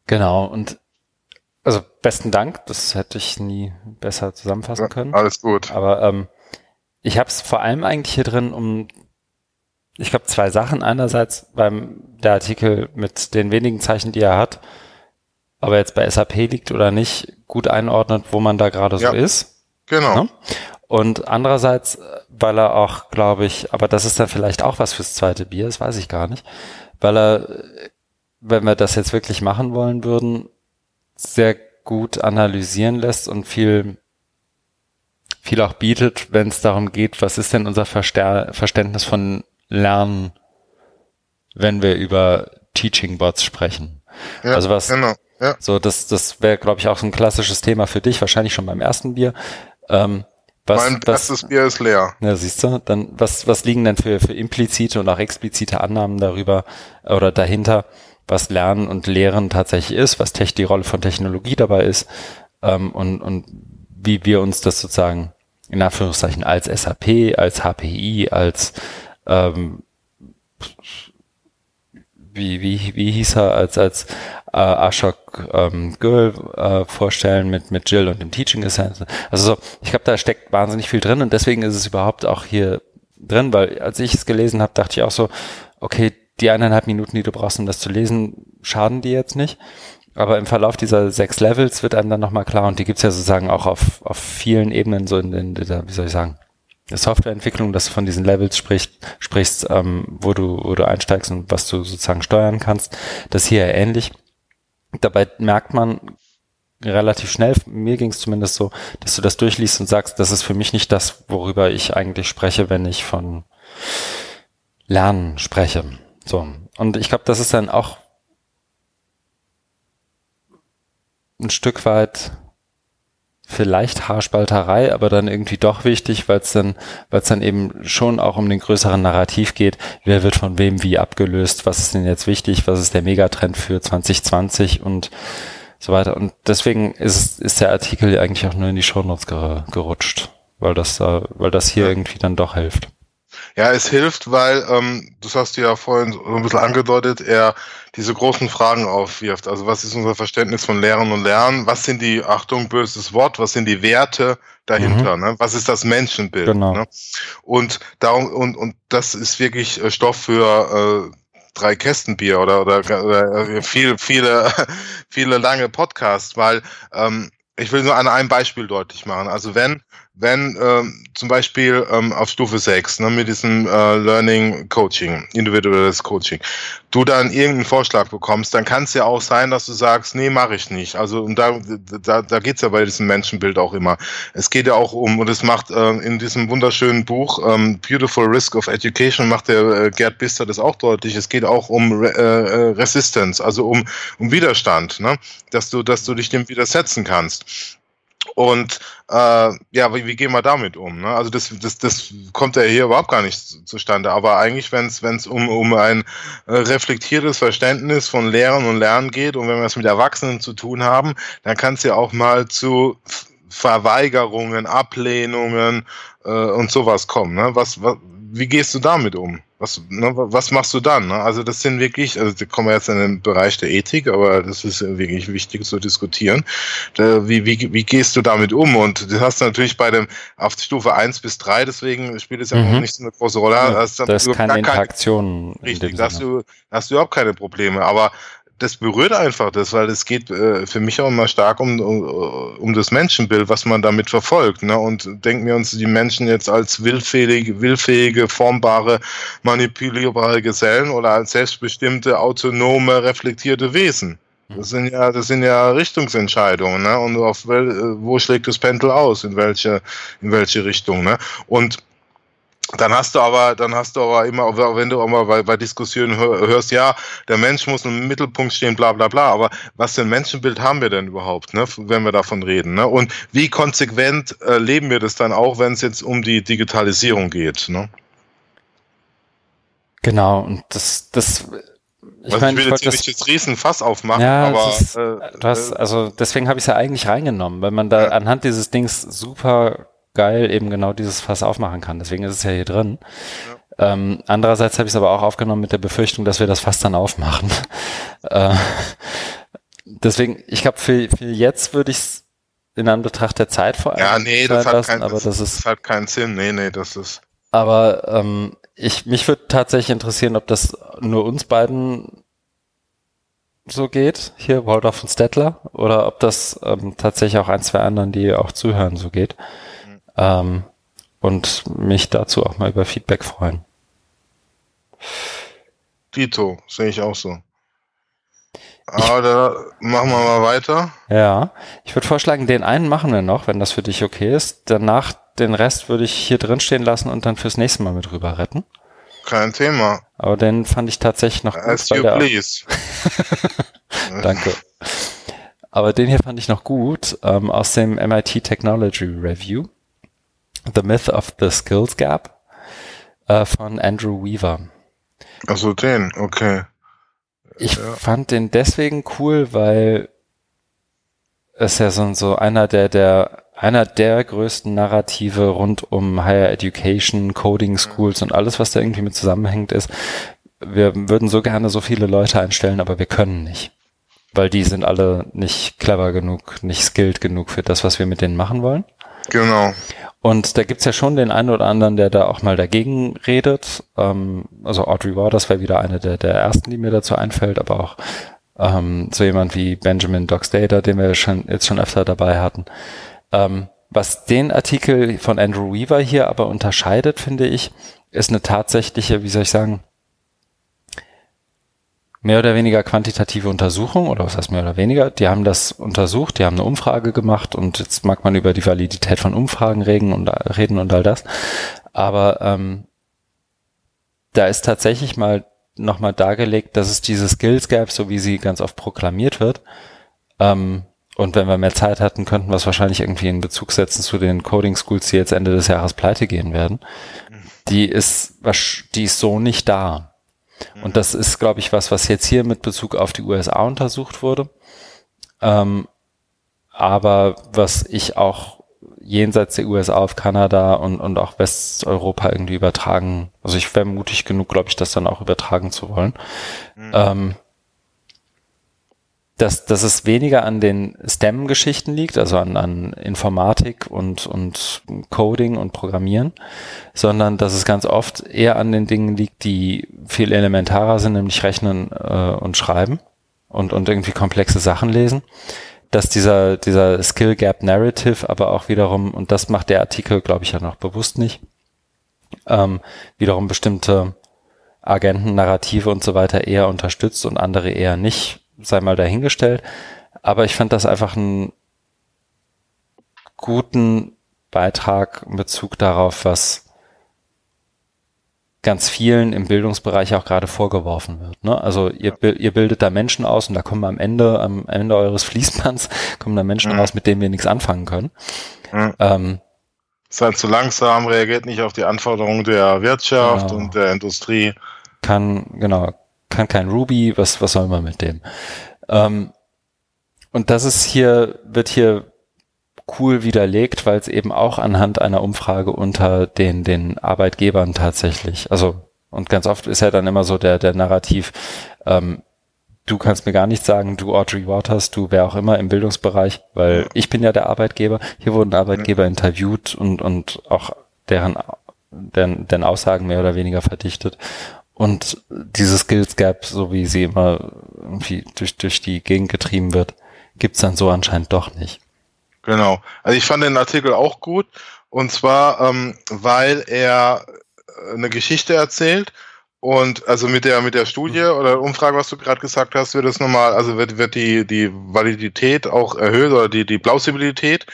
Genau, und also besten Dank, das hätte ich nie besser zusammenfassen ja, können. Alles gut. Aber ähm, ich habe es vor allem eigentlich hier drin um, ich glaube, zwei Sachen. Einerseits beim der Artikel mit den wenigen Zeichen, die er hat, ob er jetzt bei SAP liegt oder nicht, gut einordnet, wo man da gerade ja, so ist. Genau. Ne? Und andererseits, weil er auch, glaube ich, aber das ist dann vielleicht auch was fürs zweite Bier, das weiß ich gar nicht, weil er, wenn wir das jetzt wirklich machen wollen würden, sehr gut analysieren lässt und viel viel auch bietet, wenn es darum geht, was ist denn unser Verster Verständnis von Lernen, wenn wir über Teaching Bots sprechen. Ja, also was, genau, ja. so das, das wäre, glaube ich, auch so ein klassisches Thema für dich, wahrscheinlich schon beim ersten Bier. Ähm, was, mein was, erstes Bier ist leer. Ja, siehst du, dann was, was liegen denn für, für implizite und auch explizite Annahmen darüber oder dahinter, was Lernen und Lehren tatsächlich ist, was die Rolle von Technologie dabei ist ähm, und, und wie wir uns das sozusagen in Anführungszeichen als SAP, als HPI, als ähm, wie, wie, wie hieß er, als, als äh, Ashok ähm, Girl äh, vorstellen mit, mit Jill und dem Teaching Assistant. Also so, ich glaube, da steckt wahnsinnig viel drin und deswegen ist es überhaupt auch hier drin, weil als ich es gelesen habe, dachte ich auch so, okay, die eineinhalb Minuten, die du brauchst, um das zu lesen, schaden die jetzt nicht. Aber im Verlauf dieser sechs Levels wird einem dann nochmal klar, und die gibt's ja sozusagen auch auf, auf vielen Ebenen, so in, in dieser, wie soll ich sagen, der Softwareentwicklung, dass du von diesen Levels sprichst, sprichst ähm, wo, du, wo du einsteigst und was du sozusagen steuern kannst. Das hier ähnlich. Dabei merkt man relativ schnell, mir ging es zumindest so, dass du das durchliest und sagst, das ist für mich nicht das, worüber ich eigentlich spreche, wenn ich von Lernen spreche. So. Und ich glaube, das ist dann auch ein Stück weit vielleicht Haarspalterei, aber dann irgendwie doch wichtig, weil es dann, weil es dann eben schon auch um den größeren Narrativ geht. Wer wird von wem wie abgelöst? Was ist denn jetzt wichtig? Was ist der Megatrend für 2020 und so weiter? Und deswegen ist, ist der Artikel eigentlich auch nur in die Shownotes gerutscht, weil das, äh, weil das hier irgendwie dann doch hilft. Ja, es hilft, weil, ähm, das hast du ja vorhin so ein bisschen angedeutet, er diese großen Fragen aufwirft. Also was ist unser Verständnis von Lehren und Lernen? Was sind die, Achtung, böses Wort, was sind die Werte dahinter? Mhm. Ne? Was ist das Menschenbild? Genau. Ne? Und darum, und, und das ist wirklich äh, Stoff für äh, drei Kästenbier oder, oder, oder äh, viel, viele, viele lange Podcasts, weil ähm, ich will nur an einem Beispiel deutlich machen. Also wenn wenn ähm, zum Beispiel ähm, auf Stufe 6 ne, mit diesem äh, Learning Coaching, individuelles Coaching, du dann irgendeinen Vorschlag bekommst, dann kann es ja auch sein, dass du sagst, nee, mache ich nicht. Also und da, da, da geht ja bei diesem Menschenbild auch immer. Es geht ja auch um, und es macht äh, in diesem wunderschönen Buch ähm, Beautiful Risk of Education, macht der äh, Gerd Bister das auch deutlich, es geht auch um Re äh, Resistance, also um, um Widerstand, ne? dass, du, dass du dich dem widersetzen kannst. Und äh, ja, wie, wie gehen wir damit um? Ne? Also das, das, das kommt ja hier überhaupt gar nicht zustande. Aber eigentlich, wenn es um, um ein äh, reflektiertes Verständnis von Lehren und Lernen geht und wenn wir es mit Erwachsenen zu tun haben, dann kann es ja auch mal zu Verweigerungen, Ablehnungen äh, und sowas kommen. Ne? Was, was, wie gehst du damit um? Was, ne, was machst du dann? Ne? Also das sind wirklich, also da kommen wir jetzt in den Bereich der Ethik, aber das ist wirklich wichtig zu diskutieren. Da, wie, wie, wie gehst du damit um? Und du hast natürlich bei dem auf Stufe 1 bis 3, deswegen spielt es ja mhm. auch nicht so eine große Rolle. Ja, das ist keine Interaktion. Richtig, da hast du, hast du überhaupt keine Probleme. Aber das berührt einfach das, weil es geht äh, für mich auch immer stark um, um, um das Menschenbild, was man damit verfolgt. Ne? Und denken wir uns die Menschen jetzt als willfähige, willfähige, formbare, manipulierbare Gesellen oder als selbstbestimmte, autonome, reflektierte Wesen. Das sind ja, das sind ja Richtungsentscheidungen, ne? Und auf wel, äh, wo schlägt das Pendel aus? In welche, in welche Richtung, ne? Und dann hast du aber, dann hast du aber immer, wenn du auch mal bei, bei Diskussionen hörst, ja, der Mensch muss im Mittelpunkt stehen, bla bla bla, aber was für ein Menschenbild haben wir denn überhaupt, ne, wenn wir davon reden? Ne? Und wie konsequent äh, leben wir das dann auch, wenn es jetzt um die Digitalisierung geht? Ne? Genau, und das, das ich, also mein, ich will jetzt hier nicht das Riesenfass aufmachen, ja, aber ist, äh, hast, äh, also deswegen habe ich es ja eigentlich reingenommen, weil man da ja. anhand dieses Dings super geil eben genau dieses Fass aufmachen kann. Deswegen ist es ja hier drin. Ja. Ähm, andererseits habe ich es aber auch aufgenommen mit der Befürchtung, dass wir das Fass dann aufmachen. äh, deswegen, ich glaube, für, für jetzt würde ich es in Anbetracht der Zeit vor allem. Ja, nee, das hat, lassen, kein, aber das, ist, das hat keinen Sinn. Nee, nee, das ist. Aber ähm, ich, mich würde tatsächlich interessieren, ob das nur uns beiden so geht, hier Waldorf und Stettler, oder ob das ähm, tatsächlich auch ein, zwei anderen, die auch zuhören, so geht. Ähm, und mich dazu auch mal über Feedback freuen. Tito, sehe ich auch so. Aber da machen wir mal weiter. Ja, ich würde vorschlagen, den einen machen wir noch, wenn das für dich okay ist. Danach den Rest würde ich hier drin stehen lassen und dann fürs nächste Mal mit rüber retten. Kein Thema. Aber den fand ich tatsächlich noch gut. As you please. Danke. Aber den hier fand ich noch gut ähm, aus dem MIT Technology Review. The Myth of the Skills Gap äh, von Andrew Weaver. Also den, okay. Ich ja. fand den deswegen cool, weil es ja so, so einer der, der, einer der größten Narrative rund um Higher Education, Coding Schools und alles, was da irgendwie mit zusammenhängt, ist, wir würden so gerne so viele Leute einstellen, aber wir können nicht. Weil die sind alle nicht clever genug, nicht skilled genug für das, was wir mit denen machen wollen. Genau. Und da gibt's ja schon den einen oder anderen, der da auch mal dagegen redet. Ähm, also Audrey Waters wäre wieder eine der, der ersten, die mir dazu einfällt, aber auch ähm, so jemand wie Benjamin Doxdata, den wir schon, jetzt schon öfter dabei hatten. Ähm, was den Artikel von Andrew Weaver hier aber unterscheidet, finde ich, ist eine tatsächliche, wie soll ich sagen, mehr oder weniger quantitative Untersuchung, oder was heißt mehr oder weniger? Die haben das untersucht, die haben eine Umfrage gemacht und jetzt mag man über die Validität von Umfragen reden und, reden und all das. Aber ähm, da ist tatsächlich mal nochmal dargelegt, dass es diese Skills Gap, so wie sie ganz oft proklamiert wird, ähm, und wenn wir mehr Zeit hatten, könnten wir es wahrscheinlich irgendwie in Bezug setzen zu den Coding Schools, die jetzt Ende des Jahres pleite gehen werden. Mhm. Die ist, die ist so nicht da. Und das ist, glaube ich, was, was jetzt hier mit Bezug auf die USA untersucht wurde. Ähm, aber was ich auch jenseits der USA auf Kanada und, und auch Westeuropa irgendwie übertragen, also ich wäre mutig genug, glaube ich, das dann auch übertragen zu wollen. Mhm. Ähm, dass, dass es weniger an den STEM-Geschichten liegt, also an, an Informatik und, und Coding und Programmieren, sondern dass es ganz oft eher an den Dingen liegt, die viel elementarer sind, nämlich Rechnen äh, und Schreiben und, und irgendwie komplexe Sachen lesen. Dass dieser, dieser Skill Gap Narrative aber auch wiederum, und das macht der Artikel, glaube ich, ja noch bewusst nicht, ähm, wiederum bestimmte Agenten, Narrative und so weiter eher unterstützt und andere eher nicht sei mal dahingestellt. Aber ich fand das einfach einen guten Beitrag in Bezug darauf, was ganz vielen im Bildungsbereich auch gerade vorgeworfen wird. Ne? Also ihr, ihr bildet da Menschen aus und da kommen am Ende, am Ende eures Fließbands, kommen da Menschen mhm. raus, mit denen wir nichts anfangen können. Mhm. Ähm, Seid zu langsam, reagiert nicht auf die Anforderungen der Wirtschaft genau. und der Industrie. Kann, genau, kann kein Ruby, was, was soll man mit dem? Ähm, und das ist hier, wird hier cool widerlegt, weil es eben auch anhand einer Umfrage unter den, den Arbeitgebern tatsächlich, also, und ganz oft ist ja dann immer so der, der Narrativ, ähm, du kannst mir gar nichts sagen, du Audrey Waters, du wer auch immer im Bildungsbereich, weil ja. ich bin ja der Arbeitgeber. Hier wurden Arbeitgeber ja. interviewt und, und auch deren, deren, deren Aussagen mehr oder weniger verdichtet. Und diese Skills Gap, so wie sie immer irgendwie durch, durch die Gegend getrieben wird, gibt's dann so anscheinend doch nicht. Genau. Also ich fand den Artikel auch gut. Und zwar, ähm, weil er äh, eine Geschichte erzählt und also mit der mit der Studie mhm. oder Umfrage, was du gerade gesagt hast, wird es nochmal, also wird, wird die, die Validität auch erhöht oder die, die Plausibilität.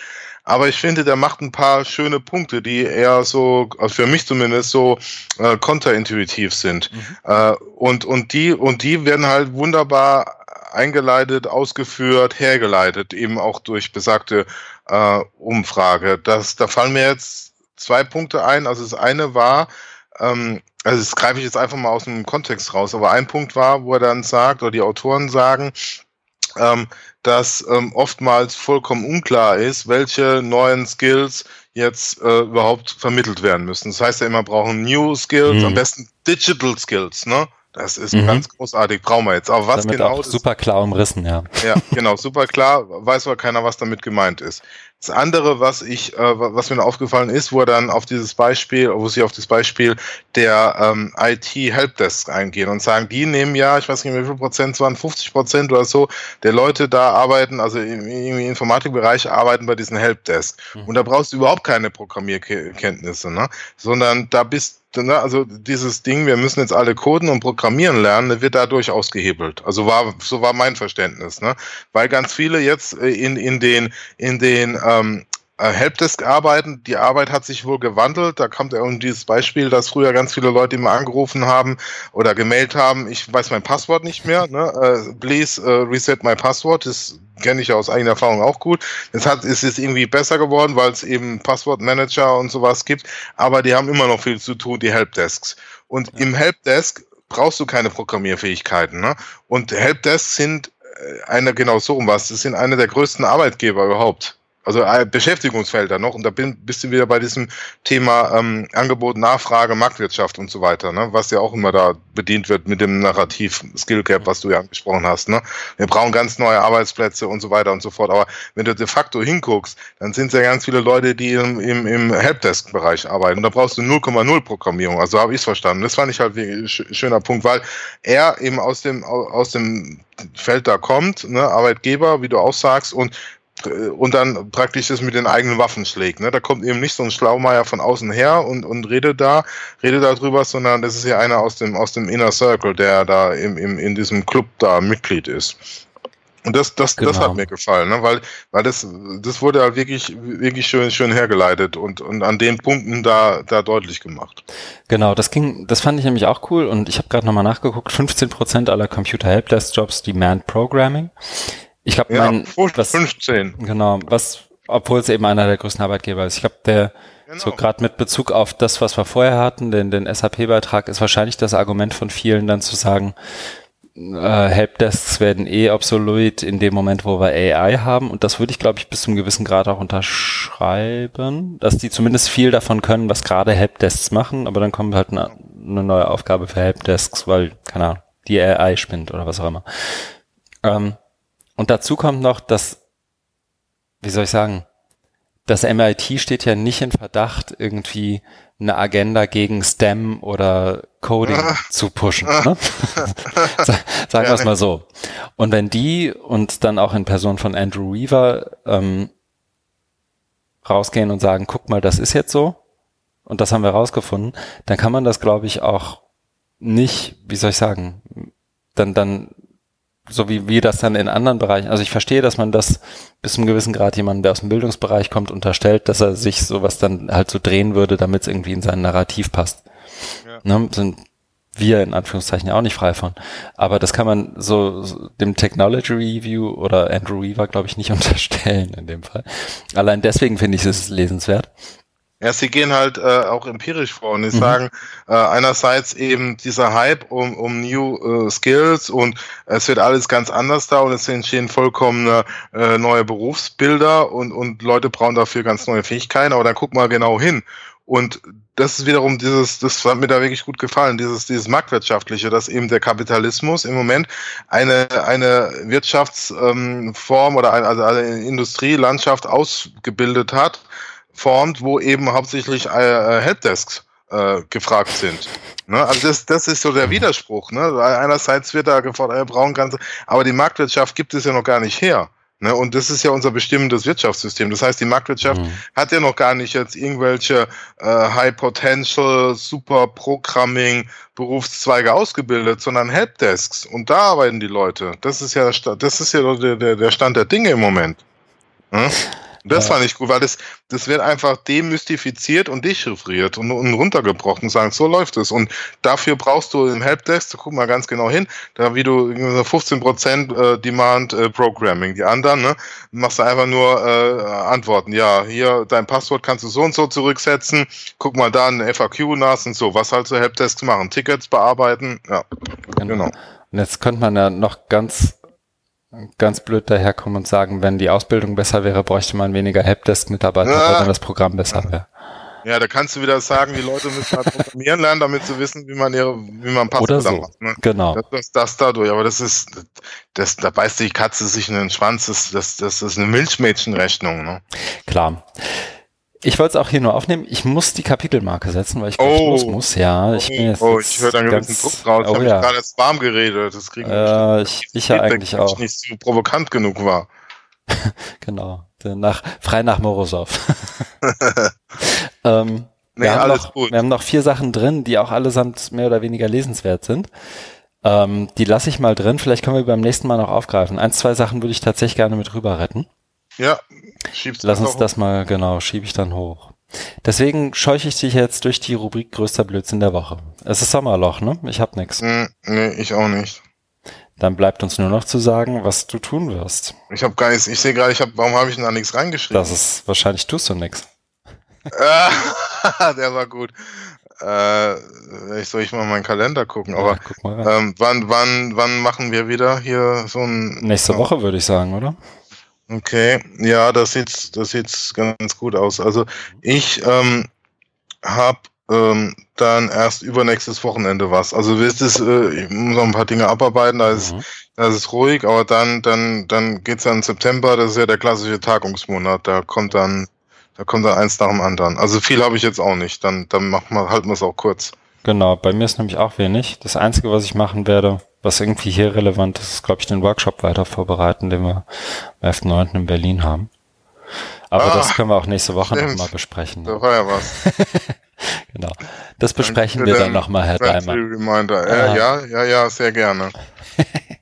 Aber ich finde, der macht ein paar schöne Punkte, die eher so, also für mich zumindest, so äh, konterintuitiv sind. Mhm. Äh, und, und, die, und die werden halt wunderbar eingeleitet, ausgeführt, hergeleitet, eben auch durch besagte äh, Umfrage. Das, da fallen mir jetzt zwei Punkte ein. Also das eine war, ähm, also das greife ich jetzt einfach mal aus dem Kontext raus, aber ein Punkt war, wo er dann sagt, oder die Autoren sagen, ähm, dass ähm, oftmals vollkommen unklar ist, welche neuen Skills jetzt äh, überhaupt vermittelt werden müssen. Das heißt ja immer, brauchen New Skills, mhm. am besten Digital Skills, ne? Das ist mhm. ganz großartig, brauchen wir jetzt. Aber was damit genau. Auch super klar umrissen, ja. Ja, genau, super klar, weiß aber keiner, was damit gemeint ist. Das andere, was ich, äh, was mir aufgefallen ist, wo er dann auf dieses Beispiel, wo sie auf das Beispiel der ähm, IT Helpdesk eingehen und sagen, die nehmen ja, ich weiß nicht, wie viel Prozent es waren, 50 Prozent oder so, der Leute da arbeiten, also im, im Informatikbereich arbeiten bei diesen Helpdesk. Mhm. Und da brauchst du überhaupt keine Programmierkenntnisse, ne? Sondern da bist Ne, also dieses Ding, wir müssen jetzt alle coden und programmieren lernen, wird dadurch ausgehebelt. Also war, so war mein Verständnis, ne? Weil ganz viele jetzt äh, in, in den, in den ähm, äh, Helpdesk arbeiten. Die Arbeit hat sich wohl gewandelt. Da kommt irgendwie dieses Beispiel, dass früher ganz viele Leute immer angerufen haben oder gemailt haben, ich weiß mein Passwort nicht mehr. Ne? Uh, please uh, reset my password. Das kenne ich aus eigener Erfahrung auch gut. Es hat, ist jetzt irgendwie besser geworden, weil es eben Passwortmanager und sowas gibt. Aber die haben immer noch viel zu tun, die Helpdesks. Und ja. im Helpdesk brauchst du keine Programmierfähigkeiten. Ne? Und Helpdesks sind äh, eine, genau so um was, das sind eine der größten Arbeitgeber überhaupt also äh, Beschäftigungsfelder noch und da bin, bist du wieder bei diesem Thema ähm, Angebot, Nachfrage, Marktwirtschaft und so weiter, ne? was ja auch immer da bedient wird mit dem Narrativ Skill Gap, was du ja angesprochen hast. Ne? Wir brauchen ganz neue Arbeitsplätze und so weiter und so fort. Aber wenn du de facto hinguckst, dann sind es ja ganz viele Leute, die im, im, im Helpdesk-Bereich arbeiten und da brauchst du 0,0 Programmierung. Also habe ich es verstanden. Das fand ich halt ein schöner Punkt, weil er eben aus dem aus dem Feld da kommt, ne, Arbeitgeber, wie du auch sagst, und und dann praktisch das mit den eigenen Waffen schlägt. Ne? Da kommt eben nicht so ein Schlaumeier von außen her und, und redet da, redet darüber, sondern das ist ja einer aus dem, aus dem Inner Circle, der da im, im, in diesem Club da Mitglied ist. Und das, das, genau. das hat genau. mir gefallen, ne? weil, weil das, das wurde halt wirklich, wirklich schön, schön hergeleitet und, und an den Punkten da, da deutlich gemacht. Genau, das ging, das fand ich nämlich auch cool und ich habe gerade nochmal nachgeguckt, 15 Prozent aller Computer Helpdesk Jobs demand Programming. Ich glaube, ja, mein was, 15. Genau, was, obwohl es eben einer der größten Arbeitgeber ist. Ich glaube, der genau. so gerade mit Bezug auf das, was wir vorher hatten, den, den SAP-Beitrag, ist wahrscheinlich das Argument von vielen dann zu sagen, äh, Helpdesks werden eh obsolet in dem Moment, wo wir AI haben. Und das würde ich, glaube ich, bis zum gewissen Grad auch unterschreiben, dass die zumindest viel davon können, was gerade Helpdesks machen. Aber dann kommt halt eine, eine neue Aufgabe für Helpdesks, weil, keine Ahnung, die AI spinnt oder was auch immer. Ähm, und dazu kommt noch, dass, wie soll ich sagen, das MIT steht ja nicht in Verdacht, irgendwie eine Agenda gegen STEM oder Coding zu pushen. Ne? Sagen wir es mal so. Und wenn die und dann auch in Person von Andrew Weaver ähm, rausgehen und sagen, guck mal, das ist jetzt so und das haben wir rausgefunden, dann kann man das, glaube ich, auch nicht, wie soll ich sagen, dann, dann so wie wir das dann in anderen Bereichen, also ich verstehe, dass man das bis zum gewissen Grad jemanden, der aus dem Bildungsbereich kommt, unterstellt, dass er sich sowas dann halt so drehen würde, damit es irgendwie in sein Narrativ passt. Ja. Ne, sind wir in Anführungszeichen ja auch nicht frei von. Aber das kann man so, so dem Technology Review oder Andrew Weaver, glaube ich, nicht unterstellen in dem Fall. Allein deswegen finde ich es lesenswert. Ja, sie gehen halt äh, auch empirisch vor und die mhm. sagen äh, einerseits eben dieser Hype um, um New äh, Skills und es wird alles ganz anders da und es entstehen vollkommene äh, neue Berufsbilder und, und Leute brauchen dafür ganz neue Fähigkeiten, aber dann guck mal genau hin. Und das ist wiederum dieses, das hat mir da wirklich gut gefallen, dieses, dieses Marktwirtschaftliche, dass eben der Kapitalismus im Moment eine, eine Wirtschaftsform ähm, oder eine, also eine Industrielandschaft ausgebildet hat, formt, wo eben hauptsächlich äh, Helpdesks äh, gefragt sind. Ne? Also das, das ist so der Widerspruch. Ne? Einerseits wird da gefordert, wir brauchen ganze, aber die Marktwirtschaft gibt es ja noch gar nicht her. Ne? Und das ist ja unser bestimmendes Wirtschaftssystem. Das heißt, die Marktwirtschaft mhm. hat ja noch gar nicht jetzt irgendwelche äh, High Potential, Super Programming Berufszweige ausgebildet, sondern Helpdesks. Und da arbeiten die Leute. Das ist ja, das ist ja der, der, der Stand der Dinge im Moment. Das ja. fand ich gut, weil das, das wird einfach demystifiziert und dechiffriert und, und runtergebrochen, sagen, so läuft es. Und dafür brauchst du im Helpdesk, guck mal ganz genau hin, da wie du 15% äh, Demand äh, Programming. Die anderen, ne, machst du einfach nur äh, Antworten. Ja, hier dein Passwort kannst du so und so zurücksetzen. Guck mal da ein FAQ nach und so. Was halt so Helpdesks machen? Tickets bearbeiten. Ja, genau. genau. Und jetzt könnte man ja noch ganz ganz blöd daherkommen und sagen, wenn die Ausbildung besser wäre, bräuchte man weniger Helpdesk-Mitarbeiter, ja. wenn das Programm besser wäre. Ja, da kannst du wieder sagen, die Leute müssen halt programmieren lernen, damit sie wissen, wie man ihre, wie man Passwörter so. macht. Ne? Genau. Das, das, das, dadurch, aber das ist, das, da beißt die Katze sich in den Schwanz, das, das, das ist eine Milchmädchenrechnung. Ne? Klar. Ich wollte es auch hier nur aufnehmen. Ich muss die Kapitelmarke setzen, weil ich oh. los muss. Ja, ich bin jetzt. Oh, ich höre da ganz, Druck raus. Ich oh, habe ja. gerade jetzt warm geredet. Das kriegen wir äh, ich, ich ja eigentlich auch. Ich nicht so provokant genug war. genau. Nach, frei nach Morosow. ähm, nee, wir, haben noch, gut. wir haben noch vier Sachen drin, die auch allesamt mehr oder weniger lesenswert sind. Ähm, die lasse ich mal drin. Vielleicht können wir beim nächsten Mal noch aufgreifen. Ein, zwei Sachen würde ich tatsächlich gerne mit rüber retten. Ja, schiebst Lass uns das mal, genau, schiebe ich dann hoch. Deswegen scheuche ich dich jetzt durch die Rubrik größter Blödsinn der Woche. Es ist Sommerloch, ne? Ich hab nix. Mm, nee, ich auch nicht. Dann bleibt uns nur noch zu sagen, was du tun wirst. Ich habe gar nichts, ich sehe gerade, ich habe, warum habe ich denn da nichts reingeschrieben? Das ist, wahrscheinlich tust du nichts. der war gut. Äh, ich soll ich mal meinen Kalender gucken, aber ja, ähm, wann, wann, wann machen wir wieder hier so ein. Nächste Woche würde ich sagen, oder? Okay, ja, das sieht, das sieht ganz gut aus. Also ich ähm, habe ähm, dann erst übernächstes Wochenende was. Also wisst es, äh, ich muss noch ein paar Dinge abarbeiten, da ist, mhm. da ist ruhig, aber dann, dann, dann geht's ja im September, das ist ja der klassische Tagungsmonat, da kommt dann, da kommt dann eins nach dem anderen. Also viel habe ich jetzt auch nicht, dann, dann machen wir, halten wir es auch kurz. Genau, bei mir ist nämlich auch wenig. Das Einzige, was ich machen werde, was irgendwie hier relevant ist, ist, glaube ich, den Workshop weiter vorbereiten, den wir am 11.9. in Berlin haben. Aber ah, das können wir auch nächste Woche nochmal besprechen. Da war ja was. genau. Das besprechen wir dann nochmal, Herr Daimer. Reminder. Äh, ja, ja, ja, sehr gerne.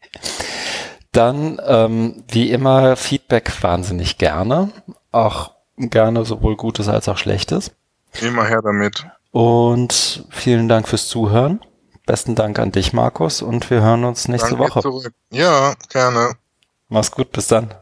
dann, ähm, wie immer, Feedback wahnsinnig gerne. Auch gerne sowohl Gutes als auch Schlechtes. Immer her damit. Und vielen Dank fürs Zuhören. Besten Dank an dich, Markus, und wir hören uns nächste Danke Woche. Zurück. Ja, gerne. Mach's gut, bis dann.